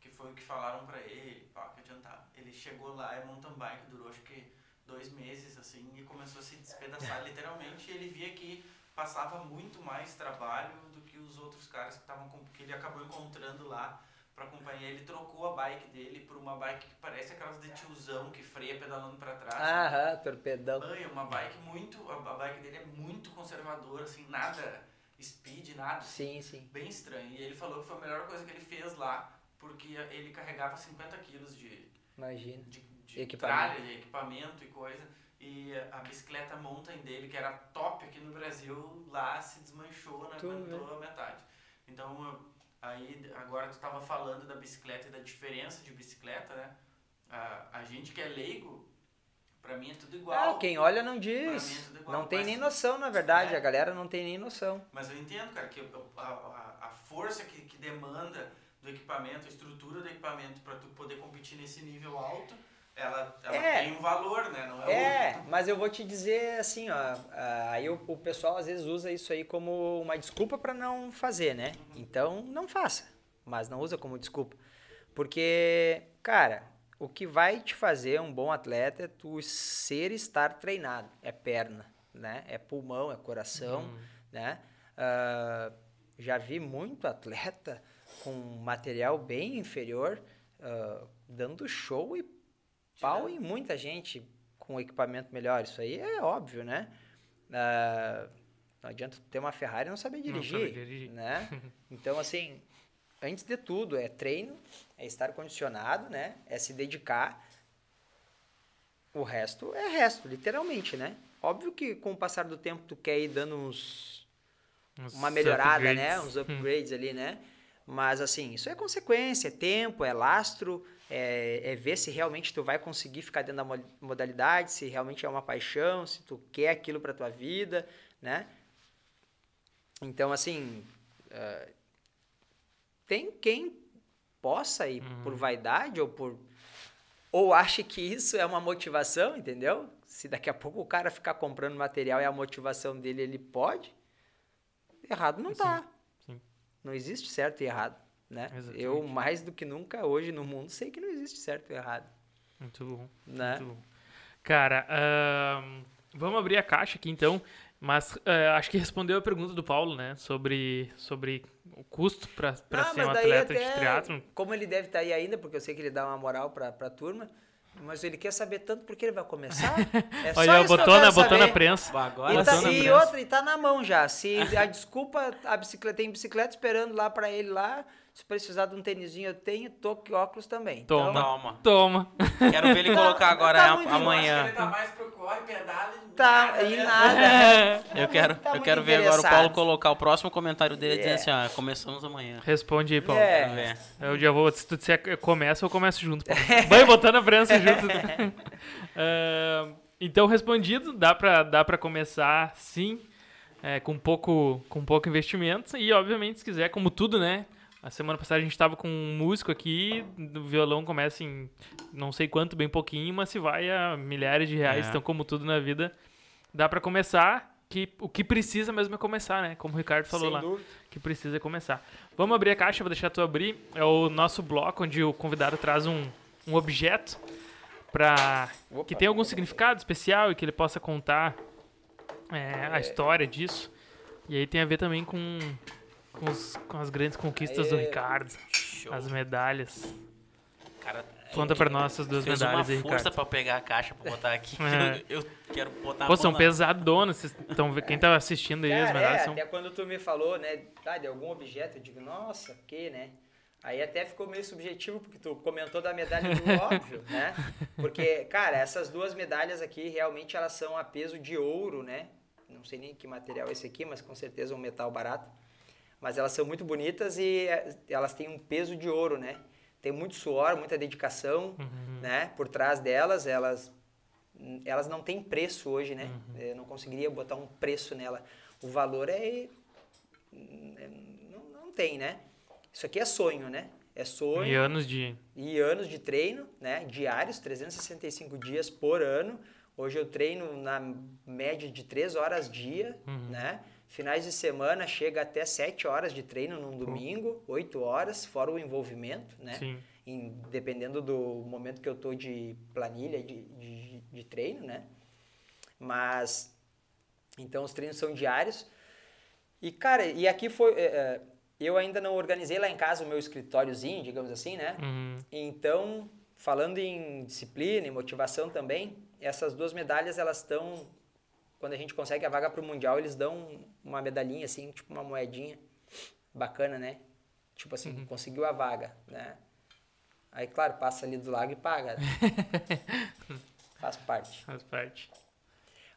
que foi o que falaram pra ele, pá, que adiantava. Ele chegou lá, é mountain bike, durou acho que dois meses, assim, e começou a se despedaçar literalmente. E ele via que passava muito mais trabalho do que os outros caras que estavam que ele acabou encontrando lá para acompanhar. Ele trocou a bike dele por uma bike que parece aquelas de tiozão que freia pedalando para trás. Aham, torpedão. Banha, uma bike muito, a bike dele é muito conservadora, assim, nada speed, nada. Sim, sim. Bem estranho. E ele falou que foi a melhor coisa que ele fez lá, porque ele carregava 50 quilos de, Imagina. de, de Equipamento. tralha, de equipamento e coisa. E a bicicleta mountain dele, que era top aqui no Brasil, lá se desmanchou, né? Tu Aguentou a metade. Então, aí agora tu tava falando da bicicleta e da diferença de bicicleta, né? A, a gente que é leigo, pra mim é tudo igual. Ah, quem olha não Pra mim é diz. tudo igual, Não tem mas- nem noção, na verdade. É. A galera não tem nem noção. Mas eu entendo, cara, que a, a, a força que, que demanda do equipamento, a estrutura do equipamento para tu poder competir nesse nível alto, ela, ela É. tem um valor, né? Não é, É, mas eu vou te dizer assim, ó, aí o, o pessoal às vezes usa isso aí como uma desculpa para não fazer, né? Então não faça, mas não usa como desculpa. Porque, cara, o que vai te fazer um bom atleta é tu ser e estar treinado, é perna, né? É pulmão, é coração, Hum. né? Ah, já vi muito atleta com material bem inferior ah, dando show e pau em muita gente com equipamento melhor. Isso aí é óbvio, né? Ah, não adianta ter uma Ferrari e não saber Não dirigir, saber dirigir. né? Então, assim, antes de tudo, é treino, é estar condicionado, né? É se dedicar. O resto é resto, literalmente, né? Óbvio que com o passar do tempo tu quer ir dando uns Uns uma melhorada, upgrades. né? Uns Hum. upgrades ali, né? Mas assim, isso é consequência, é tempo, é lastro, é, é ver se realmente tu vai conseguir ficar dentro da mo- modalidade, se realmente é uma paixão, se tu quer aquilo pra tua vida, né? Então, assim, eh, tem quem possa ir Uhum. por vaidade ou por ou ache que isso é uma motivação, entendeu? Se daqui a pouco o cara ficar comprando material e a motivação dele ele pode, errado não tá. sim. Não existe certo e errado, né? Exatamente. Eu mais do que nunca hoje no mundo sei que não existe certo e errado, Muito bom. né? Muito bom. Cara, ahn, vamos abrir a caixa aqui então. Mas ah, acho que respondeu a pergunta do Paulo, né? Sobre, sobre o custo para Ah, ser um atleta até, de triatlon. Como ele deve estar aí ainda, porque eu sei que ele dá uma moral pra, pra turma, mas ele quer saber tanto porque ele vai começar. É só Olha, isso que eu botou, na, quero botou na prensa. Pô, agora E, Botou tá, na e prensa. outra, e tá na mão já. Se a desculpa, a bicicleta tem bicicleta esperando lá pra ele lá. Se precisar de um tênisinho, eu tenho, tô óculos também. Toma. Então, Toma. Toma. Quero ver ele Tá- colocar agora tá a- amanhã. ele tá mais pro corre, pedala e tá, nada, e né? nada. Eu quero, Tá eu quero ver agora o. Paulo colocar o próximo comentário dele É. dizendo assim, ah, começamos amanhã. Responde aí, Paulo. É. Eu já vou, se tu disser começa, eu começo junto. Paulo. Vai botando a prensa junto. Ah, então, respondido, dá pra, dá pra começar sim, é, com, pouco, com pouco investimento. E, obviamente, se quiser, como tudo, né? A semana passada a gente tava com um músico aqui, do violão começa em não sei quanto, bem pouquinho, mas se vai a milhares de reais. É. Então, como tudo na vida, dá pra começar. Que, o que precisa mesmo é começar, né? Como o Ricardo falou Sem lá dúvida. que precisa começar. Vamos abrir a caixa, vou deixar tu abrir. É o nosso bloco onde o convidado traz um, um objeto para que tenha algum significado especial e que ele possa contar é, a história disso. E aí tem a ver também com, com, os- com as grandes conquistas do Aê. Ricardo, Show. as medalhas. Cara, Conta pra nós essas duas fez medalhas uma aí, força Ricardo. pra pegar a caixa pra botar aqui. É. Eu, eu quero botar Pô, a são na- pesadonas. vocês tão Quem tá assistindo aí as Cara, medalhas é, são... até quando tu me falou, né, tá, de algum objeto, eu digo, nossa, que, né? Aí até ficou meio subjetivo, porque tu comentou da medalha do óbvio, né? Porque, cara, essas duas medalhas aqui, realmente, elas são a peso de ouro, né? Não sei nem que material é esse aqui, mas com certeza é um metal barato. Mas elas são muito bonitas e eh, elas têm um peso de ouro, né? Tem muito suor, muita dedicação, Uhum. né? Por trás delas, elas elas não têm preço hoje, né? Uhum. Eu não conseguiria botar um preço nela. O valor é, é- não, não tem, né? Isso aqui é sonho, né? É sonho E anos de... e anos de treino, né? Diários, 365 dias por ano. Hoje eu treino na média de 3 horas dia, Uhum. né? Finais de semana chega até 7 horas de treino num domingo, 8 horas, fora o envolvimento, né? Sim. em, dependendo do momento que eu tô de planilha, de, de, de treino, né? Mas, então os treinos são diários. E, cara, e aqui foi... é, é, eu ainda não organizei lá em casa o meu escritóriozinho, digamos assim, né? Uhum. Então, falando em disciplina e motivação também, essas duas medalhas, elas estão... Quando a gente consegue a vaga para o Mundial, eles dão uma medalhinha, assim, tipo uma moedinha. Bacana, né? Tipo assim, conseguiu a vaga, né? Aí, claro, passa ali do lago e paga. né? Faz parte. Faz parte.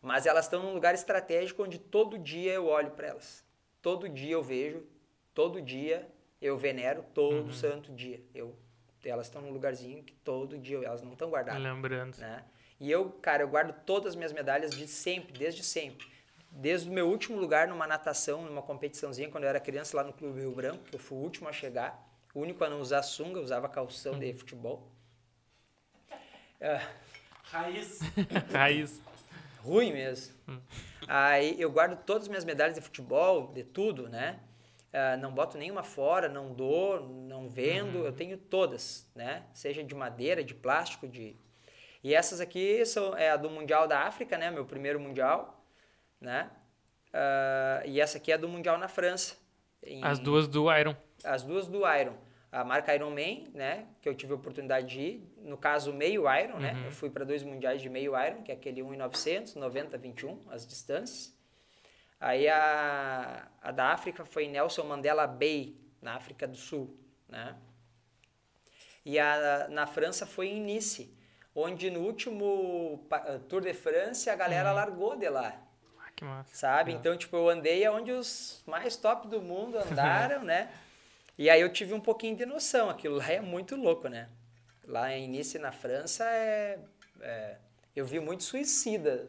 Mas elas estão num lugar estratégico onde todo dia eu olho para elas. Todo dia eu vejo, todo dia eu venero, todo santo dia. Eu, elas estão num lugarzinho que todo dia elas não estão guardadas. Lembrando. né? E eu, cara, eu guardo todas as minhas medalhas de sempre, desde sempre. Desde o meu último lugar numa natação, numa competiçãozinha, quando eu era criança lá no Clube Rio Branco, que eu fui o último a chegar, o único a não usar sunga, eu usava calção de futebol. Ah, Raiz. Raiz. ruim mesmo. Aí eu guardo todas as minhas medalhas de futebol, de tudo, né? Ah, não boto nenhuma fora, não dou, não vendo, eu tenho todas, né? Seja de madeira, de plástico, de... E essas aqui são é a do Mundial da África, né? Meu primeiro Mundial, né? Ah, e essa aqui é do Mundial na França. em- As duas do Iron. as duas do Iron. A marca Ironman, né, que eu tive a oportunidade de ir, no caso meio Iron, né? Eu fui para dois mundiais de meio Iron, que é aquele 1.900, 90, 21, as distâncias. Aí a, a da África foi Nelson Mandela Bay, na África do Sul, né? E a na França foi em Nice, onde no último pa- Tour de France a galera largou de lá Ah, que massa. sabe? Então, tipo, eu andei aonde os mais top do mundo andaram, né? E aí eu tive um pouquinho de noção. Aquilo lá é muito louco, né? Lá em Nice, na França, é, é- eu vi muito suicida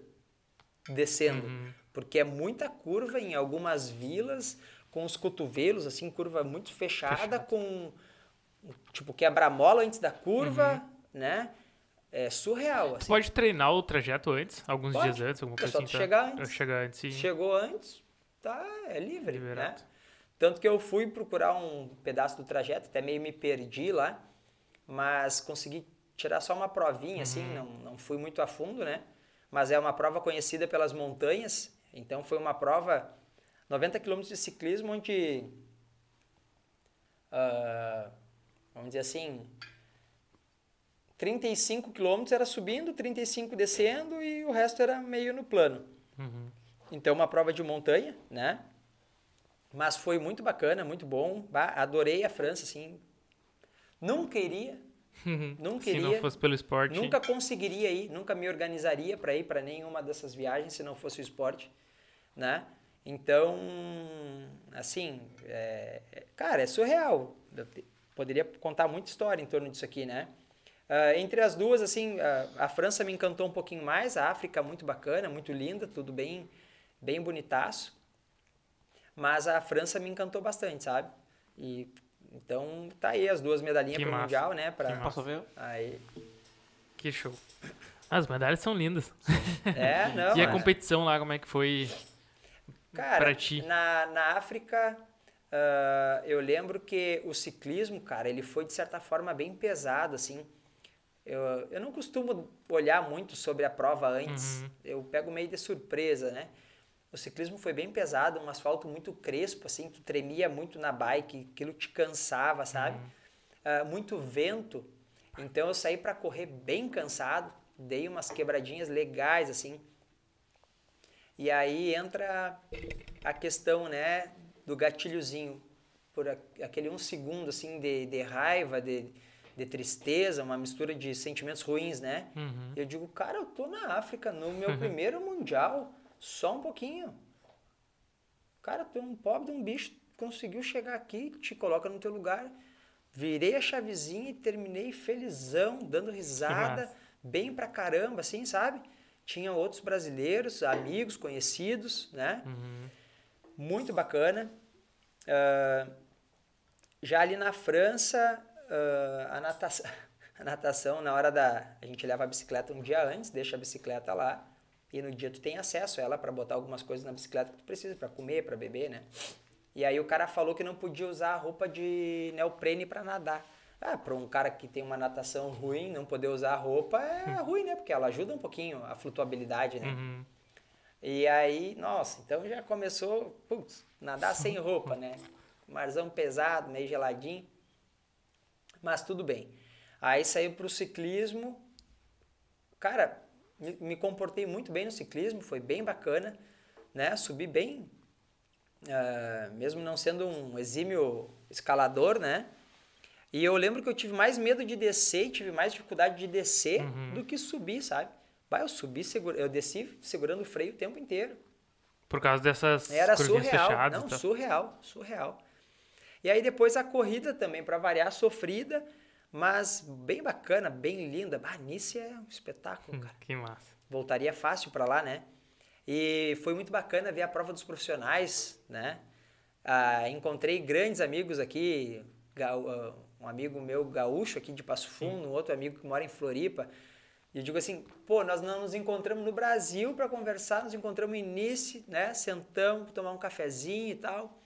descendo, porque é muita curva em algumas vilas, com os cotovelos, assim, curva muito fechada, com, tipo, quebra-mola antes da curva, né? É surreal, assim. Pode treinar o trajeto antes, alguns Pode. dias antes, alguma É coisa só assim. tu pra- chegar antes. chegar antes e... Chegou antes, tá, é livre, Liberado. né? Tanto que eu fui procurar um pedaço do trajeto, até meio me perdi lá, mas consegui tirar só uma provinha, assim, Uhum. não, não fui muito a fundo, né? Mas é uma prova conhecida pelas montanhas, então foi uma prova 90 quilômetros de ciclismo onde, ah, vamos dizer assim, 35 quilômetros era subindo, 35 descendo e o resto era meio no plano. Uhum. Então, uma prova de montanha, né? Mas foi muito bacana, muito bom. Bah, adorei a França, assim. Nunca iria, Não Se não fosse pelo esporte. nunca conseguiria ir, nunca me organizaria para ir para nenhuma dessas viagens se não fosse o esporte, né? Então, assim, é- é- cara, é surreal. Eu poderia contar muita história em torno disso aqui, né? Ah, entre as duas, assim, a, a França me encantou um pouquinho mais, a África muito bacana, muito linda, tudo bem, bem bonitaço. Mas a França me encantou bastante, sabe? E então tá aí as duas medalhinhas pro massa. mundial, né? Pra, Que. Posso ver? Aí, Que show. As medalhas são lindas. é, não. e a mas- competição lá, como é que foi? Cara, pra ti? Na, na África, ah, eu lembro que o ciclismo, cara, ele foi de certa forma bem pesado, assim. Eu, eu não costumo olhar muito sobre a prova antes, Uhum. eu pego meio de surpresa, né? O ciclismo foi bem pesado, um asfalto muito crespo, assim, tu tremia muito na bike, aquilo te cansava, sabe? Ah, muito vento, então eu saí para correr bem cansado, dei umas quebradinhas legais, assim. E aí entra a questão, né, do gatilhozinho, por aquele um segundo, assim, de, de raiva, de, de tristeza, uma mistura de sentimentos ruins, né? Uhum. Eu digo, cara, eu tô na África, no meu primeiro mundial, só um pouquinho. Cara, tu é um pobre de um bicho, conseguiu chegar aqui, te coloca no teu lugar. Virei a chavezinha e terminei felizão, dando risada, bem pra caramba, assim, sabe? Tinha outros brasileiros, amigos, conhecidos, né? Uhum. Muito bacana. Ah, já ali na França, ah, a, natação, a natação, na hora da. A gente leva a bicicleta um dia antes, deixa a bicicleta lá. E no dia tu tem acesso a ela para botar algumas coisas na bicicleta que tu precisa, para comer, para beber, né? E aí o cara falou que não podia usar a roupa de neoprene para nadar. Ah, para um cara que tem uma natação ruim, não poder usar roupa é ruim, né? Porque ela ajuda um pouquinho a flutuabilidade, né? Uhum. E aí, nossa, então já começou, putz, nadar sem roupa, né? Marzão pesado, meio geladinho. Mas tudo bem. Aí saí pro ciclismo. Cara, me, me comportei muito bem no ciclismo, foi bem bacana, né? Subi bem, ah, mesmo não sendo um exímio escalador, né? E eu lembro que eu tive mais medo de descer, tive mais dificuldade de descer do que subir, sabe? Bah, eu subi, segura, eu desci segurando o freio o tempo inteiro. Por causa dessas Era surreal, fechadas. não, tal. surreal, surreal. E aí depois a corrida também, para variar, sofrida, mas bem bacana, bem linda. Bah, Nice é um espetáculo, cara. Que massa. Voltaria fácil para lá, né? E foi muito bacana ver a prova dos profissionais, né? Ah, encontrei grandes amigos aqui, um amigo meu gaúcho aqui de Passo Fundo, um outro amigo que mora em Floripa. E eu digo assim, pô, nós não nos encontramos no Brasil para conversar, nos encontramos em Nice, né? Sentamos, tomar um cafezinho e tal.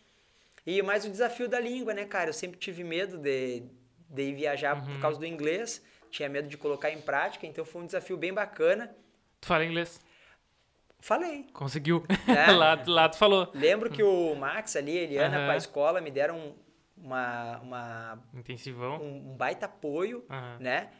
E mais o desafio da língua, né, cara? Eu sempre tive medo de, de ir viajar por causa do inglês, tinha medo de colocar em prática, então foi um desafio bem bacana. Tu fala inglês? Falei. Conseguiu. É. lá, lá tu falou. Lembro que o Max ali, a Eliana, Aham. com a escola, me deram uma, uma, Intensivão. um, um baita apoio, Aham. né?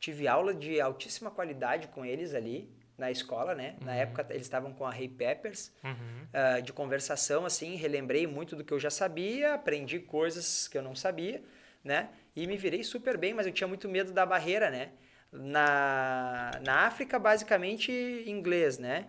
Tive aula de altíssima qualidade com eles ali na escola, né? Na época eles estavam com a Ray Peppers, Uhum. ah, de conversação, assim, relembrei muito do que eu já sabia, aprendi coisas que eu não sabia, né? E me virei super bem, mas eu tinha muito medo da barreira, né? Na, na África, basicamente, inglês, né?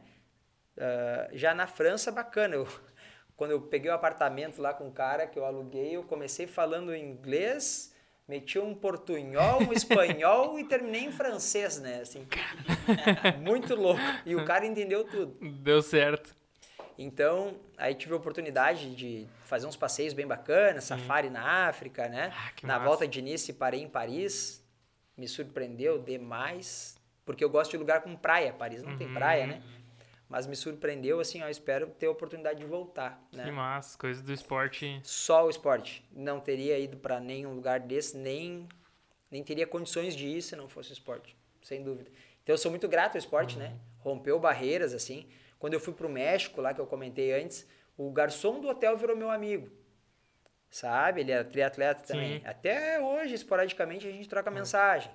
Ah, já na França, bacana. Eu, quando eu peguei o apartamento lá com o cara que eu aluguei, eu comecei falando inglês, meti um portunhol, um espanhol e terminei em francês, né? Assim, muito louco. E o cara entendeu tudo. Deu certo. Então, aí tive a oportunidade de fazer uns passeios bem bacanas, safari na África, né? Ah, na massa. volta de Nice, parei em Paris. Me surpreendeu demais, porque eu gosto de lugar com praia. Paris não tem Uhum. praia, né? Mas me surpreendeu, assim, ó, espero ter a oportunidade de voltar, né? Que massa. Coisas do esporte. Só o esporte. Não teria ido para nenhum lugar desse, nem, nem teria condições de ir se não fosse o esporte, sem dúvida. Então eu sou muito grato ao esporte, né? Rompeu barreiras, assim. Quando eu fui pro México, lá que eu comentei antes, o garçom do hotel virou meu amigo. Sabe? Ele era triatleta também. Sim. Até hoje, esporadicamente, a gente troca mensagem.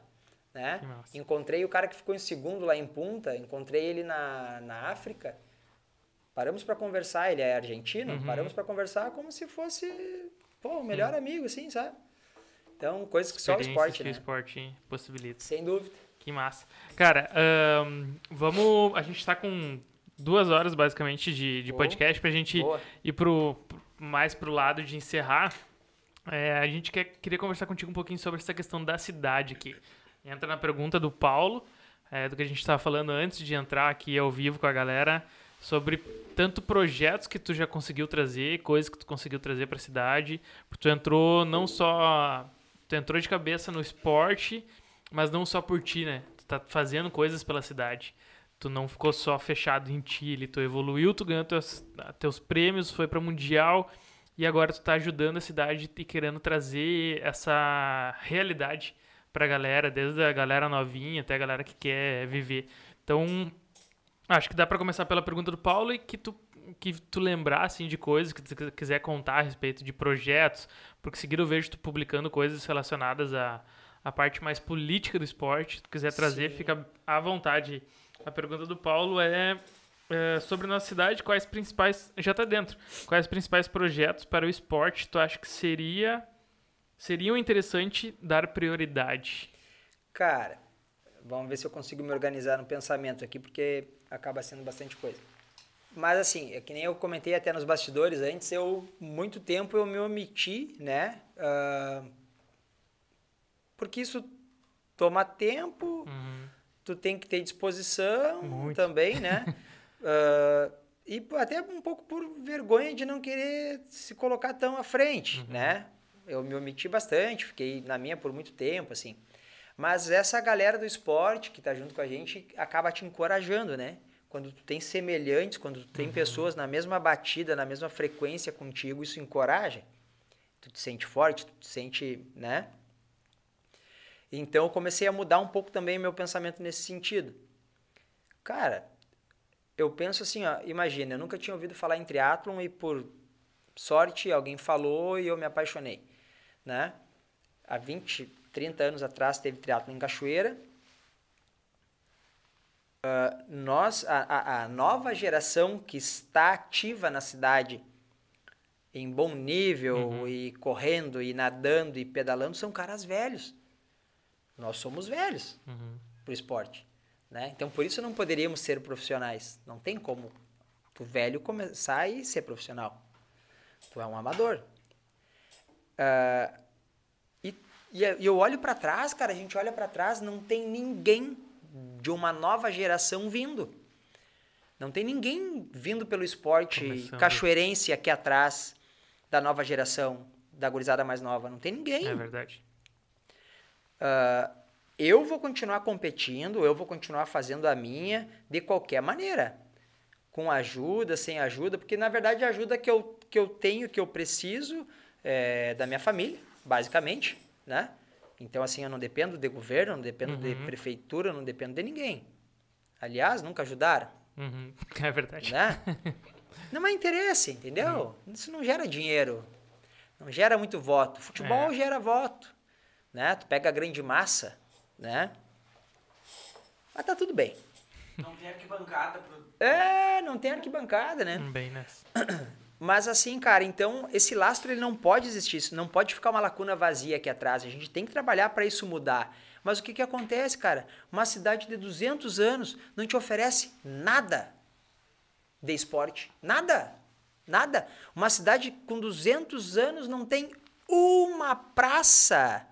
Né? Encontrei o cara que ficou em segundo lá em Punta, encontrei ele na, na África. Paramos para conversar, ele é argentino, Uhum. paramos para conversar como se fosse, pô, o melhor amigo, assim, sabe? Então, coisas que só o esporte, que né? o esporte possibilita. Sem dúvida. Que massa. Cara, ahn, vamos. A gente tá com duas horas basicamente de, de Boa. podcast pra gente Boa. ir pro- mais pro lado de encerrar. É, a gente quer, queria conversar contigo um pouquinho sobre essa questão da cidade aqui. Entra na pergunta do Paulo, é, do que a gente estava falando antes de entrar aqui ao vivo com a galera, sobre tanto projetos que tu já conseguiu trazer, coisas que tu conseguiu trazer para a cidade. Tu entrou não só. Tu entrou de cabeça no esporte, mas não só por ti, né? Tu tá fazendo coisas pela cidade. Tu não ficou só fechado em ti, ele tu evoluiu, tu ganhou teus, teus prêmios, foi para mundial e agora tu tá ajudando a cidade e querendo trazer essa realidade pra galera, desde a galera novinha até a galera que quer viver. Então, acho que dá pra começar pela pergunta do Paulo e que tu que tu lembrar assim de coisas que tu quiser contar a respeito de projetos, porque seguido eu vejo tu publicando coisas relacionadas à, à parte mais política do esporte. Se tu quiser trazer, Sim. fica à vontade. A pergunta do Paulo é, é, sobre a nossa cidade, quais principais já tá dentro. Quais principais projetos para o esporte tu acha que seria seriam interessante dar prioridade? Cara, vamos ver se eu consigo me organizar no pensamento aqui, porque acaba sendo bastante coisa. Mas assim, é que nem eu comentei até nos bastidores antes, eu muito tempo eu me omiti, né? Ah, porque isso toma tempo, Uhum. tu tem que ter disposição Muito. também, né? Ah, e até um pouco por vergonha de não querer se colocar tão à frente, né? Eu me omiti bastante, fiquei na minha por muito tempo, assim. Mas essa galera do esporte que tá junto com a gente acaba te encorajando, né? Quando tu tem semelhantes, quando tu tem pessoas na mesma batida, na mesma frequência contigo, isso encoraja. Tu te sente forte, tu te sente, né? Então eu comecei a mudar um pouco também meu pensamento nesse sentido. Cara, eu penso assim, ó, imagina, eu nunca tinha ouvido falar em triatlon e por sorte alguém falou e eu me apaixonei, né? Há 20, 30 anos atrás teve triatlon em Cachoeira. Uh, nós, a, a, a nova geração que está ativa na cidade em bom nível Uhum. e correndo e nadando e pedalando são caras velhos. Nós somos velhos Uhum. pro esporte, né? Então por isso não poderíamos ser profissionais. Não tem como tu velho começar e ser profissional. Tu é um amador. Ah, e, e eu olho para trás, cara, a gente olha para trás, não tem ninguém de uma nova geração vindo. Não tem ninguém vindo pelo esporte Começando. cachoeirense aqui atrás da nova geração, da gurizada mais nova. Não tem ninguém. É verdade. Ah, eu vou continuar competindo, eu vou continuar fazendo a minha de qualquer maneira. Com ajuda, sem ajuda, porque na verdade a ajuda que eu, que eu tenho, que eu preciso, é da minha família, basicamente, né? Então, assim, eu não dependo de governo, não dependo de Uhum. prefeitura, não dependo de ninguém. Aliás, nunca ajudaram, Uhum. É verdade. né? não é interesse, entendeu? Isso não gera dinheiro, não gera muito voto. Futebol É. gera voto, né? Tu pega a grande massa, né? Mas tá tudo bem. Não tem arquibancada pro. É, não tem arquibancada, né? Bem nessa. Mas assim, cara, então esse lastro ele não pode existir, isso não pode ficar uma lacuna vazia aqui atrás. A gente tem que trabalhar para isso mudar. Mas o que que acontece, cara? Uma cidade de 200 anos não te oferece nada de esporte, nada. Nada. Uma cidade com 200 anos não tem uma praça.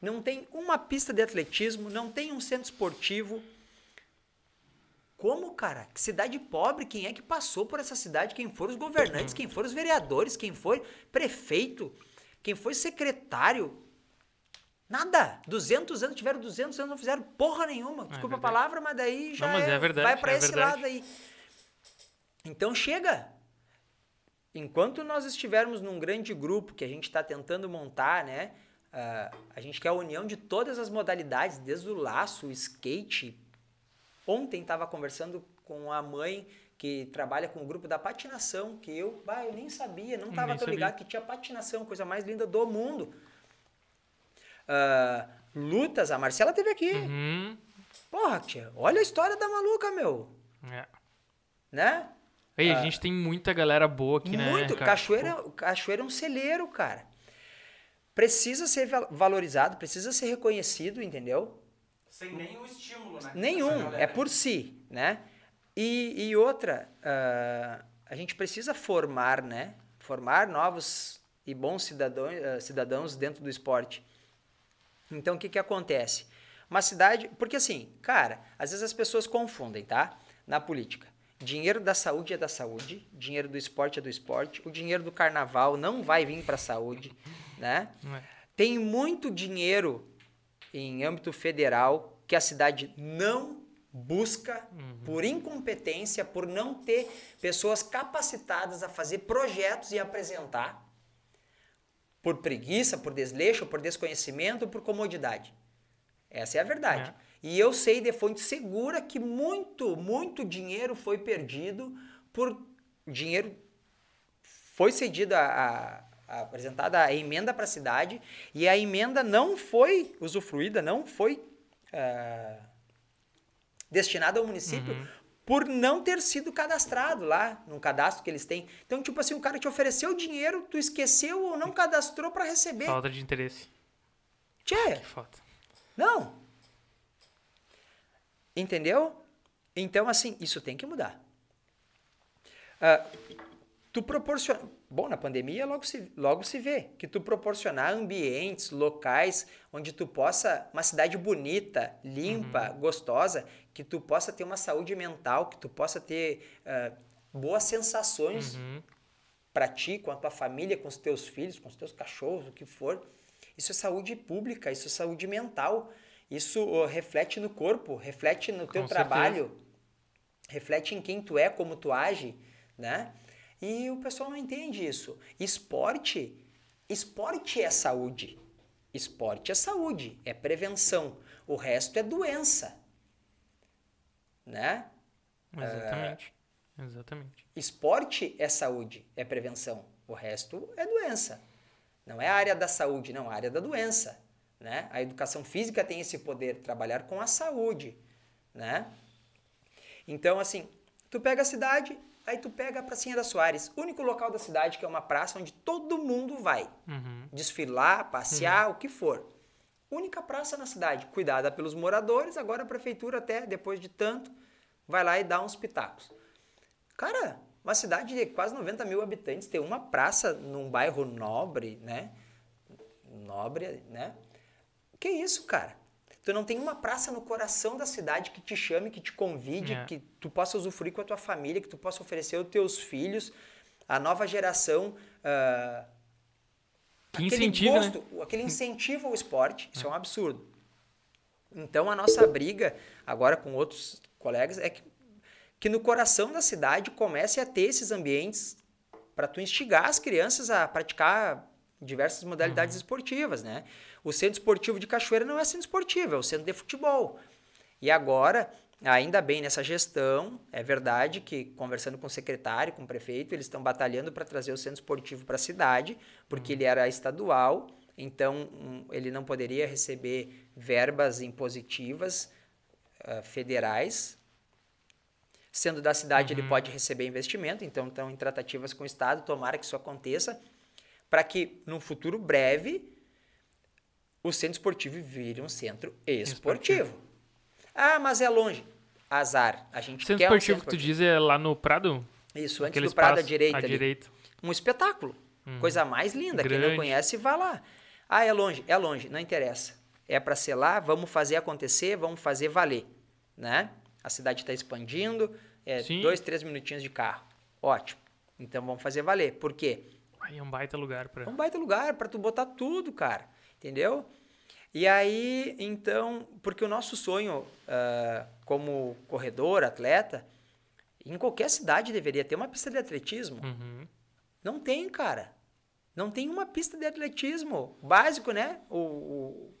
Não tem uma pista de atletismo, não tem um centro esportivo. Como, cara? Que cidade pobre? Quem é que passou por essa cidade? Quem foram os governantes? Quem foram os vereadores? Quem foi prefeito? Quem foi secretário? Nada. 200 anos, tiveram 200 anos, não fizeram porra nenhuma. Desculpa a verdade. palavra, mas daí já mas é verdade, vai pra é esse verdade. lado aí. Então chega. Enquanto nós estivermos num grande grupo que a gente está tentando montar, né? ah, a gente quer a união de todas as modalidades, desde o laço, o skate. Ontem estava conversando com a mãe que trabalha com o grupo da patinação, que eu, bah, eu nem sabia, não estava tão ligado que tinha patinação, coisa mais linda do mundo. Ah, lutas, a Marcela teve aqui. Uhum. Porra, tia, olha a história da maluca, meu. É. Né? Aí, a gente tem muita galera boa aqui, né? Muito. Cachoeira, Cachoeira é um celeiro, cara. Precisa ser val- valorizado, precisa ser reconhecido, entendeu? Sem nenhum estímulo, né? Nenhum, é por si, né? E, e outra, ah, a gente precisa formar, né? Formar novos e bons cidadãos, ah, cidadãos dentro do esporte. Então, o que que acontece? Uma cidade... Porque assim, cara, às vezes as pessoas confundem, tá? Na política. Dinheiro da saúde é da saúde, dinheiro do esporte é do esporte, o dinheiro do carnaval não vai vir para a saúde, né? É. Tem muito dinheiro em âmbito federal que a cidade não busca por incompetência, por não ter pessoas capacitadas a fazer projetos e apresentar, por preguiça, por desleixo, por desconhecimento, por comodidade. Essa é a verdade. É. E eu sei de fonte segura que muito, muito dinheiro foi perdido por dinheiro foi cedida a, a- apresentada a emenda para a cidade e a emenda não foi usufruída, não foi ah, destinada ao município por não ter sido cadastrado lá no cadastro que eles têm. Então, tipo assim, o cara te ofereceu dinheiro, tu esqueceu ou não cadastrou para receber. Falta de interesse. Tchê, Que falta. não. Entendeu? Então, assim, isso tem que mudar. Ah, tu proporciona. Bom, na pandemia logo se, logo se vê que tu proporcionar ambientes, locais onde tu possa. Uma cidade bonita, limpa, gostosa, que tu possa ter uma saúde mental, que tu possa ter ah, boas sensações Uhum. para ti, com a tua família, com os teus filhos, com os teus cachorros, o que for. Isso é saúde pública, isso é saúde mental. Isso ó, reflete no corpo, reflete no teu Com trabalho, reflete em quem tu é, como tu age, né? E o pessoal não entende isso. Esporte, esporte é saúde. Esporte é saúde, é prevenção. O resto é doença. Né? Exatamente. Exatamente. Esporte é saúde, é prevenção. O resto é doença. Não é a área da saúde, não, é a área da doença. Né? A educação física tem esse poder, trabalhar com a saúde. Né? Então, assim, tu pega a cidade, aí tu pega a Pracinha da Soares, único local da cidade que é uma praça onde todo mundo vai. Uhum. Desfilar, passear, o que for. Única praça na cidade, cuidada pelos moradores, agora a prefeitura até, depois de tanto, vai lá e dá uns pitacos. Cara, uma cidade de quase 90 mil habitantes, ter uma praça num bairro nobre, né? Nobre, né? Que isso, cara? Tu não tem uma praça no coração da cidade que te chame, que te convide, É. que tu possa usufruir com a tua família, que tu possa oferecer aos teus filhos, a nova geração. ah, Que aquele incentiva, né? gosto, aquele incentivo ao esporte. Isso é um absurdo. Então a nossa briga agora com outros colegas é que, que no coração da cidade comece a ter esses ambientes para tu instigar as crianças a praticar diversas modalidades esportivas, né? O centro esportivo de Cachoeira não é centro esportivo, é o centro de futebol. E agora, ainda bem nessa gestão, é verdade que conversando com o secretário, com o prefeito, eles estão batalhando para trazer o centro esportivo para a cidade, porque ele era estadual, então hum, ele não poderia receber verbas impositivas ah, federais. Sendo da cidade, ele pode receber investimento, então estão em tratativas com o Estado, tomara que isso aconteça, para que num futuro breve o centro esportivo vire um centro esportivo. Ah, mas é longe. Azar. A gente Centro quer um esportivo que tu diz é lá no Prado? Isso, antes Aquele do Prado à direita. À ali. direita. Um espetáculo. Coisa mais linda. Quem não Grande. conhece, vá lá. Ah, é longe. É longe. Não interessa. É para ser lá, vamos fazer acontecer, vamos fazer valer. Né? A cidade está expandindo. É Sim. dois, três minutinhos de carro. Ótimo. Então vamos fazer valer. Por quê? Aí é um baita lugar pra. É um baita lugar para tu botar tudo, cara. Entendeu? E aí, então, porque o nosso sonho ah, como corredor, atleta, em qualquer cidade deveria ter uma pista de atletismo. Uhum. Não tem, cara. Não tem uma pista de atletismo. Básico, né? O, o,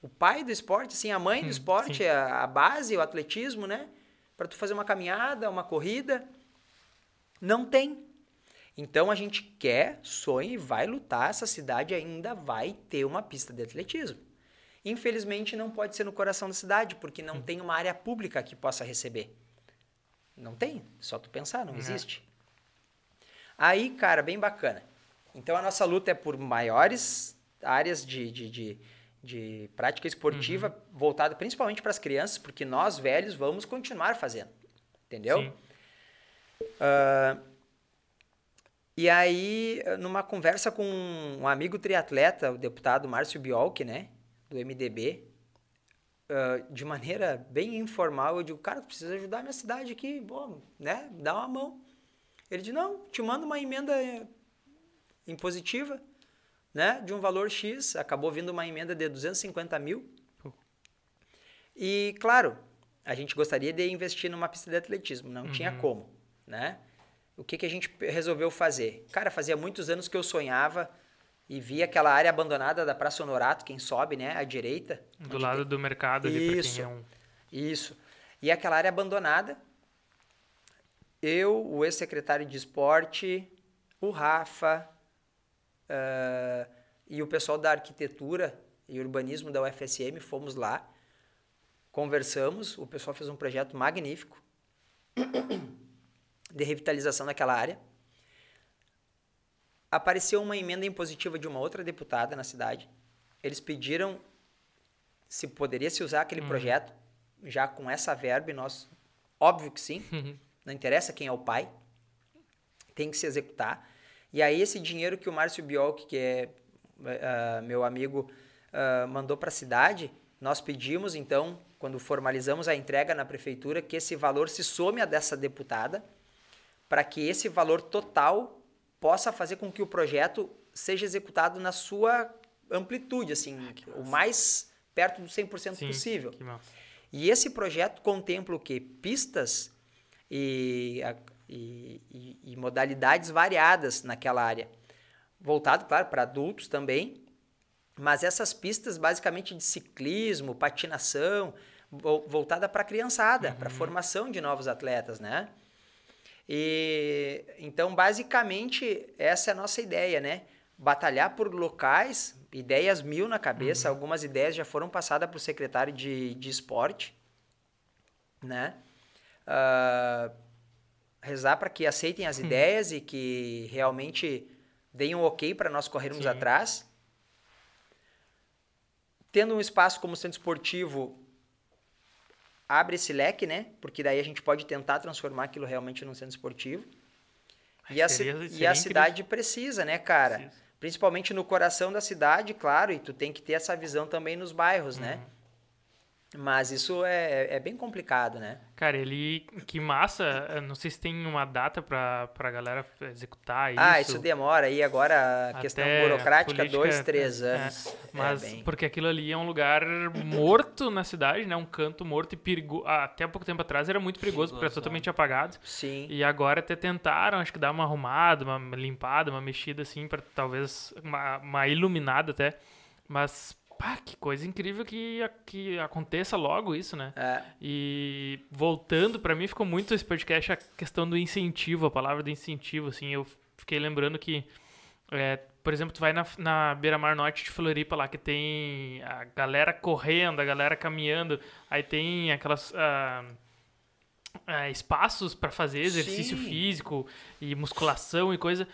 o pai do esporte, assim, a mãe do esporte, a, a base, o atletismo, né? Para tu fazer uma caminhada, uma corrida. Não tem. Então a gente quer, sonha e vai lutar. Essa cidade ainda vai ter uma pista de atletismo. Infelizmente não pode ser no coração da cidade, porque não tem uma área pública que possa receber. Não tem, só tu pensar, não É. existe. Aí, cara, bem bacana. Então a nossa luta é por maiores áreas de, de, de, de prática esportiva, Uhum. voltada principalmente para as crianças, porque nós velhos vamos continuar fazendo. Entendeu? Sim. Ah, e aí, numa conversa com um amigo triatleta, o deputado Márcio Biolk, né, do MDB, ah, de maneira bem informal, eu digo, cara, tu precisa ajudar a minha cidade aqui, bom, né, dá uma mão. Ele disse, não, te mando uma emenda eh, impositiva, né, de um valor X, acabou vindo uma emenda de 250 mil. E, claro, a gente gostaria de investir numa pista de atletismo, não tinha como, né? O que, que a gente resolveu fazer? Cara, fazia muitos anos que eu sonhava e via aquela área abandonada da Praça Honorato, quem sobe, né, à direita. Do lado do mercado ali, Isso. é um. isso. E aquela área abandonada, eu, o ex-secretário de esporte, o Rafa ah, e o pessoal da arquitetura e urbanismo da UFSM fomos lá, conversamos, o pessoal fez um projeto magnífico de revitalização daquela área. Apareceu uma emenda impositiva de uma outra deputada na cidade. Eles pediram se poderia se usar aquele projeto já com essa verba e nós, óbvio que sim, não interessa quem é o pai, tem que se executar. E aí esse dinheiro que o Márcio Biolk, que é ah, meu amigo, ah, mandou para a cidade, nós pedimos então, quando formalizamos a entrega na prefeitura, que esse valor se some a dessa deputada, para que esse valor total possa fazer com que o projeto seja executado na sua amplitude, assim, o mais perto do 100% Sim, possível. E esse projeto contempla o quê? Pistas e, e- e- e modalidades variadas naquela área. Voltado, claro, para adultos também, Mas essas pistas basicamente de ciclismo, patinação, vo- voltada para a criançada, para a formação de novos atletas, né? E então, basicamente, essa é a nossa ideia, né? Batalhar por locais, ideias mil na cabeça, algumas ideias já foram passadas para o secretário de, de esporte, né? Ah, rezar para que aceitem as ideias e que realmente deem um ok para nós corrermos Sim. atrás. Tendo um espaço como centro esportivo, abre esse leque, né? Porque daí a gente pode tentar transformar aquilo realmente num centro esportivo. E a, Seria- e a cidade precisa, né, cara? Precisa. Principalmente no coração da cidade, claro, e tu tem que ter essa visão também nos bairros, né? Mas isso é, é bem complicado, né? Cara, ele. Que massa. eu Não sei se tem uma data pra, pra galera executar isso. Ah, isso demora aí agora, a questão Até burocrática, política, dois, três é, é. anos. É, Mas bem- porque aquilo ali é um lugar morto na cidade, né? Um canto morto e perigoso. Até pouco tempo atrás era muito perigoso, porque era totalmente apagado. Sim. E agora até tentaram, acho que dar uma arrumada, uma limpada, uma mexida assim, pra talvez uma, uma iluminada até. Mas, pá, que coisa incrível que, que aconteça logo isso, né? É, E voltando, pra mim ficou muito esse podcast a questão do incentivo, a palavra do incentivo, assim, eu fiquei lembrando que, é, por exemplo, tu vai na, na Beira-Mar Norte de Floripa lá, que tem a galera correndo, a galera caminhando, aí tem aquelas... ah, ah, espaços pra fazer exercício Sim. físico e musculação e coisa.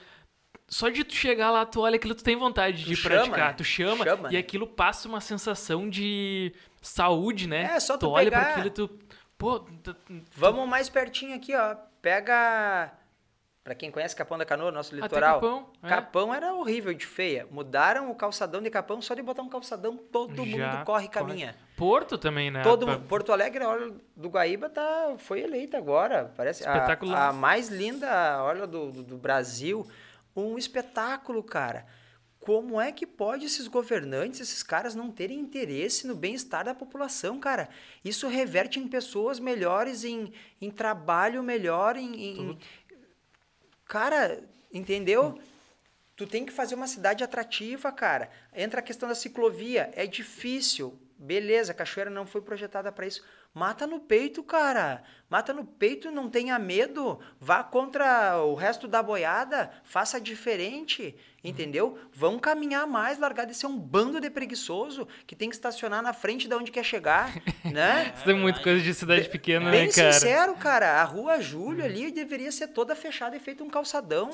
Só de tu chegar lá, tu olha aquilo, tu tem vontade Tu de chama, praticar, né? tu chama, Chama, e né? aquilo passa uma sensação de saúde, né? É, só tu olha pegar- para aquilo e tu. Pô, tu- Vamos mais pertinho aqui, ó. Pega. Pra quem conhece Capão da Canoa, nosso Até litoral. Capão, é. Capão era horrível de feia. Mudaram o calçadão de Capão, só de botar um calçadão, todo Já mundo corre e caminha. Porto também, né? Todo Pra-. Porto Alegre, a orla do Guaíba tá, foi eleita agora. Parece a-. A, mais linda orla do, do, do Brasil. Um espetáculo, cara. Como é que pode esses governantes, esses caras, não terem interesse no bem-estar da população, cara? Isso reverte em pessoas melhores, em, em trabalho melhor, em. em- Cara, entendeu? Tu tem que fazer uma cidade atrativa, cara. Entra a questão da ciclovia. É difícil. Beleza, a cachoeira não foi projetada para isso. Mata no peito, cara. Mata no peito, não tenha medo. Vá contra o resto da boiada. Faça diferente. Entendeu? Vão caminhar mais, largar de ser um bando de preguiçoso que tem que estacionar na frente de onde quer chegar, né? Isso é muito coisa de cidade pequena, Bem né, cara? sincero, cara, a rua Júlio ali deveria ser toda fechada e feito um calçadão.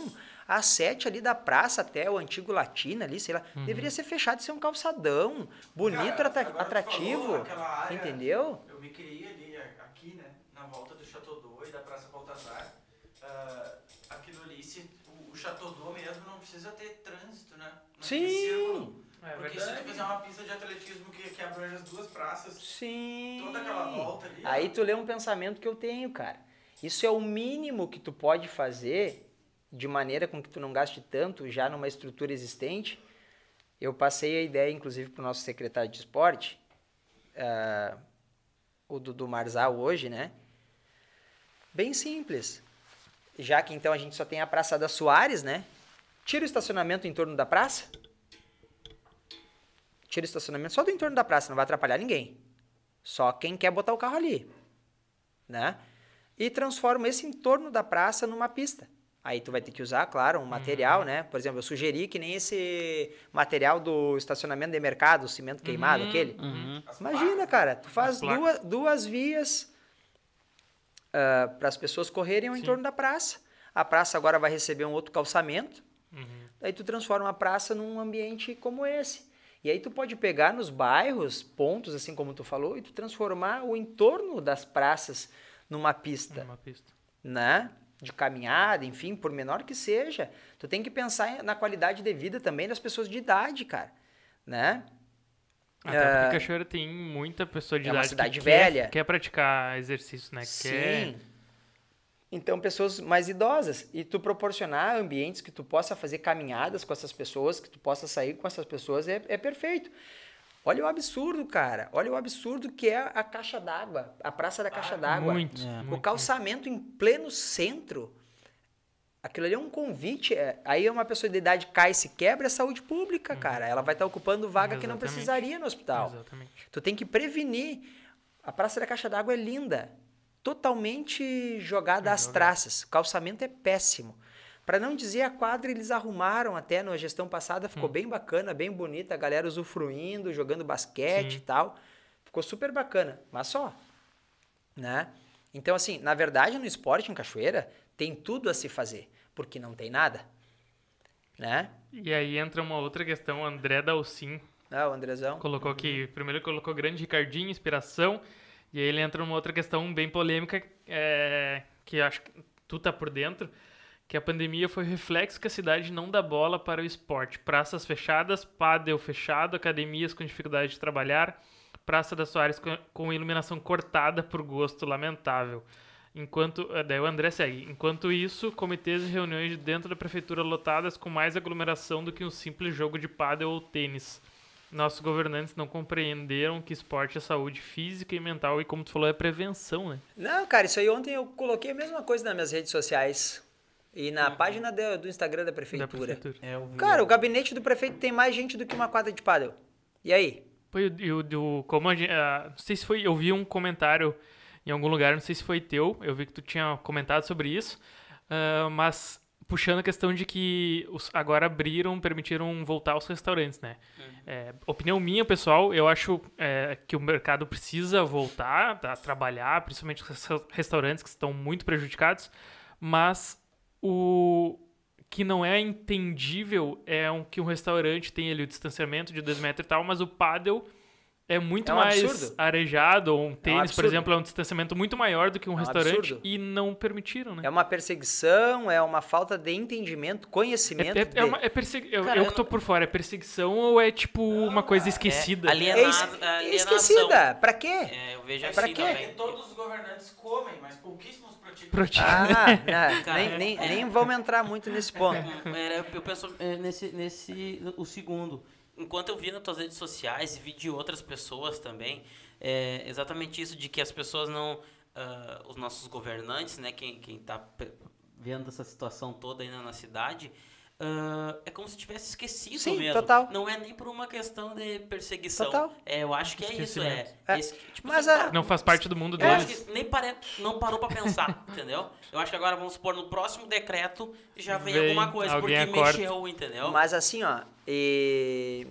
A sete ali da praça até o antigo Latina ali, sei lá, Uhum. deveria ser fechado e ser um calçadão. Bonito, Cara, atrativo. falou Entendeu? Eu me criei ali, a- aqui, né? Na volta do Chateau e da Praça Baltazar. Ah, aquilo ali, se, o, o Chateau mesmo não precisa ter trânsito, né? Naquele Sim. círculo. É Porque se tu fizer uma pista de atletismo que, que abrange as duas praças, Sim. toda aquela volta ali. Aí tu lê um pensamento que eu tenho, cara. Isso é o mínimo que tu pode fazer de maneira com que tu não gaste tanto já numa estrutura existente. Eu passei a ideia, inclusive, para o nosso secretário de esporte, ah, o Dudu Marzal hoje, né? Bem simples. Já que então a gente só tem a Praça da Soares, né? Tira o estacionamento em torno da praça. Tira o estacionamento só do entorno da praça, não vai atrapalhar ninguém. Só quem quer botar o carro ali, né? E transforma esse entorno da praça numa pista. Aí tu vai ter que usar, claro, um material, né? Por exemplo, eu sugeri que nem esse material do estacionamento de mercado, o cimento queimado, Uhum, aquele. uhum. as Imagina, cara, tu faz duas, duas vias para as pessoas correrem ao Sim. entorno da praça. A praça agora vai receber um outro calçamento. Uhum. Daí tu transforma a praça num ambiente como esse. E aí tu pode pegar nos bairros, pontos, assim como tu falou, e tu transformar o entorno das praças numa pista, Uma pista. né? De caminhada, enfim, por menor que seja. Tu tem que pensar na qualidade de vida também das pessoas de idade, cara, né? Até É. porque Cachoeira tem muita pessoa de É uma idade cidade que velha. Quer, quer praticar exercício, né? Quer... Sim. Então, pessoas mais idosas. E tu proporcionar ambientes que tu possa fazer caminhadas com essas pessoas, que tu possa sair com essas pessoas, é, é perfeito. Olha o absurdo, cara. Olha o absurdo que é a caixa d'água, a Praça da Caixa d'Água. Muito, É. muito. O calçamento em pleno centro. aquilo ali é um convite. é- aí uma pessoa de idade cai e se quebra, é saúde pública, cara. Ela vai estar ocupando vaga que não. Exatamente. precisaria no hospital. Exatamente. Tu tem que prevenir. A Praça da Caixa d'Água é linda, totalmente jogada às Jogada. traças. O calçamento é péssimo. Para não dizer a quadra, eles arrumaram até na gestão passada, Hum. ficou bem bacana, bem bonita, a galera usufruindo, jogando basquete Sim. e tal. Ficou super bacana, mas só, né? Então assim, na verdade, no esporte em Cachoeira tem tudo a se fazer, porque não tem nada, né? E aí entra uma outra questão, André Dalcin Ah, o Andrezão. colocou que primeiro colocou grande Ricardinho, inspiração, e aí ele entra numa outra questão bem polêmica, é, que acho que tu tá por dentro, que a pandemia foi reflexo que a cidade não dá bola para o esporte. Praças fechadas, pádel fechado, academias com dificuldade de trabalhar, Praça da Soares com- com iluminação cortada por gosto lamentável. Enquanto, eh, daí o André segue. Enquanto isso, comitês e reuniões dentro da prefeitura lotadas com mais aglomeração do que um simples jogo de pádel ou tênis. Nossos governantes não compreenderam que esporte é saúde física e mental e como tu falou é prevenção, né? Não, cara, isso aí ontem eu coloquei a mesma coisa nas minhas redes sociais. E na Uhum. página do, do Instagram da Da prefeitura. prefeitura. É, eu vi. Cara, o gabinete do prefeito tem mais gente do que uma quadra de pádel. E aí? E o- do como a gente, ah, não sei se foi, eu vi um comentário em algum lugar, não sei se foi teu, eu vi que tu tinha comentado sobre isso, ah, mas puxando a questão de que os, agora abriram, permitiram voltar aos restaurantes, né? É, opinião minha, pessoal, eu acho é, que o mercado precisa voltar a trabalhar, principalmente os resta- restaurantes que estão muito prejudicados, mas o que não é entendível é um, que um restaurante tem ali o distanciamento de 2 metros e tal, mas o paddle é muito É um mais absurdo. arejado, ou um tênis, por absurdo. exemplo, é um distanciamento muito maior do que um, É um restaurante absurdo. e não permitiram, né? É uma perseguição, é uma falta de entendimento, conhecimento. É, é, de- é uma, é persegui- eu, Cara, eu eu que tô por fora, é perseguição ou é tipo uma coisa esquecida? É, É alienado, esquecida. Pra quê? É, eu vejo Pra assim quê? todos os governantes comem, mas pouquíssimos praticam. Pratica. Ah, não, Cara, nem, nem, é. nem vamos entrar muito nesse ponto. É, eu penso é, nesse, nesse, o segundo. Enquanto eu vi nas tuas redes sociais e vi de outras pessoas também, é exatamente isso de que as pessoas não, ah, os nossos governantes, né, quem quem está vendo essa situação toda aí na, na cidade, ah, é como se tivesse esquecido Sim, mesmo. total. Não é nem por uma questão de perseguição. Total. É, eu acho que é isso, é. É, Esse- tipo, mas assim, a- Não faz parte do mundo eu acho deles. que nem pare... não parou pra pensar, entendeu? Eu acho que agora vamos supor no próximo decreto já vem, Vem, alguma coisa, porque acorda. mexeu, entendeu? Mas assim, ó, e,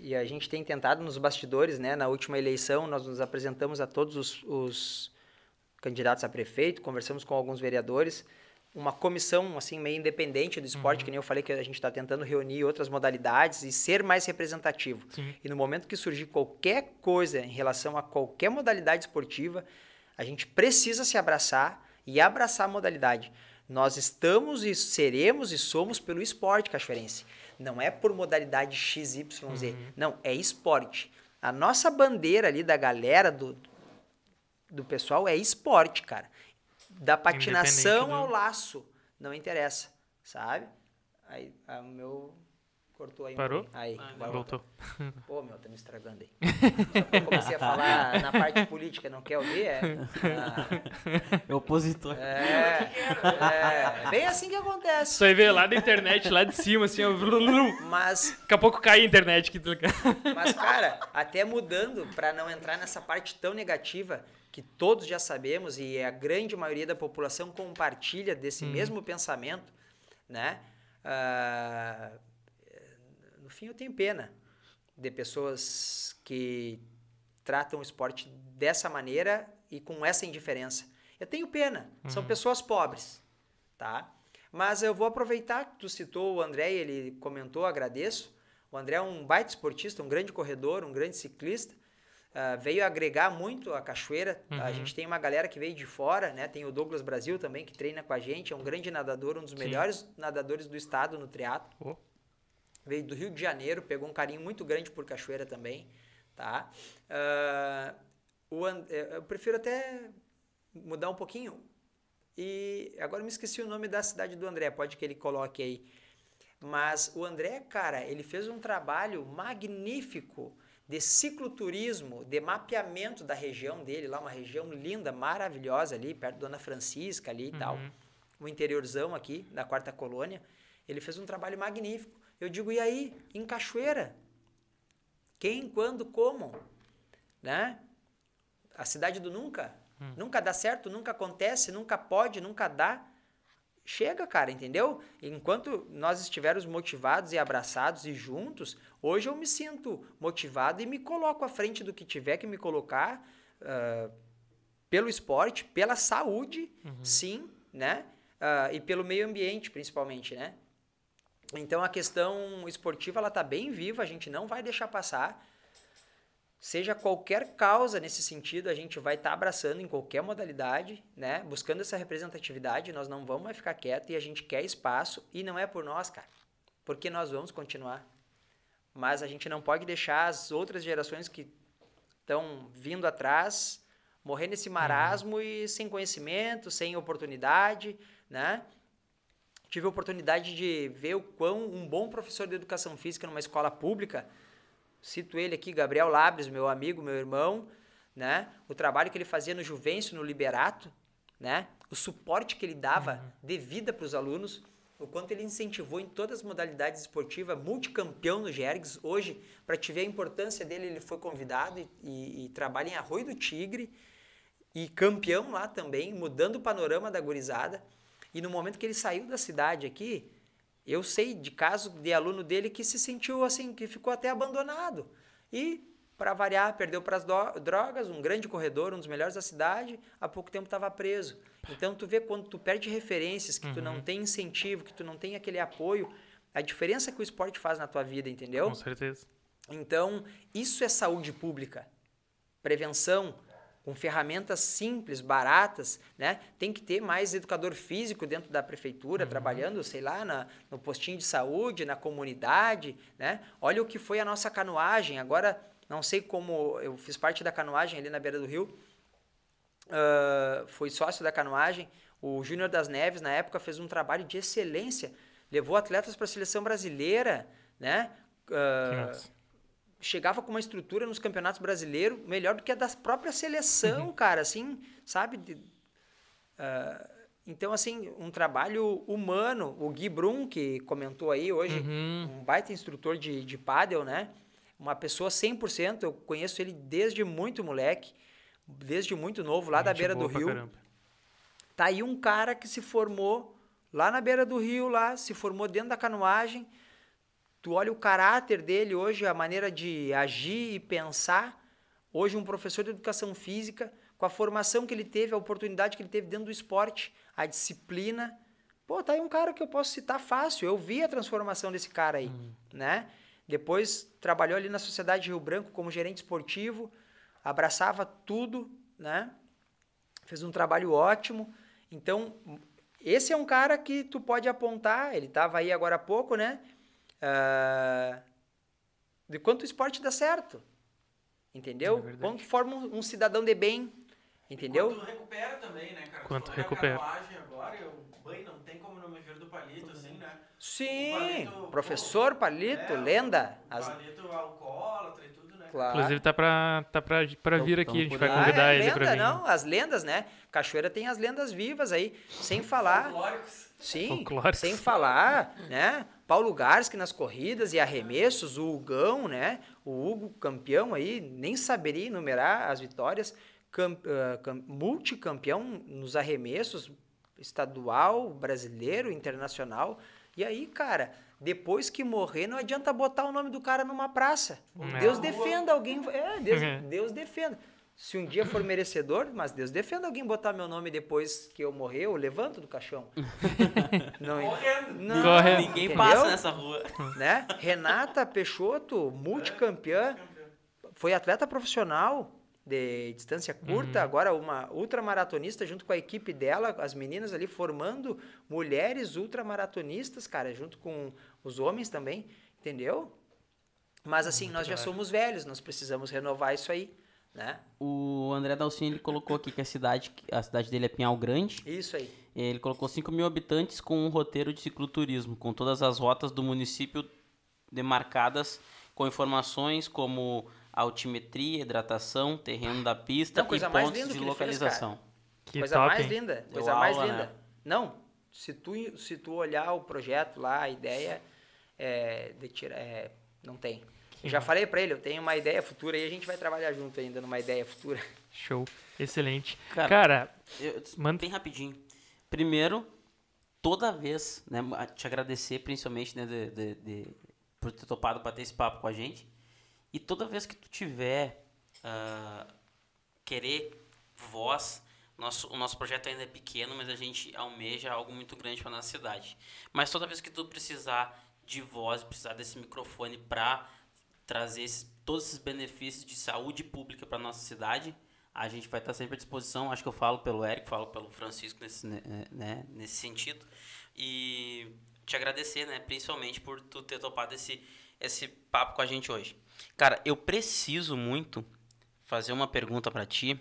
e a gente tem tentado nos bastidores, né? Na última eleição, nós nos apresentamos a todos os, os candidatos a prefeito, conversamos com alguns vereadores, uma comissão, assim, meio independente do esporte, que nem eu falei que a gente está tentando reunir outras modalidades e ser mais representativo. Sim. E no momento que surgir qualquer coisa em relação a qualquer modalidade esportiva, a gente precisa se abraçar e abraçar a modalidade. Nós estamos e seremos e somos pelo esporte cachoeirense. Não é por modalidade XYZ. Não, é esporte. A nossa bandeira ali da galera, do, do pessoal, é esporte, cara. Da patinação ao laço. Não interessa, sabe? Aí, ah, o meu cortou aí. um Parou? Aí, Ah, agora Voltou. Pô, meu, tá me estragando aí. Só que eu comecei a falar na parte política, não quer ouvir? É, Ah, É opositor. é, é, é bem assim que acontece. Só aí veio lá da internet, lá de cima, assim, ó. Mas, Daqui a pouco cai a internet aqui, tá mas, cara, até mudando para não entrar nessa parte tão negativa que todos já sabemos e a grande maioria da população compartilha desse mesmo pensamento, né? Ah, no fim, eu tenho pena de pessoas que tratam o esporte dessa maneira e com essa indiferença. Eu tenho pena. São pessoas pobres, tá? Mas eu vou aproveitar que tu citou o André e ele comentou, agradeço. O André é um baita esportista, um grande corredor, um grande ciclista. Ah, veio agregar muito a cachoeira. A Uhum. gente tem uma galera que veio de fora, né? Tem o Douglas Brasil também, que treina com a gente. É um grande nadador, um dos Sim. melhores nadadores do estado no triatlo. Pô. Veio do Rio de Janeiro, pegou um carinho muito grande por cachoeira também, tá? Ah, o An- eh, eu prefiro até mudar um pouquinho. E agora me esqueci o nome da cidade do André, pode que ele coloque aí. Mas o André, cara, ele fez um trabalho magnífico de cicloturismo, de mapeamento da região dele, lá uma região linda, maravilhosa ali, perto da Dona Francisca ali e tal. o interiorzão aqui, da quarta colônia. Ele fez um trabalho magnífico. Eu digo, e aí, em Cachoeira? Quem, quando, como? Né? A cidade do nunca. Nunca dá certo, nunca acontece, nunca pode, nunca dá. Chega, cara, entendeu? Enquanto nós estivermos motivados e abraçados e juntos, hoje eu me sinto motivado e me coloco à frente do que tiver que me colocar ah, pelo esporte, pela saúde, sim, né? Ah, e pelo meio ambiente, principalmente, né? Então a questão esportiva ela tá bem viva, a gente não vai deixar passar. Seja qualquer causa nesse sentido, a gente vai estar abraçando em qualquer modalidade, né? Buscando essa representatividade, nós não vamos mais ficar quieto e a gente quer espaço e não é por nós, cara. Porque nós vamos continuar. Mas a gente não pode deixar as outras gerações que estão vindo atrás morrer nesse marasmo e sem conhecimento, sem oportunidade, né? Tive a oportunidade de ver o quão um bom professor de educação física numa escola pública, cito ele aqui, Gabriel Labres, meu amigo, meu irmão, né? O trabalho que ele fazia no Juvencio, no Liberato, né? O suporte que ele dava de vida para os alunos, o quanto ele incentivou em todas as modalidades esportivas, multicampeão no Gergs. Hoje, para te ver a importância dele, ele foi convidado e, e, e trabalha em Arroio do Tigre e campeão lá também, mudando o panorama da gurizada. E no momento que ele saiu da cidade aqui, eu sei de caso de aluno dele que se sentiu assim, que ficou até abandonado. E, para variar, perdeu para as drogas, um grande corredor, um dos melhores da cidade, há pouco tempo estava preso. Então, tu vê quando tu perde referências, que tu não tem incentivo, que tu não tem aquele apoio, a diferença que o esporte faz na tua vida, entendeu? Com certeza. Então, isso é saúde pública. Prevenção, com ferramentas simples, baratas, né? Tem que ter mais educador físico dentro da prefeitura, trabalhando, sei lá, na, no postinho de saúde, na comunidade, né? Olha o que foi a nossa canoagem. Agora, não sei como, eu fiz parte da canoagem ali na beira do rio, ah, fui sócio da canoagem. O Júnior das Neves, na época, fez um trabalho de excelência, levou atletas para a seleção brasileira, né? Massa. Chegava com uma estrutura nos campeonatos brasileiros melhor do que a da própria seleção, cara, assim, sabe? De- ah, então, assim, um trabalho humano. O Gui Brum, que comentou aí hoje, Uhum. um baita instrutor de, de pádel, né? Uma pessoa 100%, eu conheço ele desde muito moleque, desde muito novo, lá da Gente beira do rio. caramba. Tá aí um cara que se formou lá na beira do rio, lá, se formou dentro da canoagem. Tu olha o caráter dele hoje, a maneira de agir e pensar. Hoje, um professor de educação física, com a formação que ele teve, a oportunidade que ele teve dentro do esporte, a disciplina. Pô, tá aí um cara que eu posso citar fácil. Eu vi a transformação desse cara aí, né? Depois trabalhou ali na Sociedade Rio Branco como gerente esportivo, abraçava tudo, né? Fez um trabalho ótimo. Então, esse é um cara que tu pode apontar, ele estava aí agora há pouco, né? Ah, de quanto o esporte dá certo. Entendeu? É quanto forma um, um cidadão de bem. Entendeu? Quanto recupera também, né, cara? Quanto recupera. agora, eu, bem, não tem como não me ver do palito, assim, né? Sim, Palito, professor Palito, É, lenda. O As, palito alcoólatra e tudo, né? claro. Inclusive tá pra, tá pra, pra vir Tão- aqui, a gente vai convidar Ah, é ele lenda, pra vir. não, as lendas, né? Cachoeira tem as lendas vivas aí, sem falar. Folclóricos. Sim, Folclóricos. sem falar, né? Paulo Garski nas corridas e arremessos, o Hugão, né? O Hugo campeão aí, nem saberia enumerar as vitórias, cam, ah, cam- multicampeão nos arremessos, estadual, brasileiro, internacional. E aí, cara, depois que morrer, não adianta botar o nome do cara numa praça. É. Deus defenda alguém. É, Deus, É. Deus defenda. Se um dia for merecedor, mas Deus defenda alguém botar meu nome depois que eu morrer, eu levanto do caixão. não, Correndo. não, Correndo. Ninguém entendeu? passa nessa rua. Né? Renata Peixoto, multicampeã, foi atleta profissional de distância curta, Uhum. agora uma ultramaratonista junto com a equipe dela, as meninas ali formando mulheres ultramaratonistas, cara, junto com os homens também, entendeu? Mas assim, nós já somos velhos, nós precisamos renovar isso aí, né? O André Dalcin, ele colocou aqui que a cidade, a cidade dele é Pinhal Grande. Isso aí. Ele colocou 5 mil habitantes com um roteiro de cicloturismo, com todas as rotas do município demarcadas com informações como altimetria, hidratação, terreno da pista Não, e mais pontos linda de fez, localização. Que coisa top, mais hein? linda, Deu coisa mais aula, linda. né? Não, se tu, se tu olhar o projeto lá, a ideia é, de tirar, é, não tem. Eu já falei para ele, eu tenho uma ideia futura e a gente vai trabalhar junto ainda numa ideia futura. Show. Excelente. Cara, Cara, Eu, Manda. Bem rapidinho. Primeiro, toda vez, né, a- te agradecer principalmente, né, de, de- de- por ter topado bater esse papo com a gente. E toda vez que tu tiver ah, querer voz, nosso, o nosso projeto ainda é pequeno, mas a gente almeja algo muito grande para nossa cidade. Mas toda vez que tu precisar de voz, precisar desse microfone para trazer esses- todos esses benefícios de saúde pública para nossa cidade, a gente vai estar sempre à disposição. Acho que eu falo pelo Eric, falo pelo Francisco nesse, né, né, nesse sentido. E te agradecer, né, principalmente por tu ter topado esse, esse papo com a gente hoje. Cara, eu preciso muito fazer uma pergunta para ti,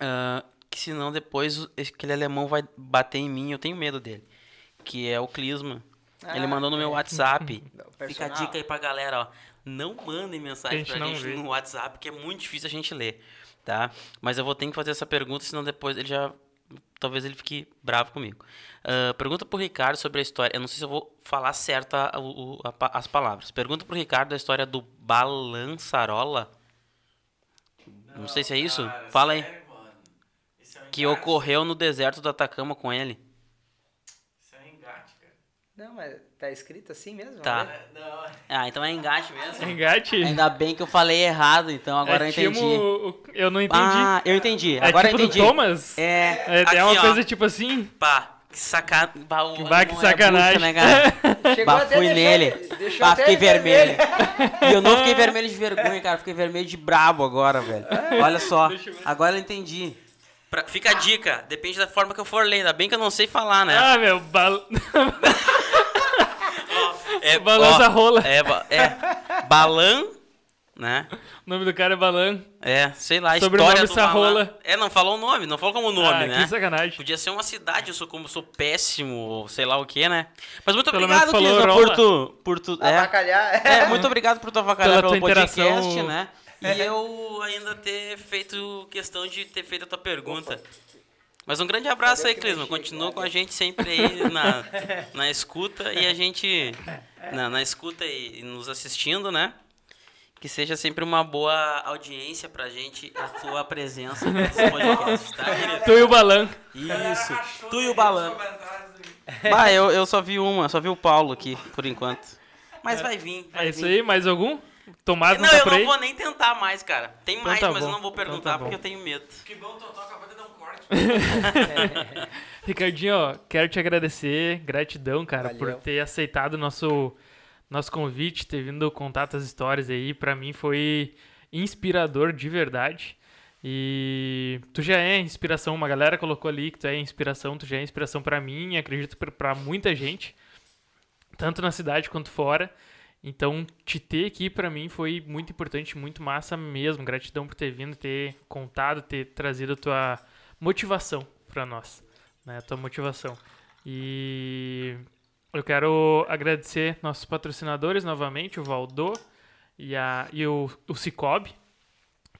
ah, que senão depois aquele alemão vai bater em mim, eu tenho medo dele. Que é o Clisma. Ele Ah, mandou no meu é. WhatsApp. Fica a dica aí pra galera, ó. Não mandem mensagem A gente pra não gente vê. no WhatsApp, que é muito difícil a gente ler, tá? Mas eu vou ter que fazer essa pergunta, senão depois ele já... Talvez ele fique bravo comigo. Ah, pergunta pro Ricardo sobre a história... Eu não sei se eu vou falar certo a- a pa- as palavras. Pergunta pro Ricardo a história do Balançarola. Não, sei se é isso. cara, Fala aí. mano. Isso é um Que ocorreu no deserto do Atacama com ele. Isso é um engate, cara. Não, mas tá escrito assim mesmo? Tá. né? É, Não, Ah, então é engate mesmo. engate. Ainda bem que eu falei errado, então agora é eu entendi. tipo Eu não entendi. Ah, eu entendi. é Agora tipo eu entendi. do Thomas? É, É, aqui, é uma ó. coisa tipo assim. Pá, que saca... Bah, o Bah, que é sacanagem. bucha, né, Bah, fui deixou- nele. deixou Bah, fiquei ele vermelho. E eu não fiquei vermelho de vergonha, cara. Fiquei vermelho de brabo agora, velho. Olha só. Agora eu entendi. Pra- fica a dica. Depende da forma que eu for ler. Ainda bem que eu não sei falar, né? Ah, meu, bal... é, balança ó, rola. É, é. Balan, né? o nome do cara é Balan. É, sei lá, a Sobrenome história do Balan. Sarrola. É, não falou o nome. Não falou como nome, ah, né? Que sacanagem. Podia ser uma cidade, eu sou como sou péssimo, ou sei lá o que, né? Mas muito Pelo obrigado, Rola. por tu. Por tu é, Avacalhar. é, muito obrigado por tu avacalhar Pela pelo tua podcast, interação. né? E eu ainda ter feito questão de ter feito a tua pergunta. Mas um grande abraço aí, Clisma. Continua com a gente sempre aí na, na escuta e a gente. Na, na escuta e, e nos assistindo, né? Que seja sempre uma boa audiência pra gente a tua presença nesse podcast, tá, querido? Tu e o Balan. Isso. Tu e o Balan. Bah, eu, eu só vi uma, só vi o Paulo aqui, por enquanto. Mas vai vir, vai É isso vir. aí, mais algum? Tomás não, Não, tá eu por não aí? vou nem tentar mais, cara. Tem Então mais, tá mas eu bom. não vou Então perguntar tá bom. porque eu tenho medo. Que bom, Totó acabou de dar um. Ricardinho, ó, quero te agradecer, gratidão, cara, por Valeu. ter aceitado o nosso, nosso convite, ter vindo contar as histórias aí. Pra mim foi inspirador de verdade. E tu já é inspiração, uma galera colocou ali que tu é inspiração, tu já é inspiração pra mim, e acredito pra muita gente, tanto na cidade quanto fora. Então, te ter aqui pra mim foi muito importante, muito massa mesmo. Gratidão por ter vindo, ter contado, ter trazido a tua motivação pra nós, né? A tua motivação. E eu quero agradecer nossos patrocinadores novamente, o Valdô e, a, e o, o Cicobi,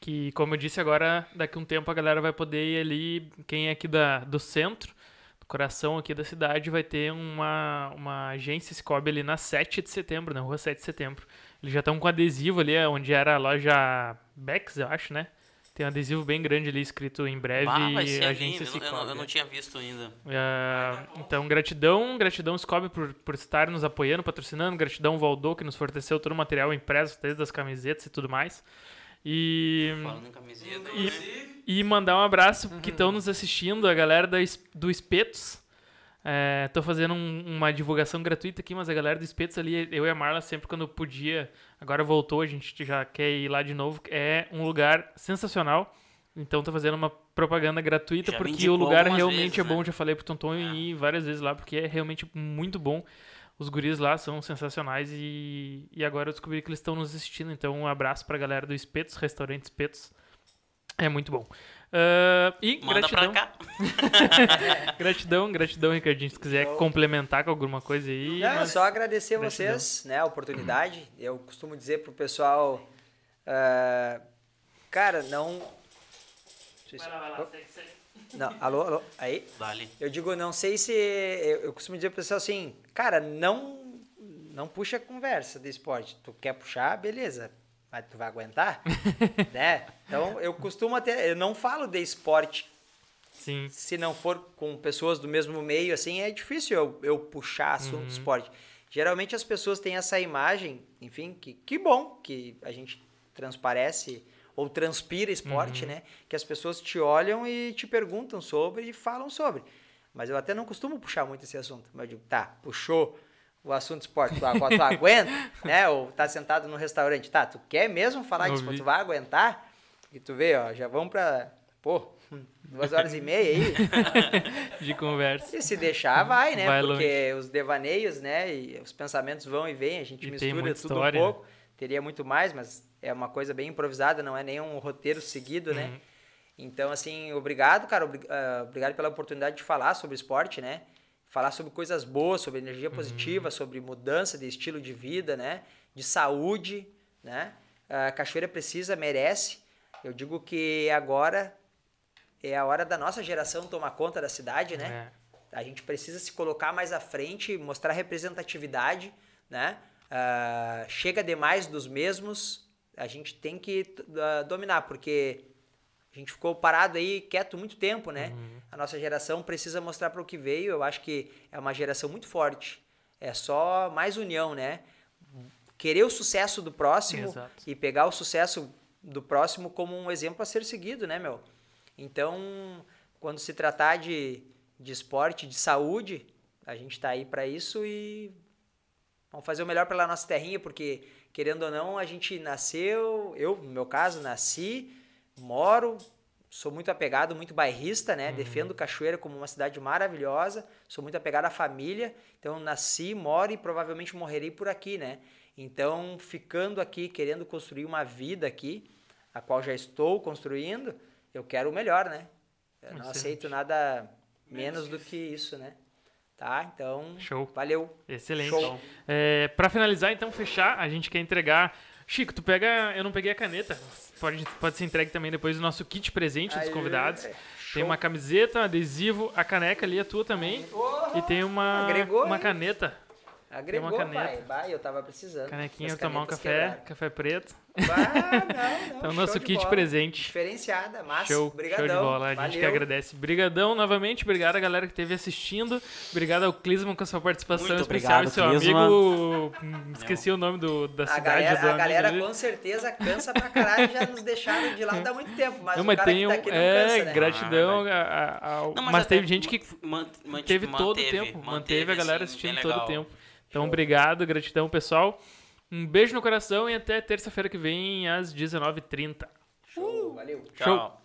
que, como eu disse agora, daqui a um tempo a galera vai poder ir ali, quem é aqui da, do centro, do coração aqui da cidade, vai ter uma, uma agência Cicobi ali na 7 de setembro, na rua 7 de setembro. Eles já estão com adesivo ali, é onde era a loja Bex, eu acho, né? Tem um adesivo bem grande ali escrito em breve Ah, vai ser agência lindo. Eu, não- eu, eu não tinha visto ainda. É, então, gratidão, gratidão Scob por, por estar nos apoiando, patrocinando, gratidão Valdô, que nos forneceu todo o material impresso, desde as camisetas e tudo mais. E, Falando em camiseta. Inclusive, e mandar um abraço que estão nos assistindo, a galera da, do Espetos. É, tô fazendo um- uma divulgação gratuita aqui, mas a galera do Espetos ali, eu e a Marla, sempre quando podia, agora voltou, a gente já quer ir lá de novo. É um lugar sensacional. Então tô fazendo uma propaganda gratuita, Já porque o lugar realmente vezes, é bom. né? Já falei pro Tonton É. ir várias vezes lá, porque é realmente muito bom. Os guris lá são sensacionais e, e agora eu descobri que eles estão nos assistindo. Então um abraço pra galera do Espetos, restaurante Espetos. É muito bom. Ah, e Manda gratidão, pra cá. gratidão, gratidão, Ricardinho. Se quiser complementar com alguma coisa aí. Não, mas- só agradecer Gratidão. vocês, né, a oportunidade. Eu costumo dizer pro pessoal, ah, cara, não... não sei se- Não, alô, alô, aí? Dali. Eu digo, não sei se. Eu, eu costumo dizer pro pessoal assim, cara, não, não puxa a conversa de esporte. Tu quer puxar, beleza. Mas tu vai aguentar? né? Então eu costumo até. Eu não falo de esporte Sim. se não for com pessoas do mesmo meio, assim, é difícil eu, eu puxar assunto de esporte. Geralmente as pessoas têm essa imagem, enfim, que, que bom que a gente transparece ou transpira esporte, né? Que as pessoas te olham e te perguntam sobre e falam sobre. Mas eu até não costumo puxar muito esse assunto. Mas eu digo, tá, puxou o assunto esporte, tu, agu- tu aguenta, né? Ou tá sentado no restaurante, tá, tu quer mesmo falar disso, tu vai aguentar? E tu vê, ó, já vamos pra, pô, duas horas e meia aí. De conversa. E se deixar, vai, né? Vai Porque os devaneios, né? E os pensamentos vão e vêm, a gente E mistura tudo história, um pouco. Teria muito mais, mas é uma coisa bem improvisada, não é nenhum roteiro seguido, né? Uhum. Então, assim, obrigado, cara. ah, obrigado pela oportunidade de falar sobre esporte, né? Falar sobre coisas boas, sobre energia Uhum. positiva, sobre mudança de estilo de vida, né? De saúde, né? A Cachoeira precisa, merece. Eu digo que agora é a hora da nossa geração tomar conta da cidade, né? É. A gente precisa se colocar mais à frente, mostrar representatividade, né? Ah, chega demais dos mesmos, a gente tem que ah, dominar, porque a gente ficou parado aí, quieto muito tempo, né? A nossa geração precisa mostrar para o que veio. Eu acho que é uma geração muito forte. É só mais união, né? Querer o sucesso do próximo Exato. e pegar o sucesso do próximo como um exemplo a ser seguido, né, meu? Então, quando se tratar de, de esporte, de saúde, a gente tá aí para isso e vamos fazer o melhor pela nossa terrinha, porque, querendo ou não, a gente nasceu, eu, no meu caso, nasci, moro, sou muito apegado, muito bairrista, né? Defendo Cachoeira como uma cidade maravilhosa, sou muito apegado à família, então nasci, moro e provavelmente morrerei por aqui, né? Então, ficando aqui, querendo construir uma vida aqui, a qual já estou construindo, eu quero o melhor, né? Eu não aceito nada menos do que isso, né? Tá? Então, Show. valeu. Excelente. Show. É, para finalizar, então, fechar, a gente quer entregar. Chico, tu pega. Eu não peguei a caneta. Pode, pode ser entregue também depois do nosso kit presente dos Aê, convidados. Tem uma camiseta, um adesivo, a caneca ali é tua também. E tem uma, agregou, uma hein? caneta. Agregou, uma caneta. pai. Vai, eu tava precisando. Canequinha, tomar um café, quebraram. café preto. Bah, não, não, Então, show nosso kit bola. presente. Diferenciada, massa. Show, Obrigadão. show de bola. A gente Valeu. que agradece. Brigadão novamente, obrigado a galera que esteve assistindo. Obrigado ao Clisman com a sua participação Muito especial. obrigado, seu Clisman. amigo. hum, Esqueci o nome do, da A cidade. galera, do a galera ali. com certeza cansa pra caralho, já nos deixaram de lado há muito tempo, mas não, o mas cara tem que um. tá aqui não é, cansa, né? gratidão. Ah, a- a- ao- Não, mas teve gente que teve todo o manteve, tempo. Manteve a galera assistindo todo o tempo. Então, obrigado, gratidão, pessoal. Um beijo no coração e até terça-feira que vem, às 19h30. Show, valeu. Tchau.